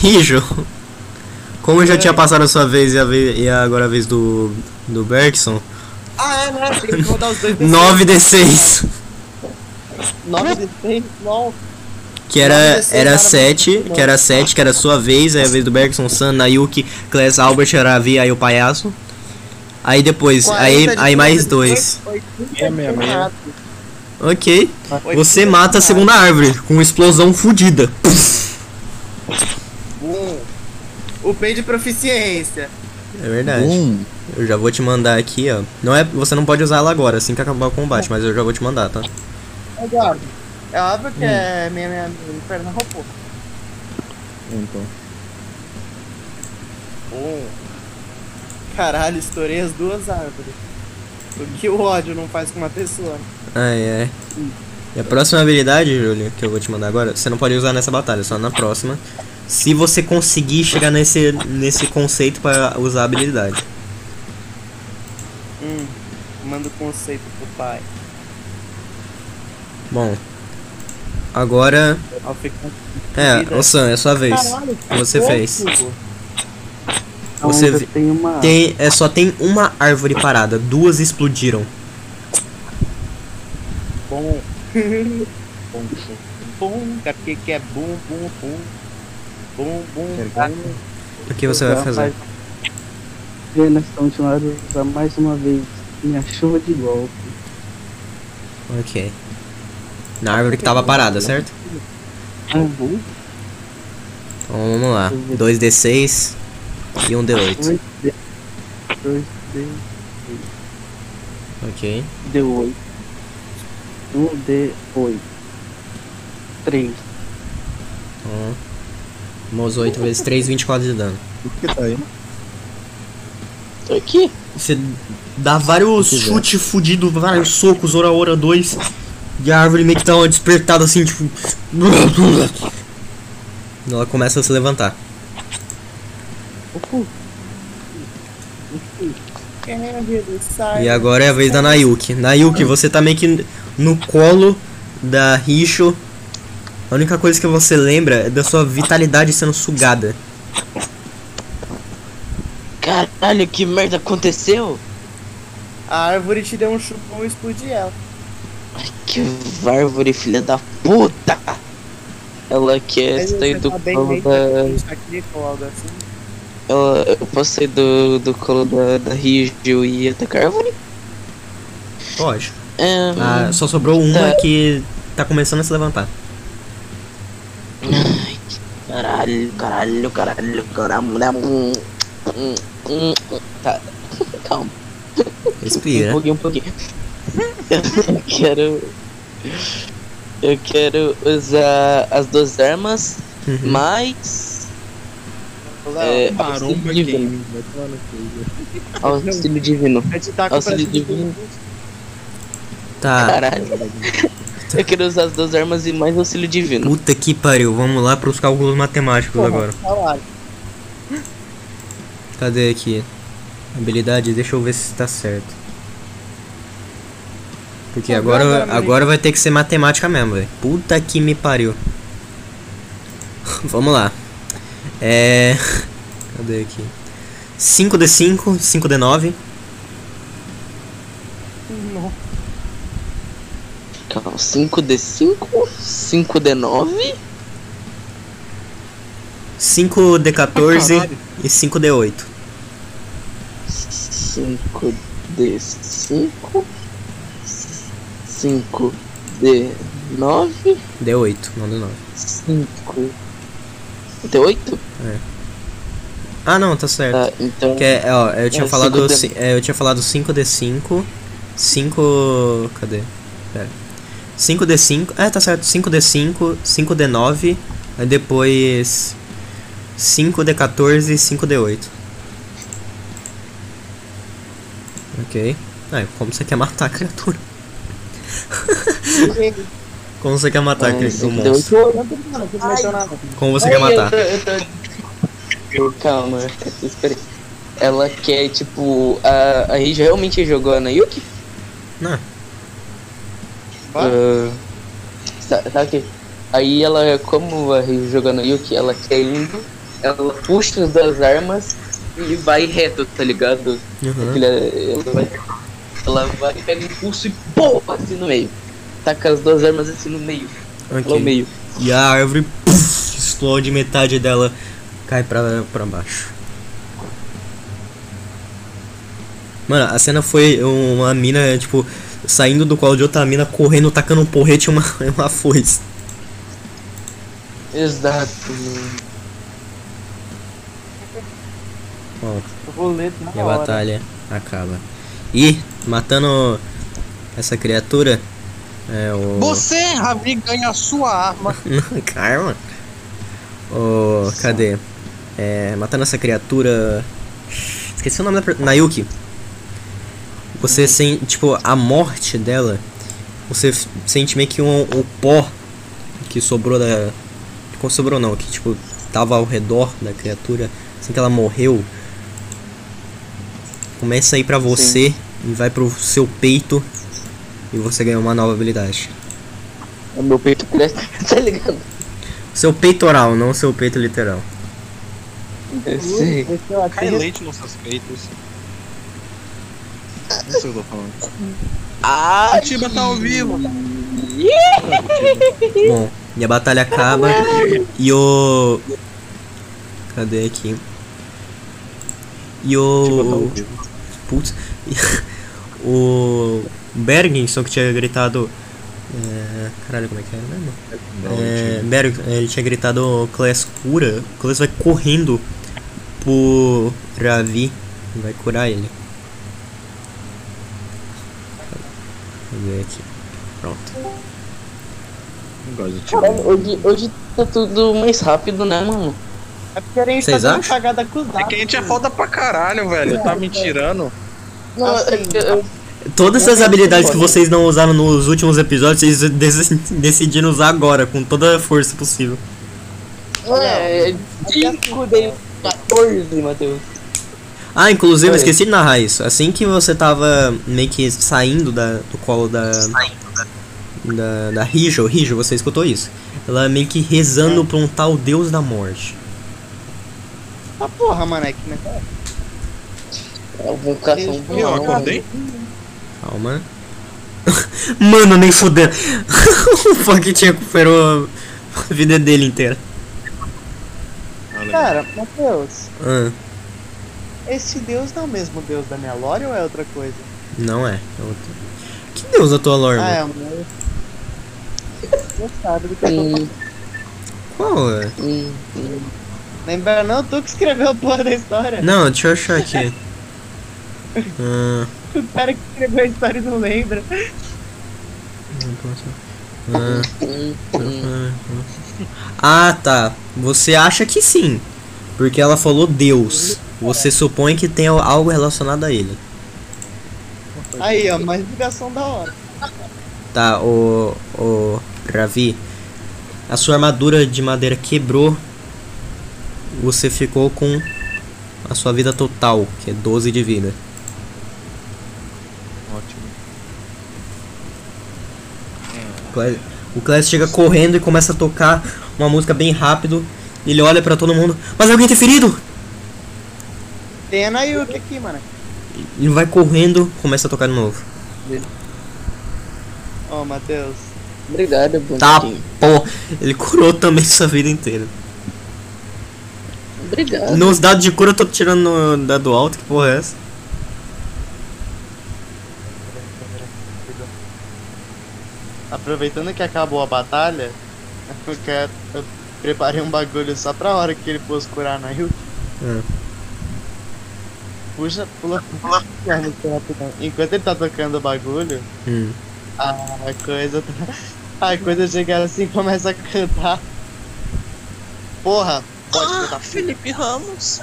A: Rijo. Como já tinha passado a sua vez e, a vez, e agora a vez do. do Bergson.
B: Ah, é, né? Tem que rodar os dois
A: 9d6.
B: 9 de 6, LOL.
A: Que era,
B: 9d6
A: era
B: era
A: 7,
B: muito bom.
A: que era 7, que era a sua vez, aí a vez do Bergson, Sam, Nayuki, Class, Albert, Aravi, aí o palhaço. Aí depois, aí,
B: 40 de
A: aí mais
B: 2,
A: 2.
B: 80 de quatro.
A: Ok.
B: 80
A: Você mata a segunda árvore, com uma explosão fodida.
B: O P de proficiência.
A: É verdade. Eu já vou te mandar aqui, ó. Não é, você não pode usar ela agora, assim que acabar o combate, mas eu já vou te mandar, tá?
B: Eduardo. É óbvio que é minha, minha, minha perna roubou.
H: então.
B: Um. Caralho, estourei as duas árvores. O que o ódio não faz com uma pessoa?
A: Ai, ai. E a próxima habilidade, Júlio, que eu vou te mandar agora, você não pode usar nessa batalha, só na próxima. Se você conseguir chegar nesse, nesse conceito para usar a habilidade.
C: Hum, manda o conceito pro pai.
A: Bom. Agora. É, o Sam, é sua vez.
C: Caralho,
A: Você
C: fofo.
A: fez. Você vi-
E: tem uma.
A: Tem, é, só tem uma árvore parada, duas explodiram.
C: Bom. bom, bom, bom. Porque que é bom, bom, bom. Bom, bom. tá?
A: O que você vai fazer?
E: Nessa última hora usar mais uma vez minha chuva de golpe.
A: Ok. Na árvore que tava parada, certo?
E: Uhum.
A: Então vamos lá. 2d6 e 1d8.
E: 2 D. 2 D.
A: Ok.
E: D8. 1 D8. 3.
A: Então. Vamos 8 vezes 3, 24 de dano.
H: O que tá aí?
C: Tô aqui.
A: Você dá vários chutes fudidos, vários socos, ora ora 2. E a árvore meio que dá uma despertada assim, tipo. Ela começa a se levantar. E agora é a vez da Nayuki. Nayuki, você tá meio que no colo da Richo. A única coisa que você lembra é da sua vitalidade sendo sugada.
C: Caralho, que merda aconteceu?
B: A árvore te deu um chupão e explodiu ela.
C: Que árvore, filha da puta! Ela quer
B: Mas
C: sair do
B: tá bem
C: colo da.
B: aqui assim.
C: Ela, eu posso sair do, do colo da, da Rígio e atacar a árvore?
A: Pode.
C: É,
A: Ah, só sobrou uma
C: Tá.
A: que tá começando a se levantar.
C: Ai, caralho, caralho, caralho, caralho. Hum, hum, hum, hum. Tá, calma. Um
A: Respira.
C: pouquinho, um pouquinho. Eu quero. Eu quero usar as duas armas,
A: Uhum.
C: mas. É, auxílio divino. Auxílio divino.
B: Tá
C: Auxílio divino.
A: Tá.
C: Caralho. Eu quero usar as duas armas e mais auxílio divino.
A: Puta que pariu. Vamos lá pros cálculos matemáticos agora.
B: Salário.
A: Cadê aqui? Habilidade, deixa eu ver se tá certo. Porque agora, agora vai ter que ser matemática mesmo, velho. Puta que me pariu. Vamos lá. É. Cadê aqui? 5d5, 5d9.
C: Calma, 5D5, 5D9.
A: 5d14 e 5d8.
C: 5D5. 5D9.
A: D8, não D9.
C: 5. D8?
A: Ah, não, tá certo.
C: Tá, então.
A: Que é, ó, eu tinha
C: É,
A: falado
C: 5D9.
A: ci- é, eu tinha falado 5d5, 5 cadê? Pera. 5d5, é, tá certo, 5d5, 5d9, aí depois 5d14 e 5d8. OK. Ah, como você quer matar a criatura? como você quer matar a
C: É,
A: criatura?
C: 5D8.
B: Não mexeu nada.
A: Como você quer matar?
C: Calma, espera aí. Ela quer, tipo. A, a Rija realmente jogou a Nayuki?
A: Não.
C: Ah, tá, tá aqui. Aí ela, como a Rija jogou a Nayuki, ela quer indo, ela puxa as duas armas e vai reto, tá ligado?
A: Uhum.
C: Ela, ela vai. Ela vai, pega impulso e pô, assim no meio. Taca as duas armas assim no meio. Lá no meio.
A: E a árvore puf, explode, metade dela cai pra, pra baixo. Mano, a cena foi uma mina, tipo, saindo do colo de outra mina, correndo, tacando um porrete e uma, uma foice.
C: Exato.
A: Ó,
B: Eu vou ler na
A: e a
B: hora.
A: batalha acaba. E, matando essa criatura, é o...
G: Você, Ravi, ganha a sua arma.
A: Karma? Ô, cadê? É, matando essa criatura. Esqueci o nome da. Nayuki. Você sente, tipo, a morte dela você sente meio que um, o pó que sobrou da. Que sobrou não, que tipo, tava ao redor da criatura, assim que ela morreu. Começa a ir pra você e vai pro seu peito e você ganha uma nova habilidade.
C: O meu peito cresce. Tá ligado?
A: Seu peitoral, não seu peito literal.
C: Eu sei.
B: Eu
F: Cai leite nos seus peitos. Não sei o que eu tô falando.
C: Ah,
F: A Tiba tá ao vivo.
A: Bom, e a batalha acaba e o. Cadê aqui? E o. Putz. o. Bergenson que tinha gritado. É... Caralho, como é que é mesmo? É, Berg, ele tinha gritado Class cura. O Class vai correndo pro Ravi e vai curar ele. Cadê aqui? Pronto.
H: Não gosto de ti.
C: caralho, hoje, hoje tá tudo mais rápido, né, mano?
B: É porque a gente
A: Vocês
B: tá dando
A: acham?
B: cagada com os
F: É que a gente é foda pra caralho, velho. Tá me tirando.
C: Não,
B: Assim,
C: é eu,
A: Todas essas habilidades que vocês não usaram nos últimos episódios, vocês dec- decidiram usar agora, com toda a força possível.
C: é, 5 dei 14, Matheus.
A: Ah, inclusive, eu
C: Oi.
A: esqueci de narrar isso. Assim que você tava meio que saindo da, do colo da. Da, da Rijo, Rijo, você escutou isso? Ela meio que rezando pra um tal Deus da Morte.
B: Ah, porra, maneque, né?
C: É uma vocação
F: E eu
C: boa.
F: acordei?
A: Calma. Mano, nem fudendo. o Funk tinha recuperou a vida dele inteira.
B: Cara, Matheus,
A: Ah,
B: esse deus não é o mesmo deus da minha lore ou é outra coisa?
A: não é. é outro. Que Deus da tua lore,
B: Ah, é o meu. Você sabe do que eu tô falando.
A: Hum. Qual é?
C: Hum, hum.
B: Lembra não? Tu que escreveu a porra da história.
A: Não, deixa eu achar aqui. Ah,
B: O cara que escreveu a história não lembra.
A: ah. Ah, tá. Você acha que sim. Porque ela falou Deus. Você supõe que tem algo relacionado a ele.
B: Aí, ó, mais ligação da hora.
A: Tá, o. O. Ravi. A sua armadura de madeira quebrou. Você ficou com a sua vida total, que é 12 de vida. O Clés chega correndo e começa a tocar uma música bem rápido. Ele olha pra todo mundo. Mas alguém tem ferido!
B: Tem a Nayuki aqui, mano.
A: Ele vai correndo, começa a tocar de novo.
B: Ó, Matheus.
C: Obrigado,
A: Tá,
C: bonitinho.
A: pô. Ele curou também sua vida inteira.
C: Obrigado.
A: Nos dados de cura eu tô tirando no dado alto, que porra é essa?
B: Aproveitando que acabou a batalha, eu quero. Eu preparei um bagulho só pra hora que ele fosse curar a Nayuki.
A: Hum.
B: Puxa, pula, pula. Enquanto ele tá tocando o bagulho,
A: Hum.
B: a coisa. tá- A coisa chega assim e começa a cantar. Porra! Pode cantar.
F: Felipe Ramos.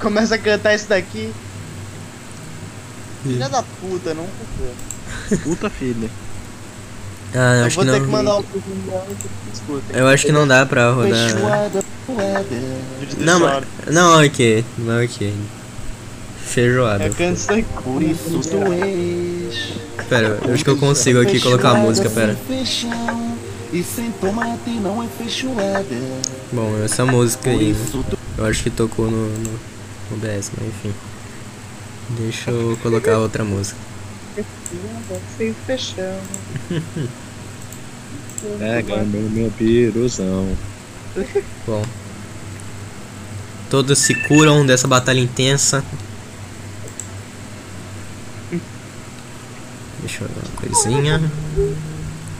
B: Começa a cantar isso daqui. Filha da puta, não ficou.
F: Puta filha.
A: Ah, eu
B: Eu
A: acho
B: vou
A: que
B: ter
A: não.
B: que mandar um escutem.
A: Eu acho que não dá pra rodar. Não, mas. Não, ok. Não, ok. Feijoada.
I: És.
A: Pera, eu acho que eu consigo aqui colocar a música, pera.
I: Sem feijão, e sem tomate não é feijoada.
A: Bom, essa música aí, né? Eu acho que tocou no, no, no BS, mas enfim. Deixa eu colocar outra música.
B: Sem fechão.
H: Pega no meu piruzão.
A: Bom. Todos se curam dessa batalha intensa. Deixa eu ver uma coisinha.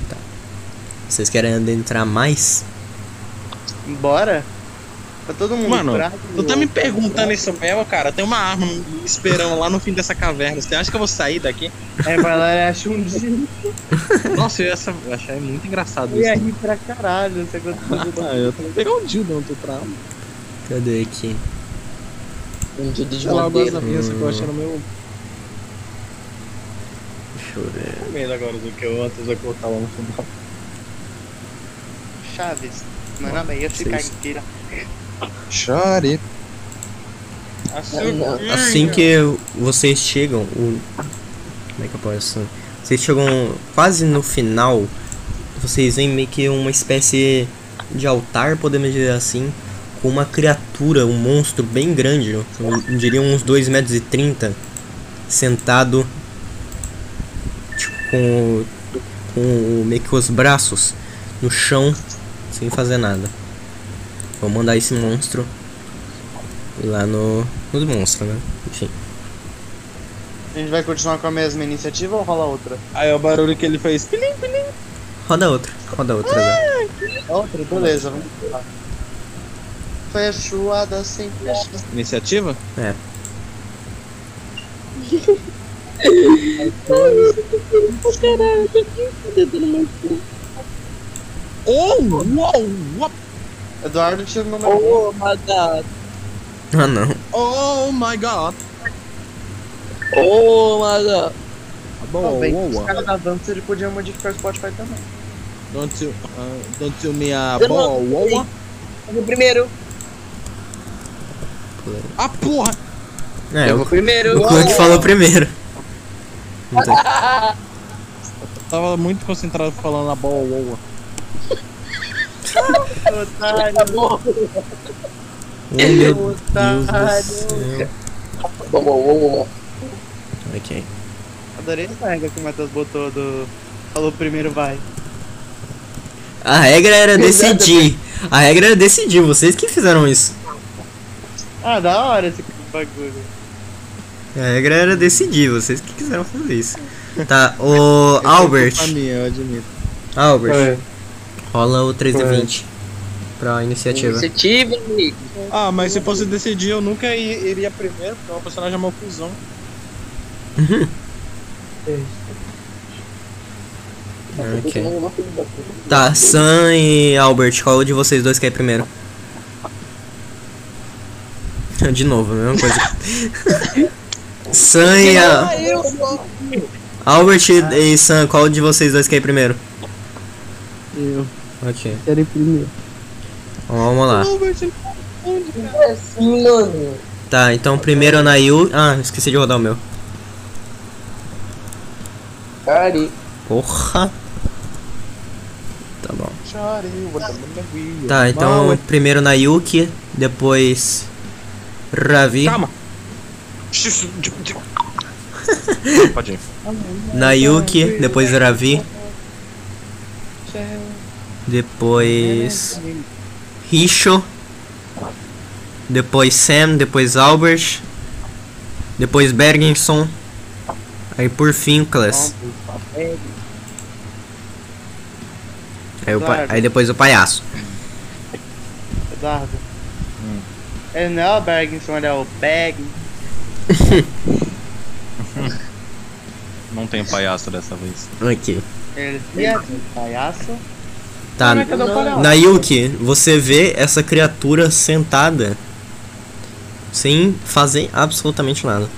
A: Tá. Vocês querem adentrar mais?
B: Bora? Tá todo mundo
F: Mano? Tu tá me perguntando isso mesmo, cara? Tem uma arma esperando lá no fim dessa caverna. Você acha que eu vou sair daqui?
B: É, vai lá e acha um dia.
F: Nossa, eu ia essa- eu achei muito engraçado
B: Eu ia
F: isso.
B: rir pra caralho. Você gostou
F: Ah, eu vou pegar um dildo, não tô pra.
A: Cadê aqui?
C: Um dildo de
F: lá, eu gosto
C: madeira.
F: da minha, só que eu achei no meu.
A: eu ver.
H: Com medo agora do que eu antes eu cortar lá no final.
B: Chaves. Meu nome é Yoshi
A: Seis.
F: Chore.
A: Assim que vocês chegam, o. Como é que eu posso. Vocês chegam quase no final, vocês veem meio que uma espécie de altar, podemos dizer assim, com uma criatura, um monstro bem grande, eu diria uns 2 metros e 30, sentado tipo, com, com meio que os braços no chão, sem fazer nada. Vou mandar esse monstro lá no, nos monstros, né? Enfim.
B: A gente vai continuar com a mesma iniciativa ou rola outra?
F: Aí é o barulho que ele fez. Pilim, pilim.
A: Roda outra, roda outra agora.
B: Outra? Beleza, vamos lá. Feijoada sem fecha.
F: Iniciativa?
A: É.
F: Oh, uau, uau.
B: Eduardo tira o número um.
C: Oh my god.
A: Ah não.
F: Oh my god.
C: Oh my god.
F: Tá bom,
B: bem,
F: uau,
B: os caras da dança ele podia modificar o Spotify também.
F: Don't you, uh, don't you me a uau.
C: Eu vou primeiro.
F: Ah, porra.
A: É,
C: eu
A: o,
C: vou primeiro.
A: o Clank falou primeiro. Tem-
F: Tava muito concentrado falando a uau, uau.
B: Otário,
C: Tá bom.
A: Meu
B: otário.
C: Bom, bom, bom, bom.
A: Ok.
B: Adorei essa regra que o Matheus botou do. Falou primeiro vai.
A: A regra era decidir. A regra era decidir, vocês que fizeram isso.
B: Ah, da hora esse bagulho.
A: A regra era decidir, vocês que quiseram fazer isso. Tá, o Albert.
F: A minha, eu admito.
A: Albert,
D: Oi.
A: Rola o 3 de 20 pra iniciativa.
C: Iniciativa, amigo.
F: Ah, mas se fosse decidir, eu nunca iria primeiro, porque é uma personagem mal fusão.
A: Ok. Tá, Sam e Albert, qual de vocês dois quer ir primeiro? De novo, a mesma coisa. Sam e a... Albert e Sam, qual de vocês dois quer ir primeiro?
E: Eu
A: Ok,
E: quero ir primeiro.
A: vamos lá.
C: Assim, mano.
A: Tá, então primeiro na Yu. Ah, esqueci de rodar o meu.
C: Cari.
A: Porra. Tá bom.
F: The
A: Tá, então primeiro na Yuki, depois Ravi.
F: Calma.
H: Pode ir.
A: Na Yuki, depois Ravi. Depois Risho. Depois Sam, depois Albert. Depois Bergenson. Aí por fim o Class. Aí, pa- aí depois o palhaço.
B: Eduardo. Ele não é o Bergson, ele é o Bag.
H: Não tem palhaço dessa vez.
A: Aqui.
B: Ele é palhaço.
A: Tá,
B: é é
A: na Yuki, você vê essa criatura sentada sem fazer absolutamente nada.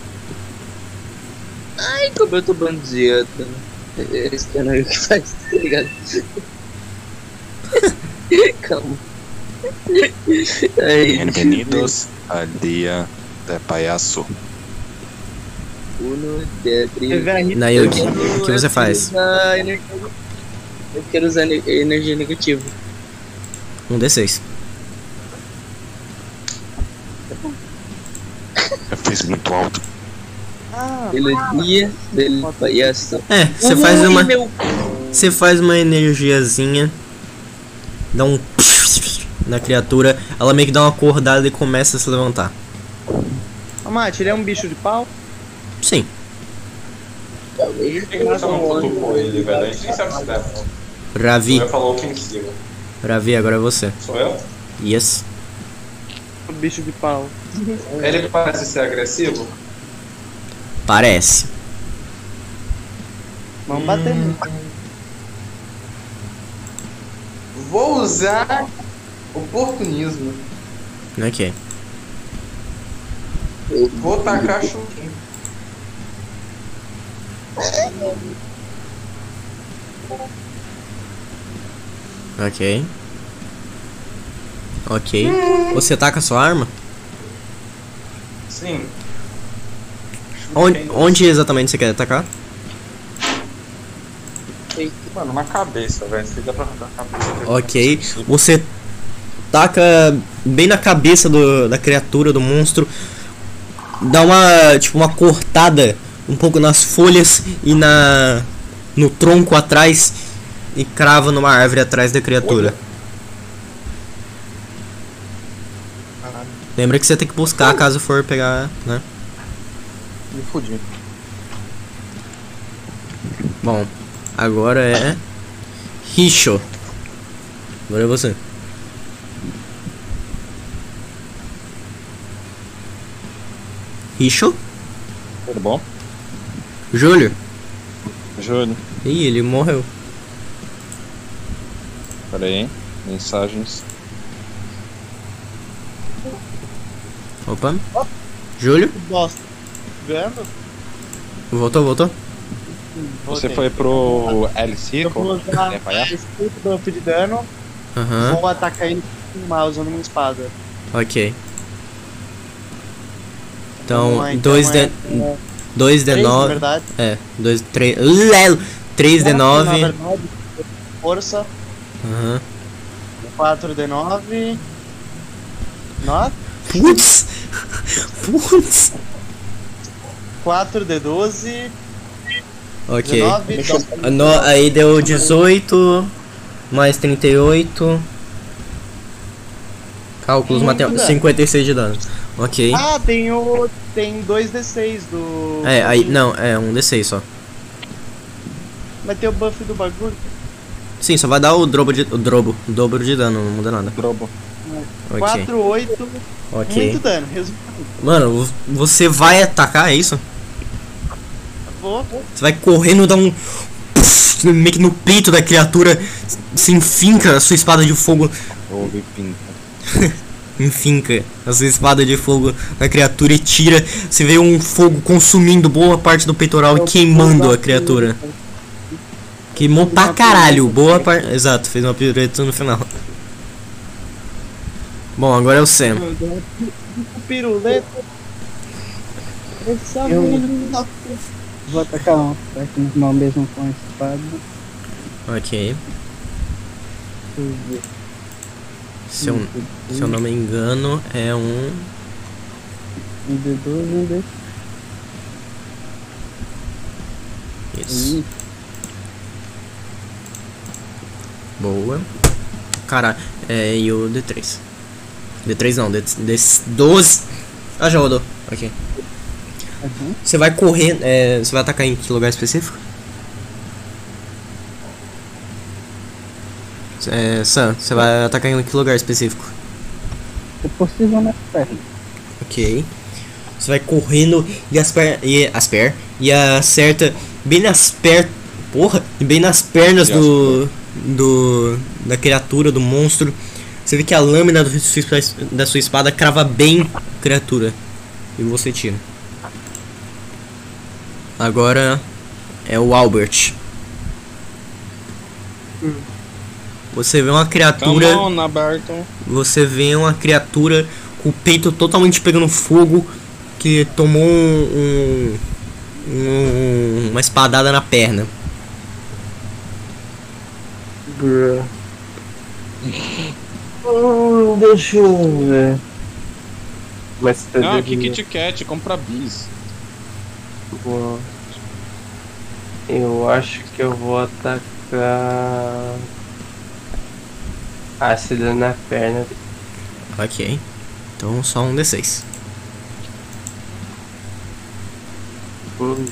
C: Ai, como eu tô bandido. Esse cara aí que faz, tá ligado? Calma. Ai,
H: Bienvenidos al dia de palhaço.
C: Uno, de,
A: Na Yuki, o que você faz?
C: Energia- Eu quero usar ener- energia negativa.
A: Um D6.
H: Eu fiz muito alto.
C: Energia del palhaço.
A: É, você faz uma.
C: meu
A: Você faz uma energiazinha. Dá um. Na criatura. Ela meio que dá uma acordada e começa a se levantar.
B: Ô, Mate, ele é um bicho de pau?
A: Sim.
C: talvez.
H: com ele, velho. A gente nem sabe se der.
A: Ravi.
H: falou que impossível.
A: Ravi, agora é você.
H: Sou eu?
A: Yes.
B: Um bicho de pau.
H: Ele parece ser agressivo?
A: Parece.
B: Vamos bater nele.
J: Vou usar oportunismo.
A: Ok.
J: Vou tacar chuquinho.
A: Ok. Ok. Você tá com a sua arma?
J: Sim.
A: Onde, onde exatamente você quer atacar?
H: Mano, na cabeça, velho. Se dá pra arrancar a cabeça.
A: Ok. Você taca bem na cabeça do, da criatura, do monstro. Dá uma, tipo, uma cortada um pouco nas folhas e na no tronco atrás e crava numa árvore atrás da criatura. Lembra que você tem que buscar caso for pegar, né?
H: Me fudi.
A: Bom, agora é Richo. Agora é você. Richo?
H: Tudo bom?
A: Júlio?
H: Júlio.
A: Ih, ele morreu.
H: Pera aí. Mensagens.
A: Opa. Júlio?
B: Bosta. Vendo?
A: Voltou, voltou?
H: Você foi pro LC?
B: Eu vou usar
H: É, lá?
B: esse buff de dano.
A: Aham.
B: Vou atacar ele com uma usando uma espada.
A: Ok. Então,
B: Vamos lá,
A: 2
B: é-
A: de
B: é
A: 2 de
B: três, na
A: 9.
B: verdade.
A: É, 2 3 Lelo. 3 de
B: Quatro, Na
A: 9.
B: verdade, força.
A: Aham.
B: 4 de 9. 9.
A: Putz. Putz.
B: 4 de 12.
A: Ok.
B: 19.
A: Ah, no- aí deu 18 mais 38. Cálculos matemáticos.
B: dano.
A: 56 de dano. Ok.
B: Ah, tem o. Tem 2 D6 do.
A: É, aí. Não, é um D6 só.
B: Vai ter o buff do bagulho.
A: Sim, só vai dar o drobo de. O drobo. O dobro de dano, não muda nada.
H: Drobo.
A: Ok.
B: 4, 8.
A: Ok.
B: Muito dano. Resultado.
A: Mano, vo- você vai atacar, é isso?
B: Vou.
A: Você vai correndo, dá um. Puf, meio que no peito da criatura. Se enfinca a sua espada de fogo.
H: Ouve pinta.
A: Enfinca a sua espada de fogo na criatura e tira. Você vê um fogo consumindo boa parte do peitoral e queimando a criatura. Queimou pra caralho, boa parte. Exato, fez uma pirueta no final. Bom, agora é o Sam.
B: O piruleta.
E: Eu- Vou atacar um ataque normal mesmo com a espada.
A: Ok. Se eu, se eu não me engano, é um.
E: Um D12 e um D.
A: Isso. Boa. Cara, é e o D3. D3 não, D, D12. Ah, já rodou. Ok.
E: Uhum.
A: Você vai correr. É, você vai atacar em que lugar específico? É, Sam, você vai atacar em que lugar específico?
E: Se possível nas pernas.
A: Ok. Você vai correndo e as per e as per e acerta bem nas per porra, e bem nas pernas
H: E as
A: do do da criatura do monstro. Você vê que a lâmina da sua espada crava bem a criatura e você tira. Agora é o Albert. Você vê uma criatura
F: on,
A: você vê uma criatura com o peito totalmente pegando fogo que tomou um, um- um- uma espadada na perna.
E: Hum, deixa eu ver.
D: Mas tá
F: Ah,
D: devia-
F: que Kit Kat, compra bis.
D: Eu acho que eu vou atacar. Ácido na perna.
A: Ok. Então só um D6.
D: Hum,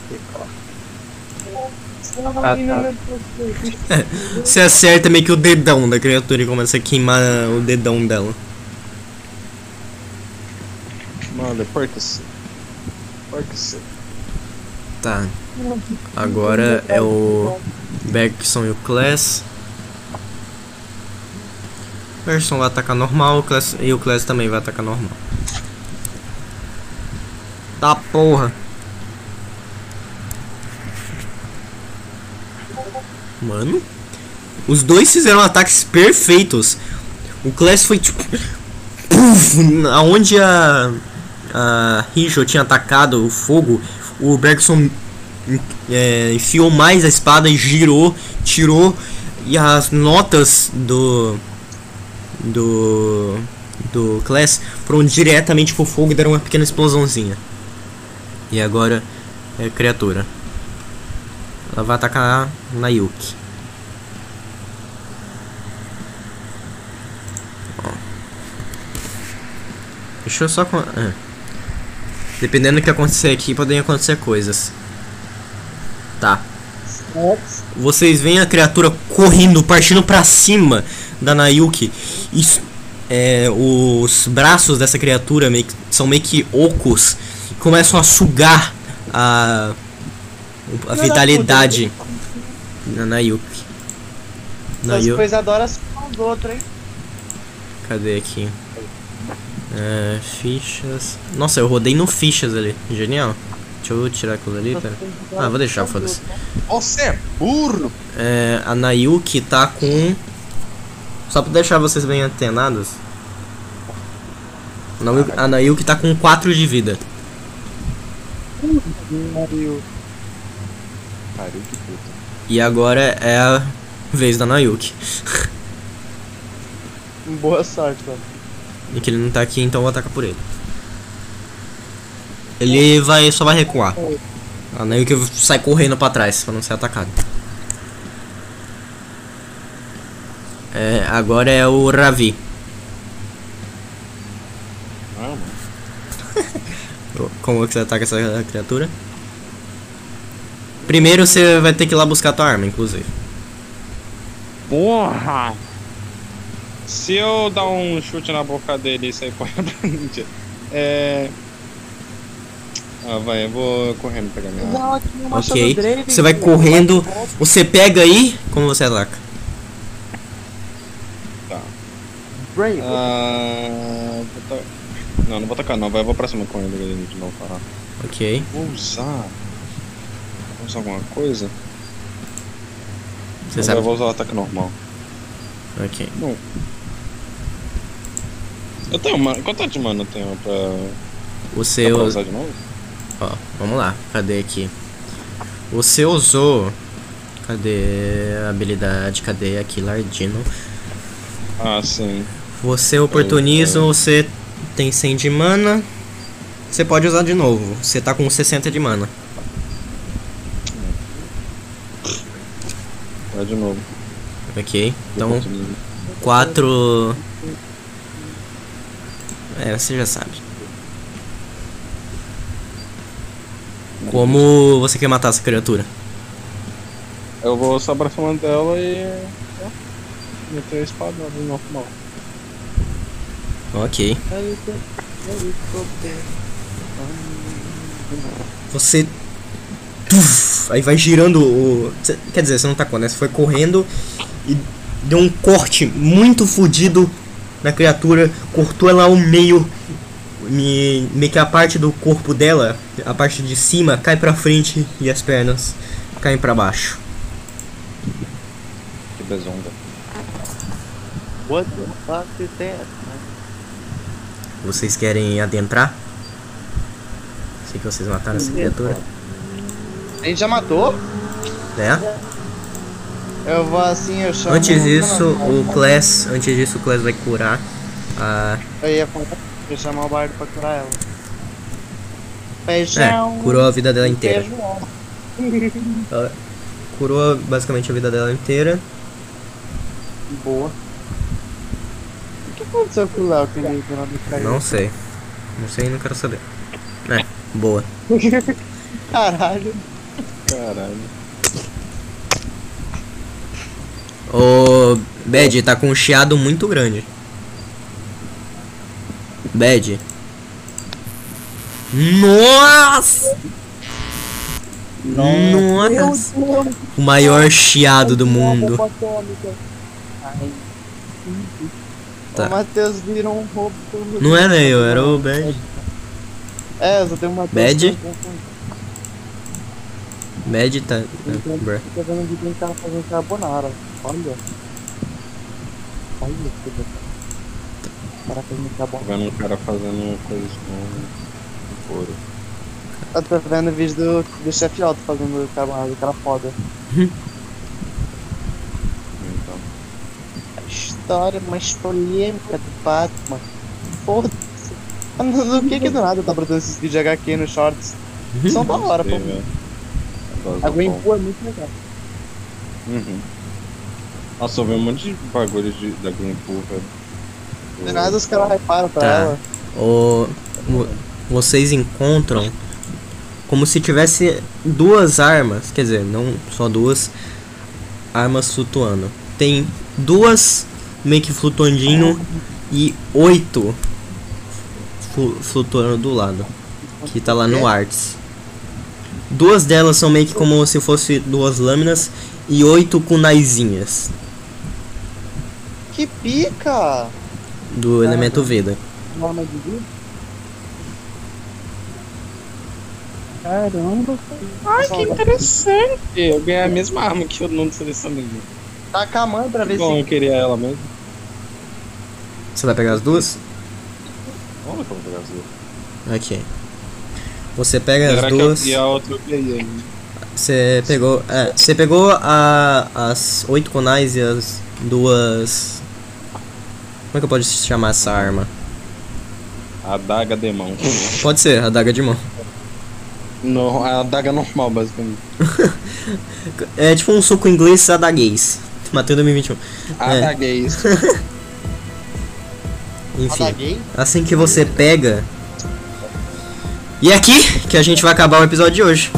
D: Ah, tá.
A: Você acerta meio que o dedão da criatura e começa a queimar o dedão dela.
F: Mano, porta-se. Porta-se.
A: Tá. Agora é o Bergson e o Class. O Bergson vai atacar normal o Class, e o Class também vai atacar normal. Tá porra. Mano. Os dois fizeram ataques perfeitos. O Class foi tipo. Puf, aonde a. A Rijo tinha atacado o fogo, o Bergson é, enfiou mais a espada e girou, tirou. E as notas do. Do. Do Class foram diretamente pro fogo e deram uma pequena explosãozinha. E agora é criatura. Ela vai atacar na Yuki. Ó. Deixa eu só. é. Dependendo do que acontecer aqui, podem acontecer coisas. Tá. Vocês veem a criatura correndo, partindo pra cima da Nayuki. E s- é, os braços dessa criatura meio que- são meio que ocos. Começam a sugar a, a vitalidade da Nayuki.
B: Essas
A: Nayu,
B: coisas adoram as dos outros, hein?
A: cadê aqui? É, fichas. Nossa, eu rodei no fichas ali. Genial. Deixa eu tirar aquilo ali, pera. Ah, vou deixar, foda-se.
F: Você é burro!
A: É, a Nayuki tá com. Só pra deixar vocês bem antenados. A Nayuki- A Nayuki tá com 4 de vida.
H: Pariu que puta.
A: E agora é a vez da Nayuki.
B: Boa sorte, mano.
A: E que ele não tá aqui, então eu vou atacar por ele. Ele vai só vai recuar. A Nayuki sai correndo pra trás pra não ser atacado. É, agora é o Ravi.
H: Ah.
A: Como que você ataca essa criatura? Primeiro você vai ter que ir lá buscar tua arma, inclusive.
D: Porra!
K: Se eu dar um chute na boca dele e sair correndo pra ninja, é. Ah, vai, eu vou correndo pegar minha arma.
A: Ok. Você vai correndo, você pega aí, como você ataca?
K: Tá.
B: Brain.
K: Ah. vou ta- Não, não vou tacar não, vai, eu vou pra cima correndo dele de novo parar.
A: Ok.
K: Vou usar. Usar alguma coisa?
A: Você sabe?
K: Eu vou usar o ataque normal.
A: Ok.
K: Não. Eu tenho uma. Quanto de mana eu tenho pra.
A: Você
K: Dá pra
A: usa.
K: usar de novo?
A: Ó, vamos lá. Cadê aqui? Você usou. Cadê a habilidade? Cadê aqui? Lardino.
K: Ah, sim.
A: Você oportuniza, você tem 100 de mana. Você pode usar de novo. Você tá com 60 de mana.
K: Vai de novo.
A: Ok. Então. 4. É, você já sabe. Como você quer matar essa criatura?
K: Eu vou só pra cima dela e. ó, Meter a espada no normal.
A: Ok. Você. Tuf, aí vai girando o. Quer dizer, você não tacou, né? Você foi correndo e deu um corte muito fodido na criatura, cortou ela ao meio. Me, meio que a parte do corpo dela, a parte de cima, cai pra frente e as pernas caem pra baixo.
H: Que bezonga.
B: What the fuck is that?
A: Vocês querem adentrar? Sei que vocês mataram essa criatura.
B: A gente já matou?
A: É?
B: Eu vou assim, eu chamo.
A: Antes disso, o Class. Antes disso, o Class vai curar a.
B: Eu ia eu chamar o bardo pra curar ela.
A: É,
B: Feijão.
A: curou a vida dela inteira.
B: Feijão.
A: Ela curou basicamente a vida dela inteira.
B: Boa. O que aconteceu com o Léo que ele não me caiu?
A: Não sei. Não sei e não quero saber. É, boa.
B: Caralho.
K: Caralho.
A: O Bad tá com um chiado muito grande. Bad. Nossa! Nossa! O maior chiado do mundo. Tá.
B: O Matheus virou um roubo. todo
A: Não era eu, era o Bad.
B: É, só tem um Matheus.
A: Bad? Medita.
B: Então,
A: bruh.
B: Tô vendo um vídeo em que tava fazendo carbonara. Olha. Olha que do- O cara fazendo
F: Tô
B: carbonara.
F: vendo um cara fazendo coisas com couro.
B: Eu tô vendo o vídeo do, do chefe Otto fazendo carbonara, o cara foda.
F: Então.
B: A história mais polêmica do Batman. Foda-se. Do que que do nada tá botando esses vídeos HQ nos shorts? São da hora, pô. A
F: do
B: Green
F: pão.
B: Pool é muito legal.
F: Uhum. Nossa, eu vi um monte de bagulho de, da Green Pool, velho.
B: Do nada os caras reparam pra
A: Tá.
B: ela.
A: O, vo- vocês encontram como se tivesse duas armas, quer dizer, não só duas armas flutuando. Tem duas meio que flutuandinho e oito flu- flutuando do lado, que tá lá no Arts. Duas delas são meio que como se fosse duas lâminas e oito kunaizinhas
B: Que pica!
A: do elemento Veda.
B: Norma de vida?
E: Caramba,
F: Ai, que interessante! Eu ganhei a mesma arma que eu não selecionei.
B: Taca a mãe pra ver
F: Bom, eu
B: se.
F: queria ela mesmo.
A: Você vai pegar as duas?
F: Como pegar as duas.
A: Ok. Você pega
F: Será
A: as
F: que eu-
A: duas.
F: E a outra eu peguei ainda.
A: Você pegou. É, você pegou a, as oito conais e as duas. Como é que eu posso chamar essa arma?
F: A adaga de mão.
A: Pode ser, a daga de mão.
F: Não, a adaga normal, basicamente.
A: É tipo um suco inglês adaguês. Matei 2021. É,
F: Adaguês.
A: enfim. Assim que você pega. E é aqui que a gente vai acabar o episódio de hoje.